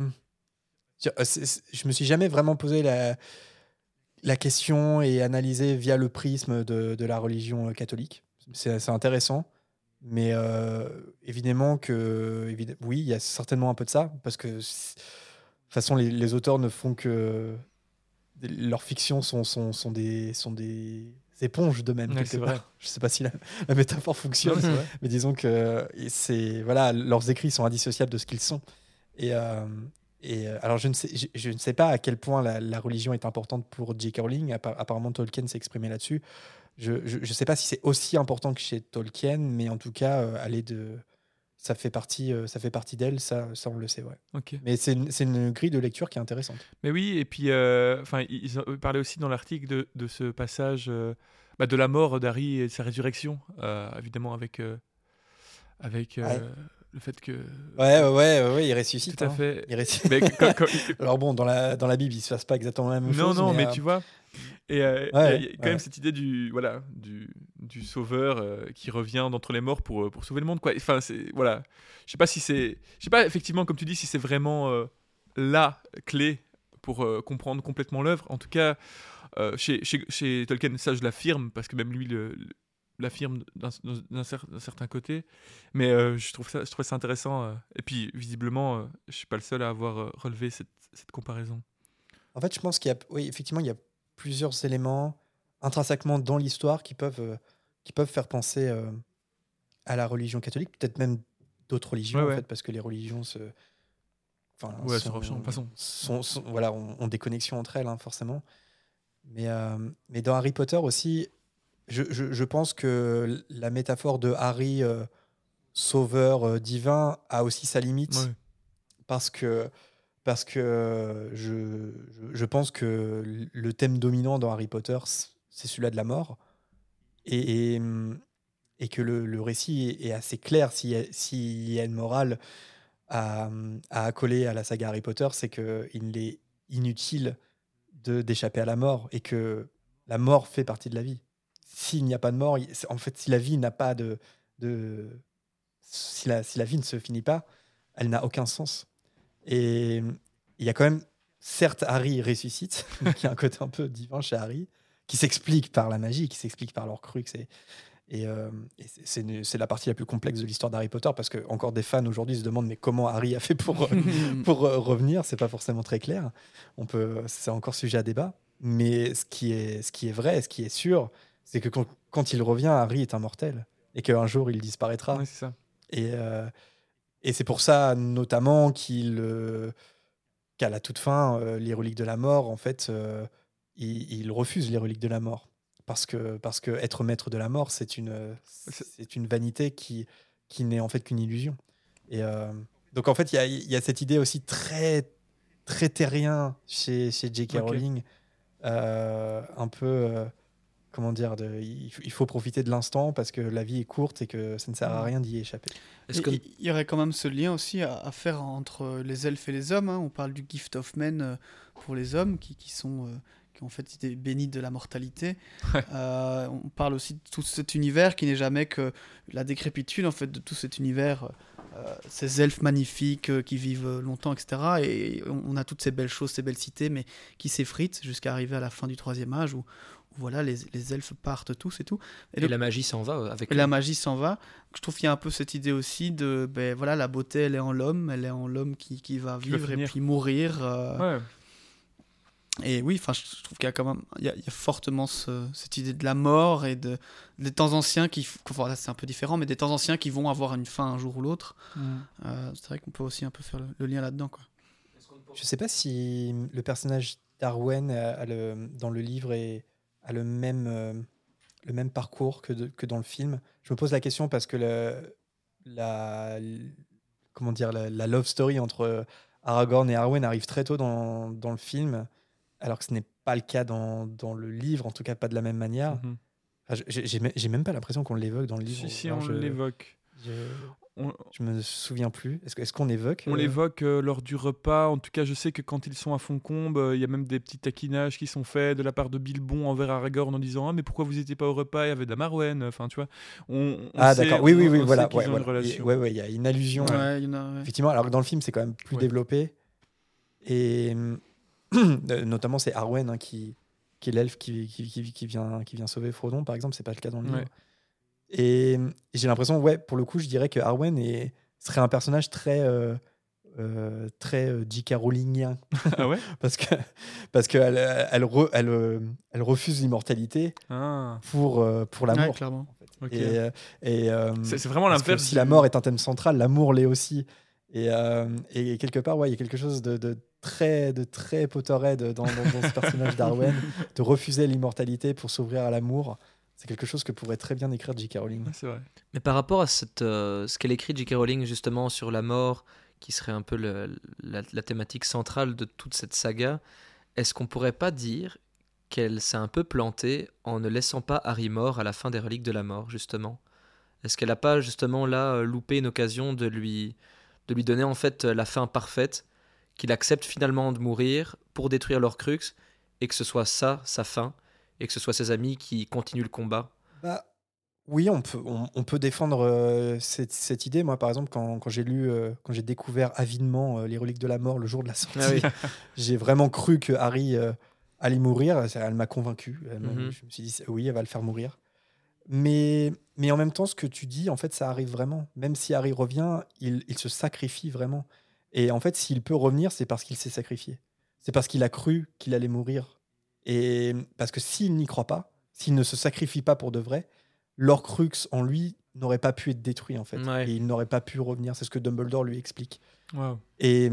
je, euh, je me suis jamais vraiment posé la, question et analysé via le prisme de, la religion catholique. C'est intéressant, mais évidemment que, oui, il y a certainement un peu de ça, parce que de toute façon, les, auteurs ne font que leurs fictions sont, des, sont des éponges de même. c'est vrai. Je sais pas si la, métaphore fonctionne, mais disons que c'est voilà, leurs écrits sont indissociables de ce qu'ils sont. Et, euh, et euh, alors je ne, sais, je, ne sais pas à quel point la, religion est importante pour J.K. Rowling. Apparemment Tolkien s'est exprimé là-dessus. Je ne sais pas si c'est aussi important que chez Tolkien, mais en tout cas, euh, aller de ça fait partie, euh, ça fait partie d'elle, ça, ça on le sait, ouais. Mais c'est une, une, grille de lecture qui est intéressante. Mais oui, et puis, euh, enfin, ils parlaient aussi dans l'article de, de, ce passage euh, bah, de la mort d'Harry et de sa résurrection, évidemment avec avec le fait que. Ouais, ouais, ouais, ouais il ressuscite. Tout à hein. fait. Il ressuscite. Alors bon, dans la dans la Bible, il se passe pas exactement la même non, chose. Non, non, mais, tu vois. Et il y a quand même cette idée du, voilà, du, du sauveur euh, qui revient d'entre les morts pour, euh, pour sauver le monde. Quoi. Enfin, c'est, voilà. Je sais pas si c'est. Je sais pas, effectivement, comme tu dis, si c'est vraiment euh, la clé pour comprendre complètement l'œuvre. En tout cas, chez, chez, chez, Tolkien, ça je l'affirme, parce que même lui le, l'affirme d'un certain côté. Mais euh, je, trouve ça, je trouve ça intéressant. Euh. et puis, visiblement, je je suis pas le seul à avoir relevé cette, cette comparaison. En fait, je pense qu'il y a, oui, effectivement, il y a plusieurs éléments intrinsèquement dans l'histoire qui peuvent, qui peuvent faire penser à la religion catholique, peut-être même d'autres religions, en fait, parce que les religions se. Enfin, ouais, sont, façon. Sont, voilà, ont, des connexions entre elles, hein, forcément. Mais, mais dans Harry Potter aussi, je, je, pense que la métaphore de Harry, euh, sauveur euh, divin, a aussi sa limite. Parce que, parce que je, je, pense que le thème dominant dans Harry Potter, c'est celui-là de la mort. Et, et, que le, le, récit est, assez clair s'il y, y, a une morale à, à accoler à la saga Harry Potter, c'est qu'il est inutile d'échapper à la mort et que la mort fait partie de la vie s'il n'y a pas de mort, en fait, si la vie n'a pas de, de si, la, si la vie ne se finit pas, elle n'a aucun sens. Et il y a quand même, certes, Harry ressuscite, qui a un côté un peu divin chez Harry, qui s'explique par la magie, qui s'explique par leur crux. Et, et, euh, c'est la partie la plus complexe de l'histoire d'Harry Potter, parce que encore des fans aujourd'hui se demandent mais comment Harry a fait pour, pour euh, revenir C'est pas forcément très clair. On peut, c'est encore sujet à débat. Mais ce qui est, ce qui est vrai, ce qui est sûr, c'est que quand, il revient, Harry est immortel et qu'un jour il disparaîtra. ça. Et, euh, et c'est pour ça notamment qu'il euh, qu'à la toute fin, euh, les reliques de la mort, en fait, il, refuse les reliques de la mort parce que parce que être maître de la mort, c'est une c'est une vanité qui qui n'est en fait qu'une illusion. Et donc en fait, il y a, y a, cette idée aussi très très terrien chez chez J.K. Rowling, un peu comment dire, de, il, faut profiter de l'instant parce que la vie est courte et que ça ne sert à rien d'y échapper. Est-ce qu'il y aurait quand même ce lien aussi à, faire entre les elfes et les hommes hein? On parle du gift of men euh, pour les hommes qui, qui sont euh, qui ont en fait été bénis de la mortalité. Euh, on parle aussi de tout cet univers qui n'est jamais que la décrépitude en fait de tout cet univers. ces elfes magnifiques qui vivent longtemps, etc. Et on a toutes ces belles choses, ces belles cités, mais qui s'effritent jusqu'à arriver à la fin du troisième âge où, voilà, les, les, elfes partent tous et tout. Et, la magie s'en va euh, avec. Et la magie s'en va. Je trouve qu'il y a un peu cette idée aussi de, ben voilà, la beauté, elle est en l'homme, elle est en l'homme qui, qui, va vivre et puis mourir. Euh. Et oui, enfin, je trouve qu'il y a quand même, il y a, fortement cette idée de la mort et de des temps anciens qui, voilà, c'est un peu différent, mais des temps anciens qui vont avoir une fin un jour ou l'autre. Euh, c'est vrai qu'on peut aussi un peu faire le, lien là-dedans, quoi. Je sais pas si le personnage d'Arwen dans le livre est a le même, euh, le même parcours que, que dans le film. Je me pose la question parce que le, la, comment dire, la, love story entre Aragorn et Arwen arrive très tôt dans, dans le film, alors que ce n'est pas le cas dans, dans, le livre, en tout cas pas de la même manière. Mm J'ai même pas l'impression qu'on l'évoque dans le livre. Si, si, on l'évoque. Je me souviens plus. Est-ce qu'on évoque On euh, l'évoque euh, lors du repas. En tout cas, je sais que quand ils sont à Foncombe, euh, il y a même des petits taquinages qui sont faits de la part de Bilbon envers Aragorn en disant ah mais pourquoi vous n'étiez pas au repas? Il y avait de la Marouane. Enfin, tu vois. On, ah d'accord. Oui, oui, oui. voilà. Ouais, ouais, il y a une allusion. Effectivement. Alors que dans le film, c'est quand même plus développé. Et notamment, c'est Arwen hein, qui, qui est l'elfe qui, qui, qui, vient, qui vient sauver Frodon, par exemple. C'est pas le cas dans le livre. Et, j'ai l'impression, ouais, pour le coup, je dirais que Arwen est, serait un personnage très, euh, euh, très euh, J.K. Rowlingien. Ah ouais? Parce que parce qu'elle elle, elle, euh, elle, refuse l'immortalité ah. pour, pour l'amour. clairement. Et, et c'est vraiment l'inverse. Si la mort est un thème central, l'amour l'est aussi. Et, et, quelque part, ouais, il y a quelque chose de, de très, de très Potterhead dans, dans, dans ce personnage d'Arwen, de refuser l'immortalité pour s'ouvrir à l'amour. C'est quelque chose que pourrait très bien écrire J.K. Rowling. c'est vrai. Mais par rapport à cette, euh, ce qu'elle écrit, J.K. Rowling, justement, sur la mort, qui serait un peu la, thématique centrale de toute cette saga, est-ce qu'on pourrait pas dire qu'elle s'est un peu plantée en ne laissant pas Harry mort à la fin des Reliques de la Mort, justement? Est-ce qu'elle n'a pas, justement, là, euh, loupé une occasion de lui, de lui donner, en fait, la fin parfaite, qu'il accepte finalement de mourir pour détruire leur crux, et que ce soit ça, sa fin et que ce soit ses amis qui continuent le combat bah, Oui, on peut, on, peut défendre euh, cette, cette, idée. Moi, par exemple, quand, quand j'ai lu, euh, quand j'ai découvert avidement euh, les reliques de la mort le jour de la sortie, ah j'ai vraiment cru que Harry allait mourir. Elle m'a convaincu. Mhm. Je me suis dit, oui, elle va le faire mourir. Mais, mais en même temps, ce que tu dis, en fait, ça arrive vraiment. Même si Harry revient, il, il se sacrifie vraiment. Et en fait, s'il peut revenir, c'est parce qu'il s'est sacrifié. C'est parce qu'il a cru qu'il allait mourir. Et parce que s'il n'y croit pas, s'il ne se sacrifie pas pour de vrai, l'Orcrux en lui n'aurait pas pu être détruit en fait. Et il n'aurait pas pu revenir. C'est ce que Dumbledore lui explique. Et,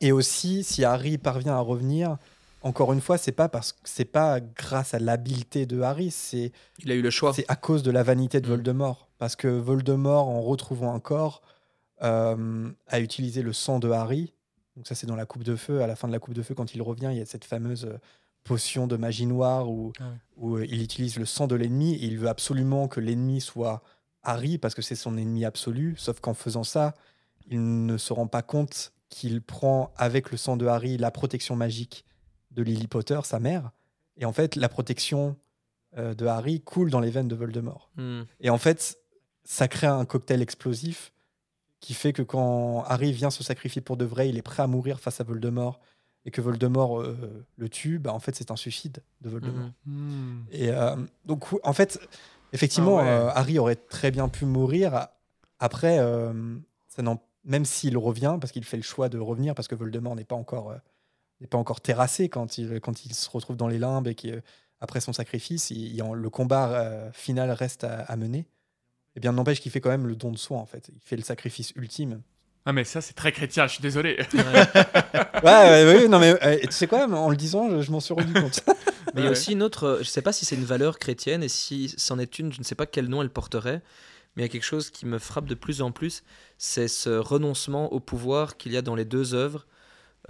et aussi, si Harry parvient à revenir, encore une fois, c'est pas parce que c'est pas grâce à l'habileté de Harry, c'est il a eu le choix. C'est à cause de la vanité de mm. Voldemort, parce que Voldemort, en retrouvant un corps, euh, a utilisé le sang de Harry. Donc ça, c'est dans la coupe de feu. À la fin de la coupe de feu, quand il revient, il y a cette fameuse euh, potion de magie noire où, ah où euh, il utilise le sang de l'ennemi et il veut absolument que l'ennemi soit Harry parce que c'est son ennemi absolu. Sauf qu'en faisant ça, il ne se rend pas compte qu'il prend avec le sang de Harry la protection magique de Lily Potter, sa mère. Et en fait, la protection euh, de Harry coule dans les veines de Voldemort. Hmm. Et en fait, ça crée un cocktail explosif qui fait que quand Harry vient se sacrifier pour de vrai, il est prêt à mourir face à Voldemort et que Voldemort euh, le tue, bah, en fait, c'est un suicide de Voldemort. Hmm. Hmm. Et euh, donc, en fait, effectivement, ah Harry aurait très bien pu mourir. Après, ça même s'il revient, parce qu'il fait le choix de revenir, parce que Voldemort n'est pas encore n'est pas encore terrassé quand il, quand il se retrouve dans les limbes et qu'après son sacrifice, il, le combat euh, final reste à, mener. Eh bien, n'empêche qu'il fait quand même le don de soi, en fait. Il fait le sacrifice ultime. Ah, mais ça, c'est très chrétien, je suis désolé. ouais, ouais, non, mais euh, tu sais quoi, en le disant, je, m'en suis rendu compte. mais il y a aussi une autre, euh, je sais pas si c'est une valeur chrétienne et si c'en est une, je ne sais pas quel nom elle porterait, mais il y a quelque chose qui me frappe de plus en plus, c'est ce renoncement au pouvoir qu'il y a dans les deux œuvres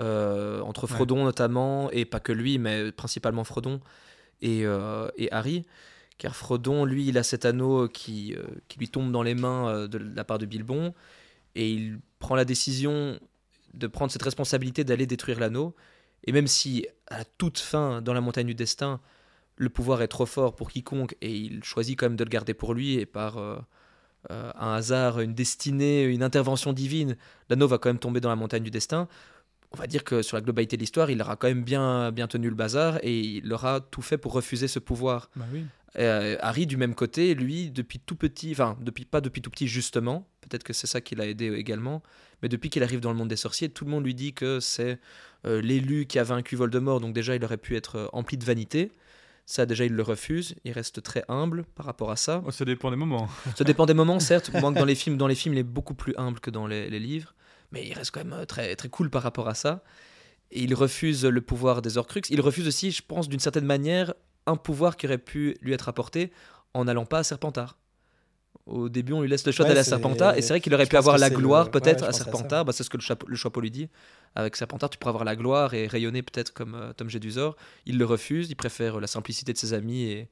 euh, entre Frodon notamment, et pas que lui, mais principalement Frodon et, euh, et, Harry. Car Frodon, lui, il a cet anneau qui, euh, qui lui tombe dans les mains de la part de Bilbon, et il prend la décision de prendre cette responsabilité d'aller détruire l'anneau. Et même si, à toute fin, dans la montagne du destin, le pouvoir est trop fort pour quiconque, et il choisit quand même de le garder pour lui, et par un hasard, une destinée, une intervention divine, l'anneau va quand même tomber dans la montagne du destin on va dire que sur la globalité de l'histoire, il aura quand même bien, bien tenu le bazar et il aura tout fait pour refuser ce pouvoir. Bah oui. Euh, Harry, du même côté, lui, depuis tout petit, enfin, depuis, pas depuis tout petit justement, peut-être que c'est ça qui l'a aidé également, mais depuis qu'il arrive dans le monde des sorciers, tout le monde lui dit que c'est euh, l'élu qui a vaincu Voldemort, donc déjà il aurait pu être euh, empli de vanité. Ça, déjà, il le refuse. Il reste très humble par rapport à ça. Oh, ça dépend des moments. ça dépend des moments, certes. Moins que dans les films. Dans les films, il est beaucoup plus humble que dans les livres mais il reste quand même très, très cool par rapport à ça. Et il refuse le pouvoir des Horcruxes. Il refuse aussi, je pense, d'une certaine manière, un pouvoir qui aurait pu lui être apporté en n'allant pas à Serpentard. Au début, on lui laisse le choix d'aller à Serpentard, et c'est vrai qu'il aurait pu avoir la gloire peut-être à Serpentard. Bah, c'est ce que le, chapeau, le chapeau lui dit. Avec Serpentard, tu pourrais avoir la gloire et rayonner peut-être comme euh, Tom Jedusor. Il le refuse, il préfère la simplicité de ses amis et,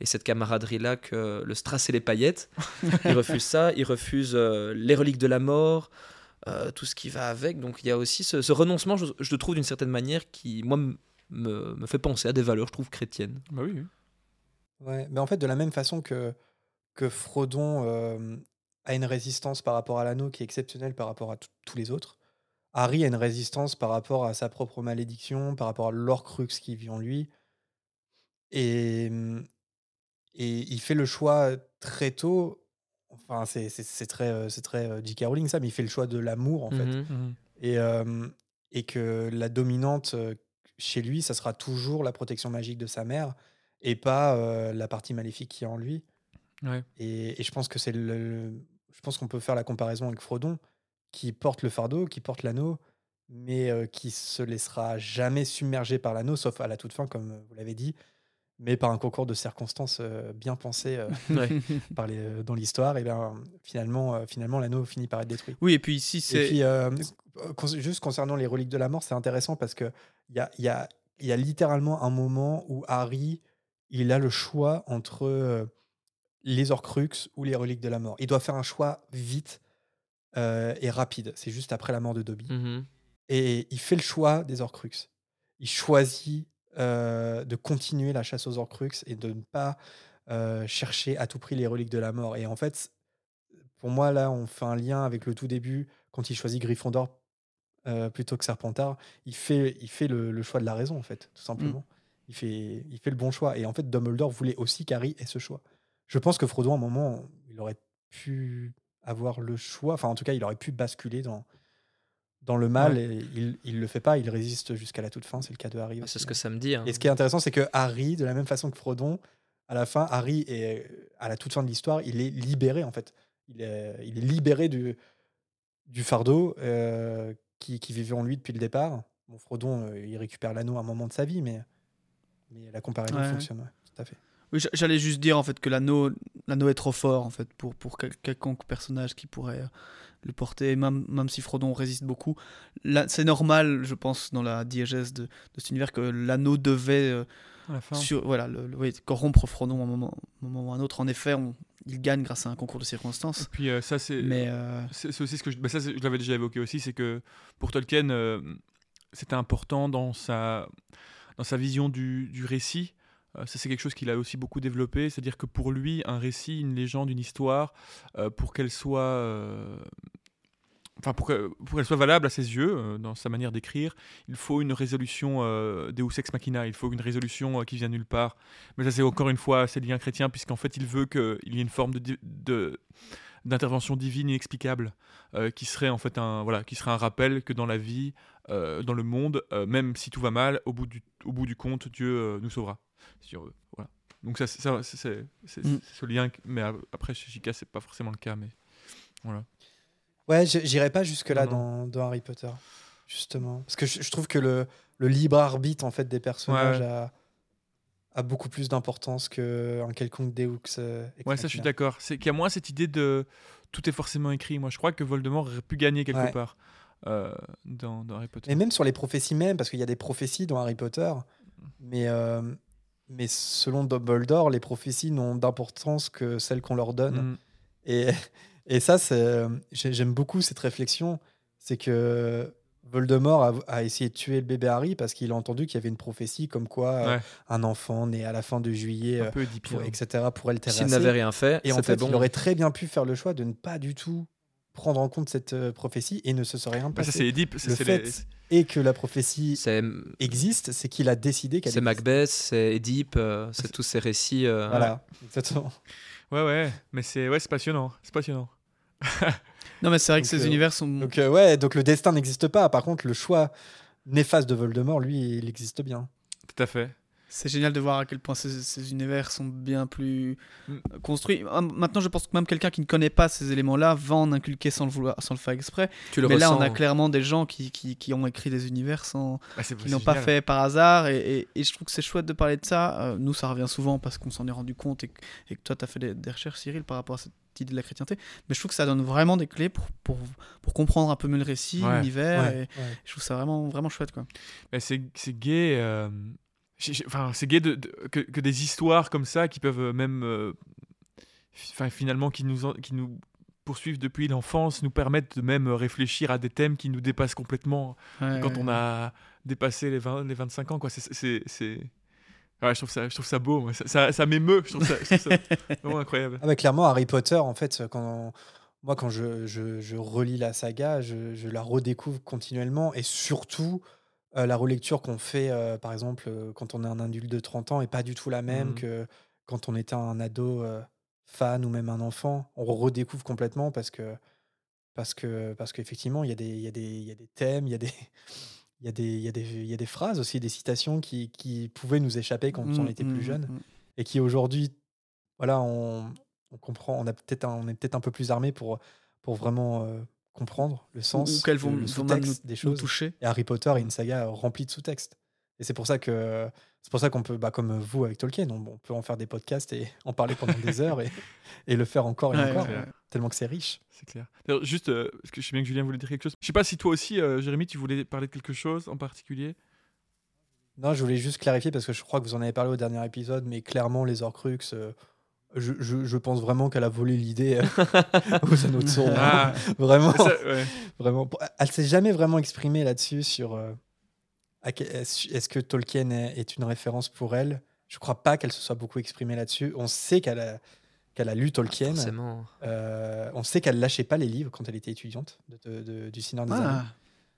et cette camaraderie-là que le strass et les paillettes. il refuse ça, il refuse euh, les reliques de la mort, euh, tout ce qui va avec. Donc il y a aussi ce, renoncement, je, le trouve d'une certaine manière, qui, moi, me, me, fait penser à des valeurs, je trouve, chrétiennes. Bah oui. Ouais, mais en fait, de la même façon que, que Frodon euh, a une résistance par rapport à l'anneau qui est exceptionnelle par rapport à tous les autres, Harry a une résistance par rapport à sa propre malédiction, par rapport à l'Orcrux qui vit en lui. Et, et il fait le choix très tôt Enfin, c'est très, c'est très J.K. Rowling, ça, mais il fait le choix de l'amour, en fait. Mmh mmh et, et que la dominante chez lui, ça sera toujours la protection magique de sa mère et pas la partie maléfique qui est en lui. Et, et, je pense que c'est le, je pense qu'on peut faire la comparaison avec Frodon, qui porte le fardeau, qui porte l'anneau, mais qui se laissera jamais submerger par l'anneau, sauf à la toute fin, comme vous l'avez dit mais par un concours de circonstances euh, bien pensé euh, par les, euh, dans l'histoire, et bien finalement, finalement l'anneau finit par être détruit. Oui, et puis ici c'est. Juste concernant les reliques de la mort, c'est intéressant parce que il y a, y, a, y a littéralement un moment où Harry il a le choix entre les Horcruxes ou les reliques de la mort. Il doit faire un choix vite et rapide. C'est juste après la mort de Dobby. Mmh et il fait le choix des Horcruxes. Il choisit euh, de continuer la chasse aux Horcruxes et de ne pas euh, chercher à tout prix les reliques de la mort. Et en fait, pour moi, là, on fait un lien avec le tout début, quand il choisit Gryffondor euh, plutôt que Serpentard. Il fait, il fait le, choix de la raison, en fait, tout simplement. il fait, il fait le bon choix. Et en fait, Dumbledore voulait aussi qu'Harry ait ce choix. Je pense que Frodo, à un moment, il aurait pu avoir le choix. Enfin, en tout cas, il aurait pu basculer dans, dans le mal. Et il, il le fait pas. Il résiste jusqu'à la toute fin. C'est le cas de Harry. Ah, c'est ce que ça me dit. Hein. Et ce qui est intéressant, c'est que Harry, de la même façon que Frodon, à la fin, Harry est à la toute fin de l'histoire, il est libéré en fait. Il est, il est libéré du, du fardeau euh, qui, qui, vivait en lui depuis le départ. Bon, Frodon, euh, il récupère l'anneau à un moment de sa vie, mais, mais la comparaison fonctionne, tout à fait. Oui, j'allais juste dire en fait que l'anneau, l'anneau est trop fort en fait pour, pour quelconque personnage qui pourrait euh, le porter, même, même si Frodon résiste beaucoup. c'est normal, je pense, dans la diégèse de, de cet univers que l'anneau devait sur, voilà, le, corrompre Frodon à un moment, un moment ou un autre. En effet, on, il gagne grâce à un concours de circonstances. Et puis euh, ça, c'est mais euh, c'est aussi ce que je, bah, ça, je l'avais déjà évoqué aussi, c'est que pour Tolkien, euh, c'était important dans sa, dans sa vision du, du récit. Ça, c'est quelque chose qu'il a aussi beaucoup développé, c'est-à-dire que pour lui, un récit, une légende, une histoire, pour qu'elle soit enfin pour qu'elle soit valable à ses yeux, euh, dans sa manière d'écrire, il faut une résolution euh, Deus ex machina, il faut une résolution euh, qui vient nulle part. Mais ça c'est encore une fois ses liens chrétiens, puisqu'en fait il veut qu'il y ait une forme de, d'intervention divine inexplicable, euh, qui serait en fait un voilà, qui serait un rappel que dans la vie, dans le monde, même si tout va mal, au bout du, au bout du compte, Dieu nous sauvera. Voilà. Donc ça, c'est, mm. ce lien, mais après chez Chica c'est pas forcément le cas, mais voilà. Ouais, j'irai pas jusque-là dans, dans, Harry Potter, justement. Parce que je, trouve que le, le, libre arbitre en fait, des personnages a, a, beaucoup plus d'importance qu'un quelconque Deux. Euh, ouais, ça, je suis d'accord. C'est qu'il y a moins cette idée de tout est forcément écrit. Moi, je crois que Voldemort aurait pu gagner quelque part euh, dans, dans, Harry Potter. Et même sur les prophéties même, parce qu'il y a des prophéties dans Harry Potter, mais. Euh, mais selon Dumbledore, les prophéties n'ont d'importance que celles qu'on leur donne. Mm. Et, et ça, j'aime beaucoup cette réflexion. C'est que Voldemort a, essayé de tuer le bébé Harry parce qu'il a entendu qu'il y avait une prophétie comme quoi euh, un enfant né à la fin de juillet, euh, pour, etc., pourrait le terrasser. S'il n'avait rien fait, et en fait, il aurait très bien pu faire le choix de ne pas du tout prendre en compte cette euh, prophétie et ne se serait rien passé. ça, c'est Édipe. Le fait et que la prophétie existe, c'est qu'il a décidé qu'elle C'est Macbeth, c'est Édipe, c'est tous ces récits. Voilà, exactement. Ouais, ouais, mais c'est ouais, passionnant. C'est passionnant. non, mais c'est vrai que ces euh, univers sont. Donc, euh, ouais, donc le destin n'existe pas. Par contre, le choix néfaste de Voldemort, lui, il existe bien. Tout à fait. C'est génial de voir à quel point ces, univers sont bien plus mm. construits. Maintenant, je pense que même quelqu'un qui ne connaît pas ces éléments-là va en inculquer sans le vouloir, sans le faire exprès. Tu le Mais là, on a clairement des gens qui, qui, qui ont écrit des univers sans, bah, qui n'ont pas fait par hasard. Et, et, je trouve que c'est chouette de parler de ça. Euh, nous, ça revient souvent parce qu'on s'en est rendu compte et que, et que toi, tu as fait des, des, recherches, Cyril, par rapport à cette idée de la chrétienté. Mais je trouve que ça donne vraiment des clés pour, pour, pour comprendre un peu mieux le récit, l'univers. et je trouve ça vraiment, vraiment chouette. Quoi. c'est gay. Euh, Enfin, c'est gay de, que, que, des histoires comme ça qui peuvent euh, même. Euh, finalement, qui nous, qui nous poursuivent depuis l'enfance, nous permettent de même réfléchir à des thèmes qui nous dépassent complètement quand on a dépassé les, 20, les 25 ans. Quoi. C'est, c'est, Ouais, je, trouve ça, je trouve ça beau, ça, ça, ça m'émeut, je trouve ça, vraiment incroyable. Ah bah, clairement, Harry Potter, en fait, quand moi, quand je, je, je, relis la saga, je, je, la redécouvre continuellement et surtout euh, la relecture qu'on fait, euh, par exemple, euh, quand on est un adulte de 30 ans, est pas du tout la même mmh. que quand on était un ado fan ou même un enfant. On redécouvre complètement parce que parce que parce qu'effectivement, il y, a des, y, a des, y a des thèmes, il y a des il y, a des, y, a des, y a des phrases aussi, des citations qui, qui pouvaient nous échapper quand on mmh, était plus mmh, jeune et qui aujourd'hui, voilà, on, on comprend, on, a peut-être on est peut-être un peu plus armé pour, pour vraiment comprendre le sens, ou qu'elles vont, le sous-texte des choses. toucher. Et Harry Potter est une saga remplie de sous-textes. Et c'est pour ça que c'est pour ça qu'on peut, bah, comme vous avec Tolkien, on, peut en faire des podcasts et en parler pendant des heures et, et, le faire encore et encore, tellement que c'est riche. C'est clair. juste, euh, parce que je sais bien que Julien voulait dire quelque chose. Je sais pas si toi aussi, euh, Jérémy, tu voulais parler de quelque chose en particulier. Non, je voulais juste clarifier parce que je crois que vous en avez parlé au dernier épisode, mais clairement les Horcruxes. Euh, je, je, pense vraiment qu'elle a volé l'idée euh, aux anneaux de son. Ah. vraiment. vraiment. Elle s'est jamais vraiment exprimée là-dessus sur euh, est-ce que Tolkien est une référence pour elle? Je crois pas qu'elle se soit beaucoup exprimée là-dessus. On sait qu'elle a, qu'elle a lu Tolkien. Euh, on sait qu'elle lâchait pas les livres quand elle était étudiante de, du Seigneur des ah.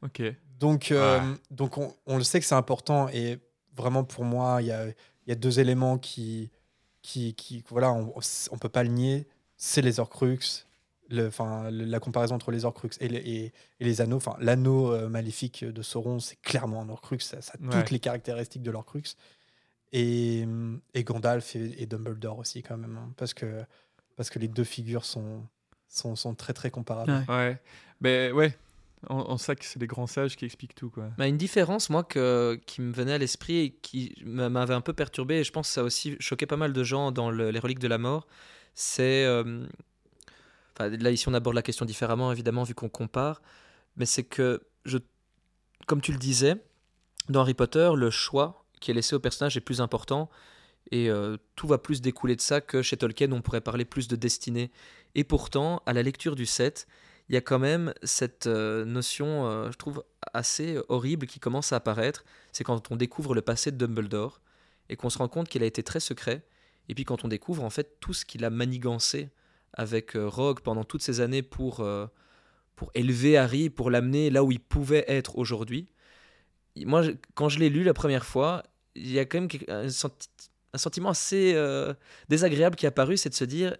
Ok. Donc, donc on, on, le sait que c'est important et vraiment pour moi, il y a, y a, deux éléments qui, qui, qui voilà, on, on peut pas le nier. C'est les Horcruxes, le, la comparaison entre les Horcruxes et, et, les anneaux. Enfin, l'anneau euh, maléfique de Sauron, c'est clairement un Horcrux. Ça, ça a toutes les caractéristiques de l'Horcrux. Et, et Gandalf et, Dumbledore aussi, quand même. Hein, parce, que, parce que les deux figures sont, sont, sont très, très comparables. Ouais. Mais ouais, en, ça que c'est les grands sages qui expliquent tout. Quoi. Bah, une différence, moi, que, qui me venait à l'esprit et qui m'avait un peu perturbé, et je pense que ça a aussi choqué pas mal de gens dans les reliques de la mort, c'est. Euh, là, ici, on aborde la question différemment, évidemment, vu qu'on compare, mais c'est que, je, comme tu le disais, dans Harry Potter, le choix qui est laissé au personnage est plus important. Et euh, tout va plus découler de ça que chez Tolkien, on pourrait parler plus de destinée. Et pourtant, à la lecture du set, il y a quand même cette euh, notion, euh, je trouve, assez horrible qui commence à apparaître. C'est quand on découvre le passé de Dumbledore et qu'on se rend compte qu'il a été très secret. Et puis quand on découvre en fait tout ce qu'il a manigancé avec euh, Rogue pendant toutes ces années pour, pour élever Harry, pour l'amener là où il pouvait être aujourd'hui. Moi, quand je l'ai lu la première fois, il y a quand même un, sentiment assez désagréable qui est apparu, c'est de se dire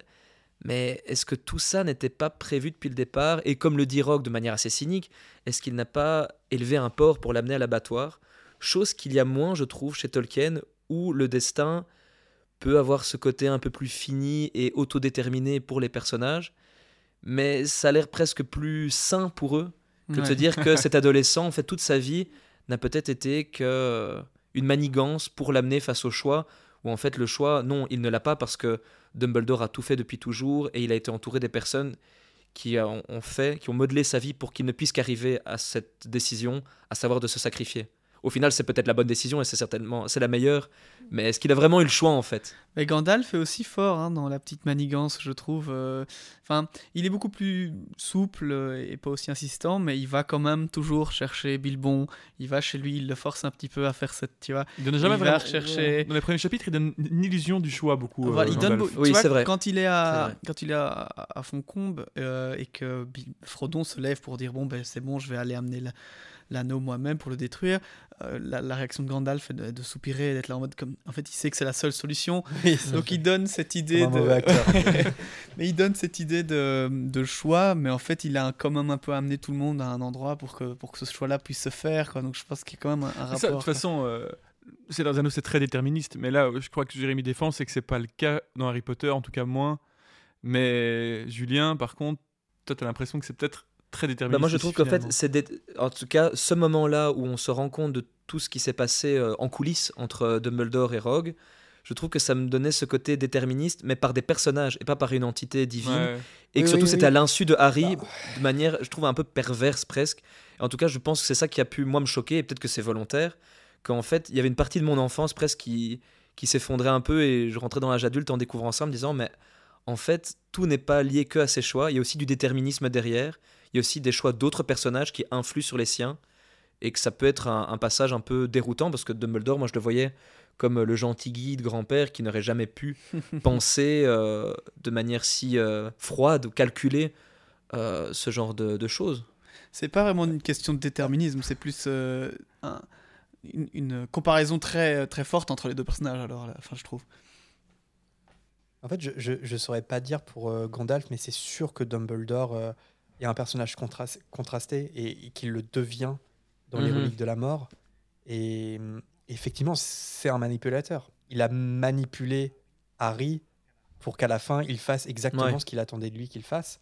mais est-ce que tout ça n'était pas prévu depuis le départ Et comme le dit Rogue de manière assez cynique, est-ce qu'il n'a pas élevé un porc pour l'amener à l'abattoir? Chose qu'il y a moins, je trouve, chez Tolkien, où le destin peut avoir ce côté un peu plus fini et autodéterminé pour les personnages, mais ça a l'air presque plus sain pour eux que de se dire que cet adolescent, en fait, toute sa vie n'a peut-être été que une manigance pour l'amener face au choix, où en fait le choix, non, il ne l'a pas parce que Dumbledore a tout fait depuis toujours et il a été entouré des personnes qui ont fait, qui ont modelé sa vie pour qu'il ne puisse qu'arriver à cette décision, à savoir de se sacrifier au final, c'est peut-être la bonne décision et c'est certainement c'est la meilleure. Mais est-ce qu'il a vraiment eu le choix en fait? Mais Gandalf est aussi fort hein, dans la petite manigance, je trouve. Euh, enfin, il est beaucoup plus souple et pas aussi insistant, mais il va quand même toujours chercher Bilbon. Il va chez lui, il le force un petit peu à faire cette, tu vois. Il donne jamais vraiment. Chercher... Dans les premiers chapitres, il donne une illusion du choix beaucoup. il euh, donne, oui, c'est vrai. Quand il est à, quand il est à, à Foncombe euh, et que Frodon se lève pour dire bon ben c'est bon, je vais aller amener la l'anneau moi-même pour le détruire. Euh, la, réaction de Gandalf est de, soupirer, d'être là en mode comme. En fait, il sait que c'est la seule solution. donc il donne cette idée de. mais il donne cette idée de, de, choix, mais en fait, il a quand même un peu amené tout le monde à un endroit pour que, pour que ce choix-là puisse se faire. Quoi. Donc je pense qu'il y a quand même un, rapport. de toute façon. Euh, c'est dans un c'est très déterministe, mais là, je crois que Jérémy défend, c'est que c'est pas le cas dans Harry Potter, en tout cas moins. Mais Julien, par contre, toi, tu as l'impression que c'est peut-être très. Bah, moi, je trouve qu'en fait, c'est en tout cas ce moment-là où on se rend compte de tout ce qui s'est passé euh, en coulisses entre euh, Dumbledore et Rogue. Je trouve que ça me donnait ce côté déterministe, mais par des personnages et pas par une entité divine. Et que surtout, c'était à l'insu de Harry, bah. de manière, je trouve, un peu perverse presque. en tout cas, je pense que c'est ça qui a pu, moi, me choquer, et peut-être que c'est volontaire, qu'en fait, il y avait une partie de mon enfance presque qui, qui s'effondrait un peu, et je rentrais dans l'âge adulte en découvrant ça, en me disant, mais en fait, tout n'est pas lié que à ses choix, il y a aussi du déterminisme derrière, il y a aussi des choix d'autres personnages qui influent sur les siens et que ça peut être un, passage un peu déroutant parce que Dumbledore, moi je le voyais comme le gentil guide grand-père qui n'aurait jamais pu penser euh, de manière si euh, froide ou calculer euh, ce genre de, choses. C'est pas vraiment une question de déterminisme, c'est plus une, comparaison très, très forte entre les deux personnages, alors, enfin, je trouve. En fait, je ne saurais pas dire pour Gandalf, mais c'est sûr que Dumbledore il y a un personnage contrasté et, qu'il le devient dans les mhm. reliques de la mort. Et effectivement, c'est un manipulateur. Il a manipulé Harry pour qu'à la fin, il fasse exactement ce qu'il attendait de lui qu'il fasse.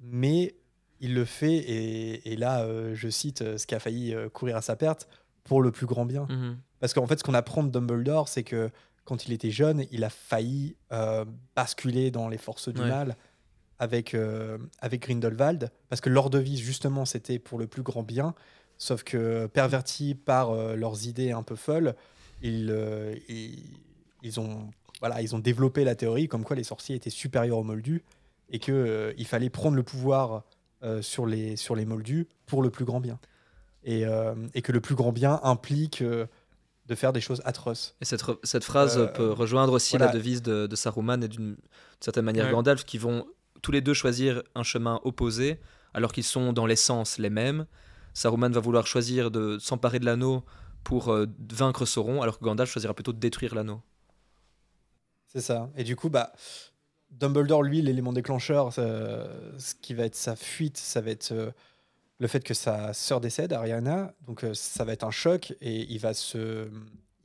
Mais il le fait, et, là, euh, je cite euh, ce qui a failli euh, courir à sa perte, pour le plus grand bien. Mhm. Parce qu'en fait, ce qu'on apprend de Dumbledore, c'est que quand il était jeune, il a failli basculer dans les forces du mal avec, euh, avec Grindelwald, parce que leur devise, justement, c'était pour le plus grand bien, sauf que pervertis par euh, leurs idées un peu folles, ils, euh, ils, ont, voilà, ils ont développé la théorie comme quoi les sorciers étaient supérieurs aux moldus et qu'il il fallait prendre le pouvoir sur, les, sur les moldus pour le plus grand bien. Et, et que le plus grand bien implique de faire des choses atroces. Et cette, cette phrase peut rejoindre aussi la devise de, de Saruman et d'une certaine manière Gandalf qui vont tous les deux choisir un chemin opposé, alors qu'ils sont dans l'essence les mêmes. Saruman va vouloir choisir de s'emparer de l'anneau pour euh, vaincre Sauron, alors que Gandalf choisira plutôt de détruire l'anneau. C'est ça. Et du coup, bah, Dumbledore, lui, l'élément déclencheur, ce qui va être sa fuite, ça va être euh, le fait que sa sœur décède, Ariana. Donc, euh, ça va être un choc et il va se,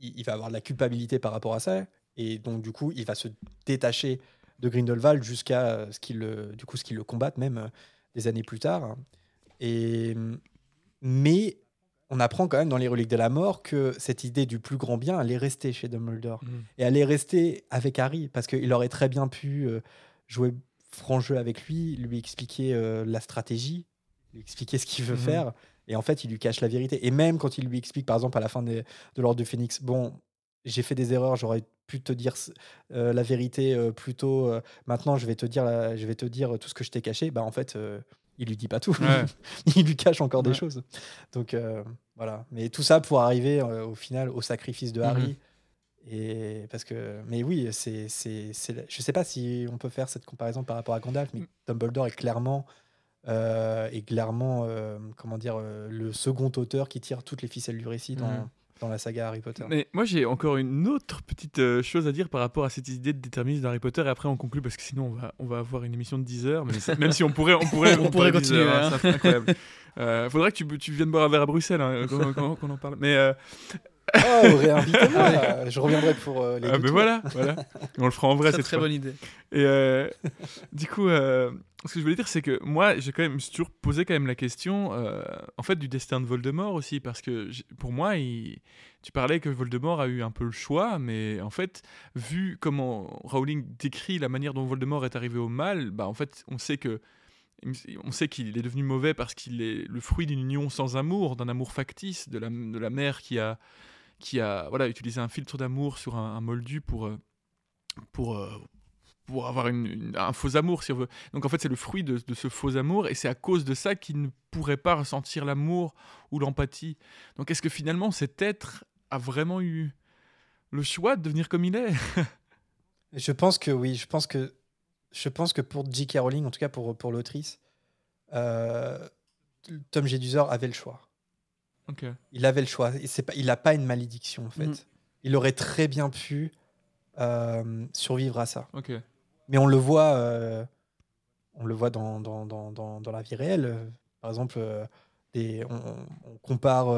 il, va avoir de la culpabilité par rapport à ça. Et donc, du coup, il va se détacher de Grindelwald jusqu'à ce qu'il, du coup, ce qu'il le combatte même des années plus tard. Et mais on apprend quand même dans les reliques de la mort que cette idée du plus grand bien allait rester chez Dumbledore. Mm. Et allait rester avec Harry, parce qu'il aurait très bien pu euh, jouer franc jeu avec lui, lui expliquer euh, la stratégie, lui expliquer ce qu'il veut mm-hmm. faire. Et en fait, il lui cache la vérité. Et même quand il lui explique, par exemple, à la fin de l'Ordre du Phénix, bon, j'ai fait des erreurs, j'aurais pu te dire euh, la vérité plutôt. maintenant, je vais te dire, je vais te dire tout ce que je t'ai caché. Bah, en fait, il lui dit pas tout. il lui cache encore des choses. Donc euh, voilà. Mais tout ça pour arriver euh, au final au sacrifice de Harry. Mhm. Et parce que, mais oui, c'est, c'est, je sais pas si on peut faire cette comparaison par rapport à Gandalf, mais mm. Dumbledore est clairement, euh, est clairement, comment dire, le second auteur qui tire toutes les ficelles du récit dans, mhm dans la saga Harry Potter. Mais moi j'ai encore une autre petite euh, chose à dire par rapport à cette idée de déterminisme d'Harry Potter et après on conclut parce que sinon on va, on va avoir une émission de 10 heures, même si on pourrait, on pourrait, on, pourrait continuer. Heures, hein, incroyable. Euh, faudrait que tu, tu viennes boire un verre à Bruxelles hein, quand, on en parle. Mais euh, Oh, réinvitez-moi. je reviendrai pour euh, les. Ah, ben voilà, voilà. On le fera en vrai. C'est très bonne idée. Et euh, du coup, euh, ce que je voulais dire, c'est que moi, j'ai quand même toujours posé quand même la question, en fait, du destin de Voldemort aussi, parce que pour moi, tu parlais que Voldemort a eu un peu le choix, mais en fait, vu comment Rowling décrit la manière dont Voldemort est arrivé au mal, bah en fait, on sait que on sait qu'il est devenu mauvais parce qu'il est le fruit d'une union sans amour, d'un amour factice, de la, de la mère qui a, qui a voilà, utilisé un filtre d'amour sur un, moldu pour, euh, pour, euh, pour avoir une, un faux amour, si on veut. Donc en fait, c'est le fruit de, ce faux amour, et c'est à cause de ça qu'il ne pourrait pas ressentir l'amour ou l'empathie. Donc est-ce que finalement cet être a vraiment eu le choix de devenir comme il est? Je pense que oui, je pense que, je pense que pour J.K. Rowling, en tout cas pour, pour l'autrice, euh, Tom Jedusor avait le choix. Il avait le choix. Pas, il n'a pas une malédiction, en fait. Mm. Il aurait très bien pu euh, survivre à ça. Mais on le voit, euh, on le voit dans, dans, dans, dans, la vie réelle. Par exemple, euh, des, on, compare,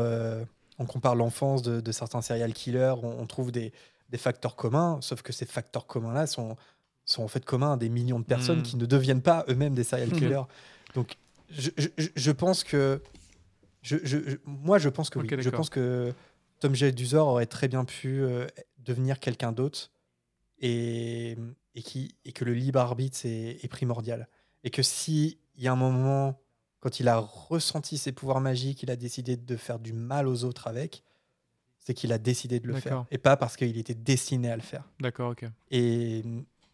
on compare l'enfance de, certains serial killers, on, trouve des, des, facteurs communs, sauf que ces facteurs communs-là sont, sont en fait communs à des millions de personnes mm. qui ne deviennent pas eux-mêmes des serial killers. Donc, je, je, je, pense que je, moi, je pense que oui. Je pense que Tom J. Duzor aurait très bien pu euh, devenir quelqu'un d'autre et, et, qui, et que le libre arbitre est, primordial. Et que s'il y a un moment, quand il a ressenti ses pouvoirs magiques, il a décidé de faire du mal aux autres avec, c'est qu'il a décidé de le faire. Et pas parce qu'il était destiné à le faire. D'accord, ok. Et,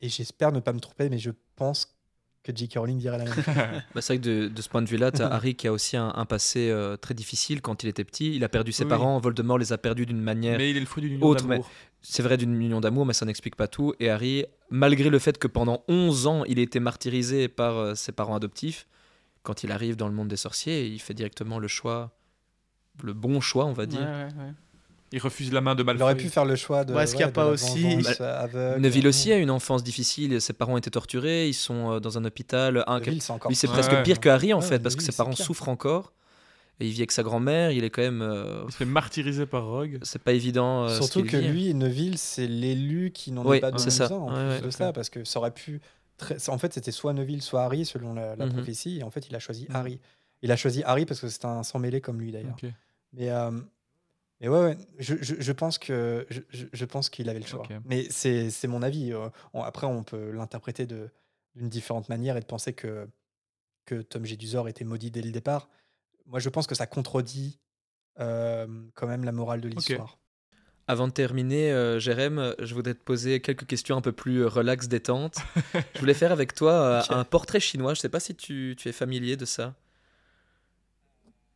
et j'espère ne pas me tromper, mais je pense que J.K. Rowling dirait la même chose. bah, c'est vrai que de, ce point de vue-là, tu as Harry qui a aussi un, passé euh, très difficile quand il était petit. Il a perdu ses parents, Voldemort les a perdus d'une manière. Mais il est le fruit d'une union d'amour. C'est vrai d'une union d'amour, mais ça n'explique pas tout. Et Harry, malgré le fait que pendant 11 ans, il ait été martyrisé par euh, ses parents adoptifs, quand il arrive dans le monde des sorciers, il fait directement le choix, le bon choix, on va dire. Ouais, ouais, il refuse la main de Malfoy. Il aurait pu faire le choix de. Est-ce qu'il n'y a pas aussi. Neville aussi a une enfance difficile. Ses parents étaient torturés. Ils sont euh, dans un hôpital. Un... Neville, c'est encore. Lui, c'est presque pire que Harry en fait, parce que ses parents souffrent encore. Et il vit avec sa grand-mère. Il est quand même. Euh, il se fait martyriser par Rogue. C'est pas évident. Euh, Surtout que lui, Neville, c'est l'élu qui n'en est pas de ça. en plus de ça, parce que ça aurait pu. En fait, c'était soit Neville, soit Harry, selon la, mhm. prophétie. Et en fait, il a choisi mhm. Harry. Il a choisi Harry parce que c'est un sans mêlé comme lui d'ailleurs. Mais mais ouais, ouais je, je, je, pense que je, je pense qu'il avait le choix. Mais c'est mon avis. Euh, après, on peut l'interpréter d'une différente manière et de penser que, que Tom Jedusor était maudit dès le départ. Moi, je pense que ça contredit euh, quand même la morale de l'histoire. Avant de terminer, euh, Jérém, je voudrais te poser quelques questions un peu plus relax, détente. je voulais faire avec toi un portrait chinois. Je ne sais pas si tu, tu es familier de ça.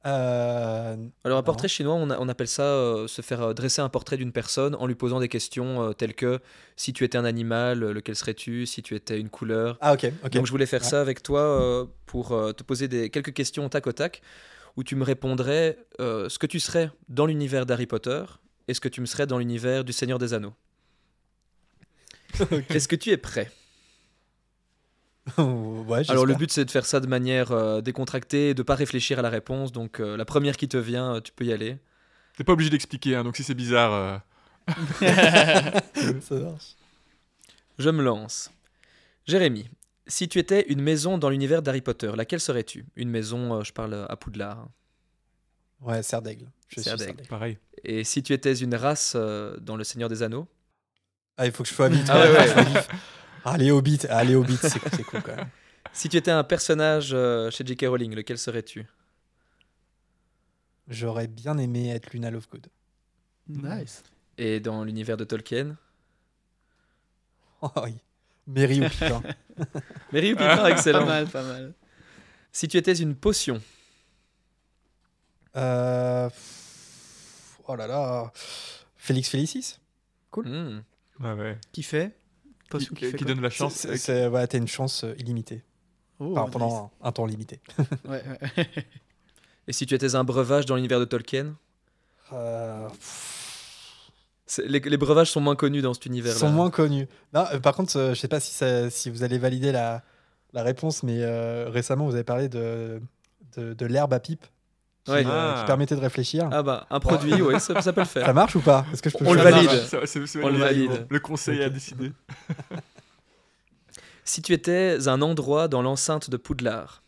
Euh, Alors un portrait chinois, on, appelle ça euh, se faire euh, dresser un portrait d'une personne en lui posant des questions telles que si tu étais un animal, lequel serais-tu Si tu étais une couleur? Ah ok. Donc je voulais faire ça avec toi pour te poser des, quelques questions tac au tac. où tu me répondrais ce que tu serais dans l'univers d'Harry Potter et ce que tu me serais dans l'univers du Seigneur des Anneaux. Est-ce que tu es prêt? ouais, Alors le but c'est de faire ça de manière euh, décontractée et de pas réfléchir à la réponse. Donc euh, la première qui te vient, tu peux y aller. T'es pas obligé d'expliquer, hein, donc si c'est bizarre. ça marche. Je me lance. Jérémy, si tu étais une maison dans l'univers d'Harry Potter, laquelle serais-tu? Une maison, euh, je parle à Poudlard. Hein. Ouais, Serre d'Aigle. Serre d'Aigle. Pareil. Et si tu étais une race euh, dans Le Seigneur des Anneaux? Ah, il faut que je sois vite. ah ouais, ouais. Allez, Hobbit, allez, Hobbit, c'est cool quand même. Si tu étais un personnage euh, chez J.K. Rowling, lequel serais-tu? J'aurais bien aimé être Luna Lovegood. Nice. Et dans l'univers de Tolkien? Oh oui. Mary ou Pipin. Mary ou Pipin, excellent. Pas mal, pas mal. Si tu étais une potion? Euh... Oh là là. Félix Félicis? Cool. Hmm. Ouais, ouais. Qui fait? Qui, Potion qui- fait qui quoi donne la chance. C'est- c'est- ouais, T'as une chance euh, illimitée. Oh, Enfin, nice. pendant un, un temps limité. Ouais, ouais. Et si tu étais un breuvage dans l'univers de Tolkien Euh, C'est- les, les breuvages sont moins connus dans cet Ils univers-là. sont moins connus. Non, euh, par contre, euh, je sais pas si, ça- si vous allez valider la, la réponse, mais euh, récemment, vous avez parlé de, de, de l'herbe à pipe qui, Ouais. euh, Ah. qui permettait de réfléchir. Ah bah, un produit, oui, ça, ça peut le faire. Ça marche ou pas? Est-ce que je peux On le Ça? Valide. On le valide. Le conseil a décidé. Si tu étais un endroit dans l'enceinte de Poudlard,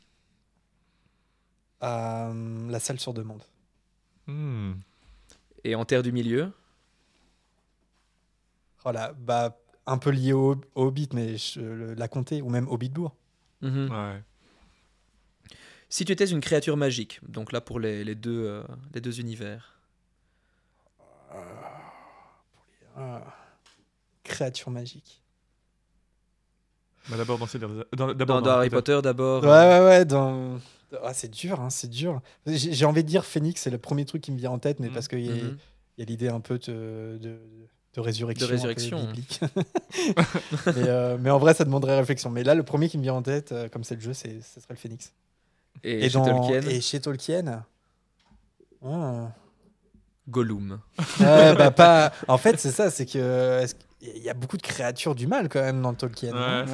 Euh, La salle sur demande. Hmm. et en terre du milieu, Voilà, bah, un peu lié au, au Hobbit, mais je- le- la comté, ou même Hobbitbourg. mhm. Ouais. Si tu étais une créature magique, donc là pour les, les deux, euh, les deux univers, Ah. Créature magique. Bah, d'abord dans, dans, dans, Harry Potter d'abord, Ouais, ouais, ouais. Dans... Ah, c'est dur, hein, c'est dur. J'ai envie de dire Phoenix, c'est le premier truc qui me vient en tête, mais Mm. parce qu'il y a, Mhm. il y a l'idée un peu de, de, de résurrection. De résurrection. mais, euh, mais en vrai, ça demanderait réflexion. Mais là, le premier qui me vient en tête, euh, comme c'est le jeu, c'est, ce serait le Phoenix. Et, chez dans- Tolkien, et chez Tolkien Ah. Gollum. Bah, pas... En fait, c'est ça, c'est que. qu'il y a beaucoup de créatures du mal quand même dans Tolkien. Ouais,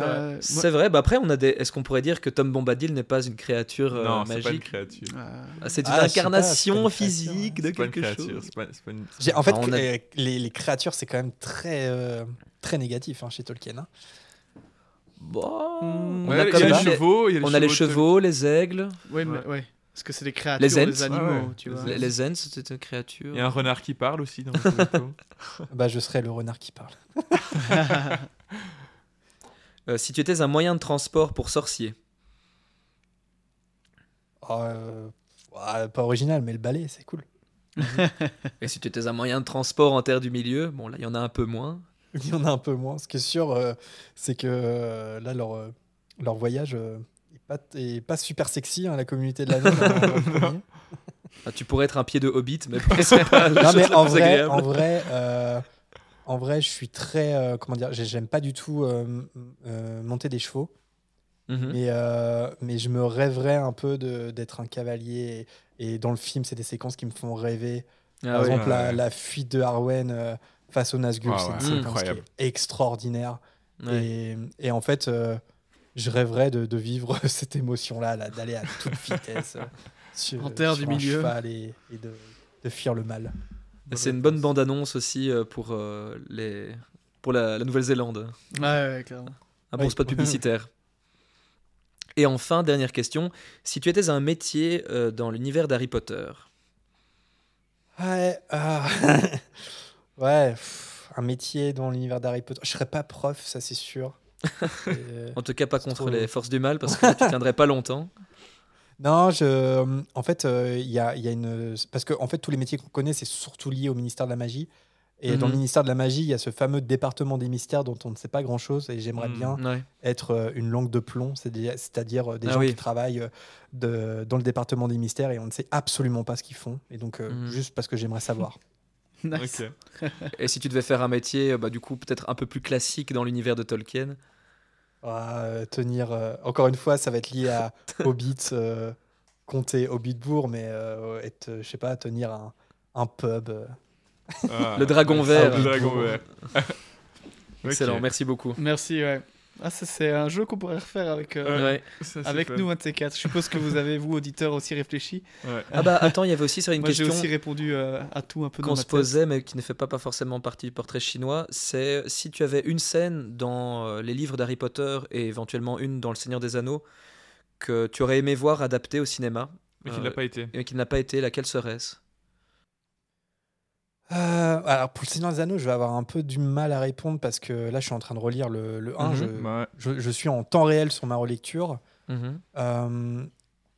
c'est vrai. C'est bah après, on a des... est-ce qu'on pourrait dire que Tom Bombadil n'est pas une créature euh, Non, c'est pas une magique? créature. Ah, C'est une Ah, je sais pas, c'est pas incarnation une créature, physique de C'est pas une quelque créature. chose. c'est pas- c'est pas une- J'ai- En fait, a- euh, les, les créatures, c'est quand même très, euh, très négatif hein, chez Tolkien. hein. Bon, on Ouais, a il quand y a même les les- chevaux. il y a on a les de- chevaux, les aigles, Ouais, mais Ouais. Parce que c'est des créatures, Les les, Ents. animaux, Ouais, ouais. tu vois. les, les Ents, c'était une créature. Il y a un renard qui parle aussi dans le. Bah, je serais le renard qui parle. Euh, si tu étais un moyen de transport pour sorcier, Oh, euh, ouais, pas original, mais le balai, c'est cool. et si tu étais un moyen de transport en terre du milieu, bon là il y en a un peu moins. Il y en a un peu moins. Ce qui est sûr, euh, c'est que euh, là, leur, euh, leur voyage euh, est, pas, est pas super sexy, hein, la communauté de la ville. hein, Ah, tu pourrais être un pied de hobbit, mais pas non, en vrai, en vrai, euh, en vrai, je suis très, euh, comment dire, j'ai- j'aime pas du tout euh, euh, monter des chevaux, Mhm. mais, euh, mais je me rêverais un peu de- d'être un cavalier. Et, et dans le film, c'est des séquences qui me font rêver. Ah Par exemple, la, Ouais. la fuite de Harwen euh, face au Nazgûl, Ouais, c'est ouais, une séquence incroyable. qui est extraordinaire. Ouais. Et, et en fait, euh, je rêverais de, de vivre cette émotion-là, là, d'aller à toute vitesse euh, sur, En terre sur du un milieu. cheval et, et de, de fuir le mal. C'est une bonne bande-annonce aussi euh, pour, euh, les... pour la, la Nouvelle-Zélande. Ouais, ouais, clairement. Un bon spot publicitaire. Et enfin, dernière question. Si tu étais un métier euh, dans l'univers d'Harry Potter, Ouais, ah, ouais pff, un métier dans l'univers d'Harry Potter. Je serais pas prof, ça c'est sûr. Et- en tout cas pas contre trop- les forces du mal, parce que là, tu tiendrais pas longtemps. Non, je, en fait, euh, il y, a, y a une. Parce que en fait, tous les métiers qu'on connaît, c'est surtout lié au ministère de la magie. Et dans le Mhm. ministère de la magie, il y a ce fameux département des mystères dont on ne sait pas grand-chose. Et j'aimerais Mhm. bien Ouais. être euh, une langue de plomb, c'est-à-dire euh, des Ah gens oui. qui travaillent euh, de, dans le département des mystères et on ne sait absolument pas ce qu'ils font. Et donc, euh, Mhm. juste parce que j'aimerais savoir. Nice. Et si tu devais faire un métier, euh, bah, du coup, peut-être un peu plus classique dans l'univers de Tolkien. Ah, euh, tenir. euh, encore une fois, ça va être lié à Hobbit, euh, compter au Bitbourg, mais être, je sais pas, tenir un, un pub. Ah. le dragon vert. Le dragon vert. Excellent, merci beaucoup. Merci, ouais. Ah, c'est un jeu qu'on pourrait refaire avec, euh, avec nous, un de ces quatre. Je suppose que vous avez, vous, auditeurs, aussi réfléchi. Ah bah attends, il y avait aussi sur une question. Moi, j'ai aussi répondu euh, à tout un peu Qu'on se posait, mais qui ne fait pas, pas forcément partie du portrait chinois. C'est si tu avais une scène dans euh, les livres d'Harry Potter et éventuellement une dans Le Seigneur des Anneaux que tu aurais aimé voir adaptée au cinéma. Mais qui n'a pas été. Et qui n'a pas été, laquelle serait-ce? Euh, alors pour le Seigneur des Anneaux, je vais avoir un peu du mal à répondre parce que là, je suis en train de relire le, le 1. Mhm. je, je, suis en temps réel sur ma relecture. Mhm. Euh,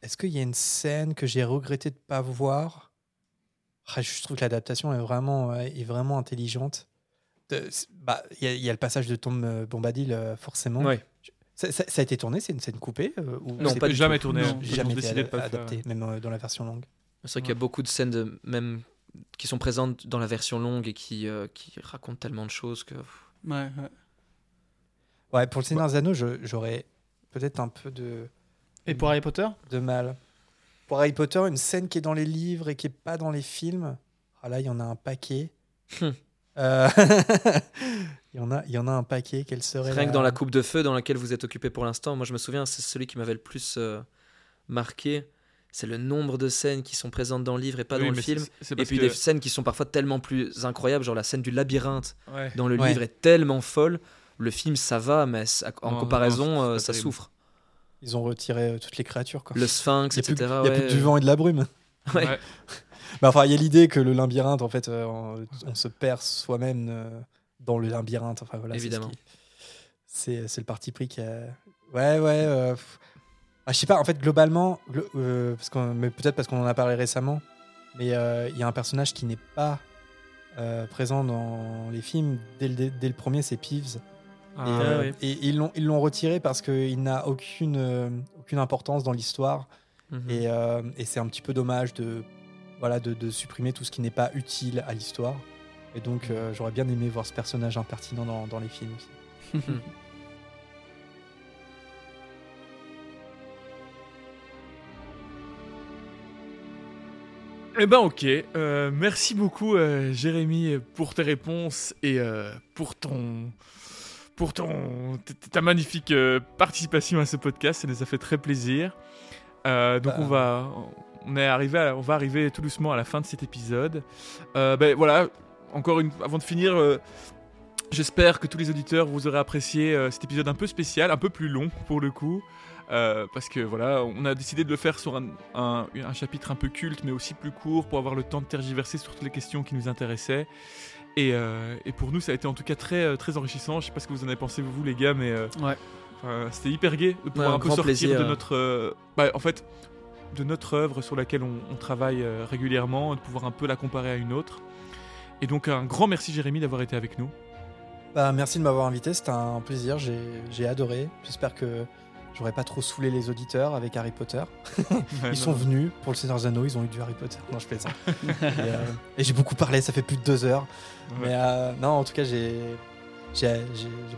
est-ce qu'il y a une scène que j'ai regretté de ne pas voir? Ah, Je trouve que l'adaptation est vraiment, est vraiment intelligente. Bah, il y, a le passage de Tom euh, Bombadil, forcément. Ça, a été tourné, c'est une scène coupée ou Non, pas jamais tourné. Jamais été adapté, même dans la version longue. C'est vrai qu'il y a beaucoup de scènes, de, même qui sont présentes dans la version longue et qui, euh, qui racontent tellement de choses que. Ouais, ouais. Ouais, pour le Seigneur des Anneaux, j'aurais peut-être un peu de. Et pour Harry Potter? De mal. Pour Harry Potter, une scène qui est dans les livres et qui est pas dans les films. Ah là, il y en a un paquet. Hum. Euh, il, y en a, il y en a un paquet. Quelle serait Rien que dans la coupe de feu dans laquelle vous êtes occupé pour l'instant, moi je me souviens, c'est celui qui m'avait le plus euh, marqué c'est le nombre de scènes qui sont présentes dans le livre et pas dans le film. et puis des scènes qui sont parfois tellement plus incroyables, genre la scène du labyrinthe dans le livre est tellement folle. Le film, ça va, mais en comparaison, euh, ça souffre. Ils ont retiré euh, toutes les créatures. Quoi. Le sphinx, etc. Il n'y a plus du vent et de la brume. bah, enfin, il y a l'idée que le labyrinthe, en fait, euh, on, se perd soi-même dans le labyrinthe. Enfin, voilà, Évidemment. C'est le parti pris qui a. Ouais, ouais. Ah, je sais pas, en fait, globalement, euh, parce mais peut-être parce qu'on en a parlé récemment, mais euh, il y a un personnage qui n'est pas euh, présent dans les films. Dès le, dès le premier, c'est Peeves. Ah, et, ils l'ont ils l'ont retiré parce qu'il n'a aucune aucune importance dans l'histoire. Mhm. Et, et c'est un petit peu dommage de voilà de, de supprimer tout ce qui n'est pas utile à l'histoire. Et donc mhm. j'aurais bien aimé voir ce personnage impertinent dans, dans les films aussi. Eh ben ok, euh, merci beaucoup euh, Jérémy pour tes réponses et euh, pour ton pour ton ta magnifique participation à ce podcast, ça nous a fait très plaisir. donc bah. on va on est arrivé on va arriver tout doucement à la fin de cet épisode. ben voilà, encore une avant de finir J'espère que tous les auditeurs vous aurez apprécié cet épisode un peu spécial, un peu plus long pour le coup. Euh, parce que voilà, on a décidé de le faire sur un, un, chapitre un peu culte, mais aussi plus court, pour avoir le temps de tergiverser sur toutes les questions qui nous intéressaient. Et, euh, et pour nous, ça a été en tout cas très, euh, très enrichissant. Je sais pas ce que vous en avez pensé, vous, les gars, mais ouais. c'était hyper gai de pouvoir un, peu sortir de notre. Bah, en fait, de notre œuvre sur laquelle on, travaille régulièrement, de pouvoir un peu la comparer à une autre. Et donc, un grand merci, Jérémy, d'avoir été avec nous. Bah, merci de m'avoir invité, c'était un plaisir, j'ai adoré. J'espère que J'aurais pas trop saoulé les auditeurs avec Harry Potter. ils sont venus pour le Seigneur des Anneaux, ils ont eu du Harry Potter. Non, je plaisante. Euh, et, j'ai beaucoup parlé, ça fait plus de deux heures. Mais euh, non, en tout cas, j'ai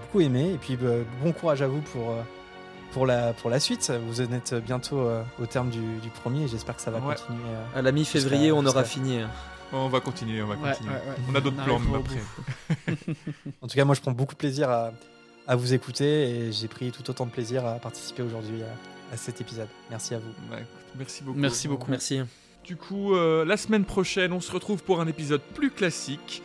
beaucoup aimé. Et puis, bah, bon courage à vous pour, euh, pour, la, pour la suite. Vous en êtes bientôt au terme du, premier et j'espère que ça va continuer. à la mi-février, on aura fini. On va continuer, on va continuer. on a d'autres plans après. en tout cas, moi, je prends beaucoup de plaisir à à vous écouter et j'ai pris tout autant de plaisir à participer aujourd'hui à, cet épisode. Merci à vous. merci beaucoup. Merci beaucoup. Merci. Du coup, euh, la semaine prochaine, on se retrouve pour un épisode plus classique.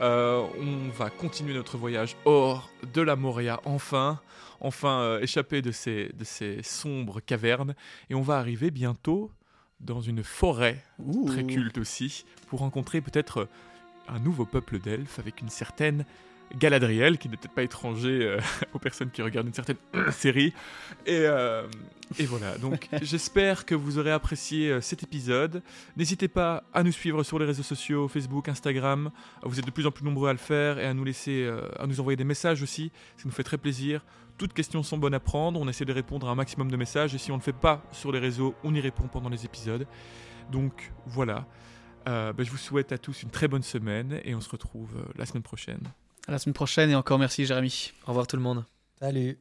Euh, on va continuer notre voyage hors de la Moria, enfin, enfin euh, échapper de ces, de ces sombres cavernes. Et on va arriver bientôt dans une forêt, très culte aussi, pour rencontrer peut-être un nouveau peuple d'elfes avec une certaine Galadriel, qui n'est peut-être pas étranger euh, aux personnes qui regardent une certaine série. Et, euh, et, voilà, donc j'espère que vous aurez apprécié euh, cet épisode. N'hésitez pas à nous suivre sur les réseaux sociaux, Facebook, Instagram. Vous êtes de plus en plus nombreux à le faire et à nous laisser, à nous envoyer des messages aussi. Ça nous fait très plaisir. Toutes questions sont bonnes à prendre. On essaie de répondre à un maximum de messages. Et si on ne le fait pas sur les réseaux, on y répond pendant les épisodes. Donc voilà. Ben, je vous souhaite à tous une très bonne semaine et on se retrouve la semaine prochaine. À la semaine prochaine et encore merci Jérémy. Au revoir tout le monde. Salut.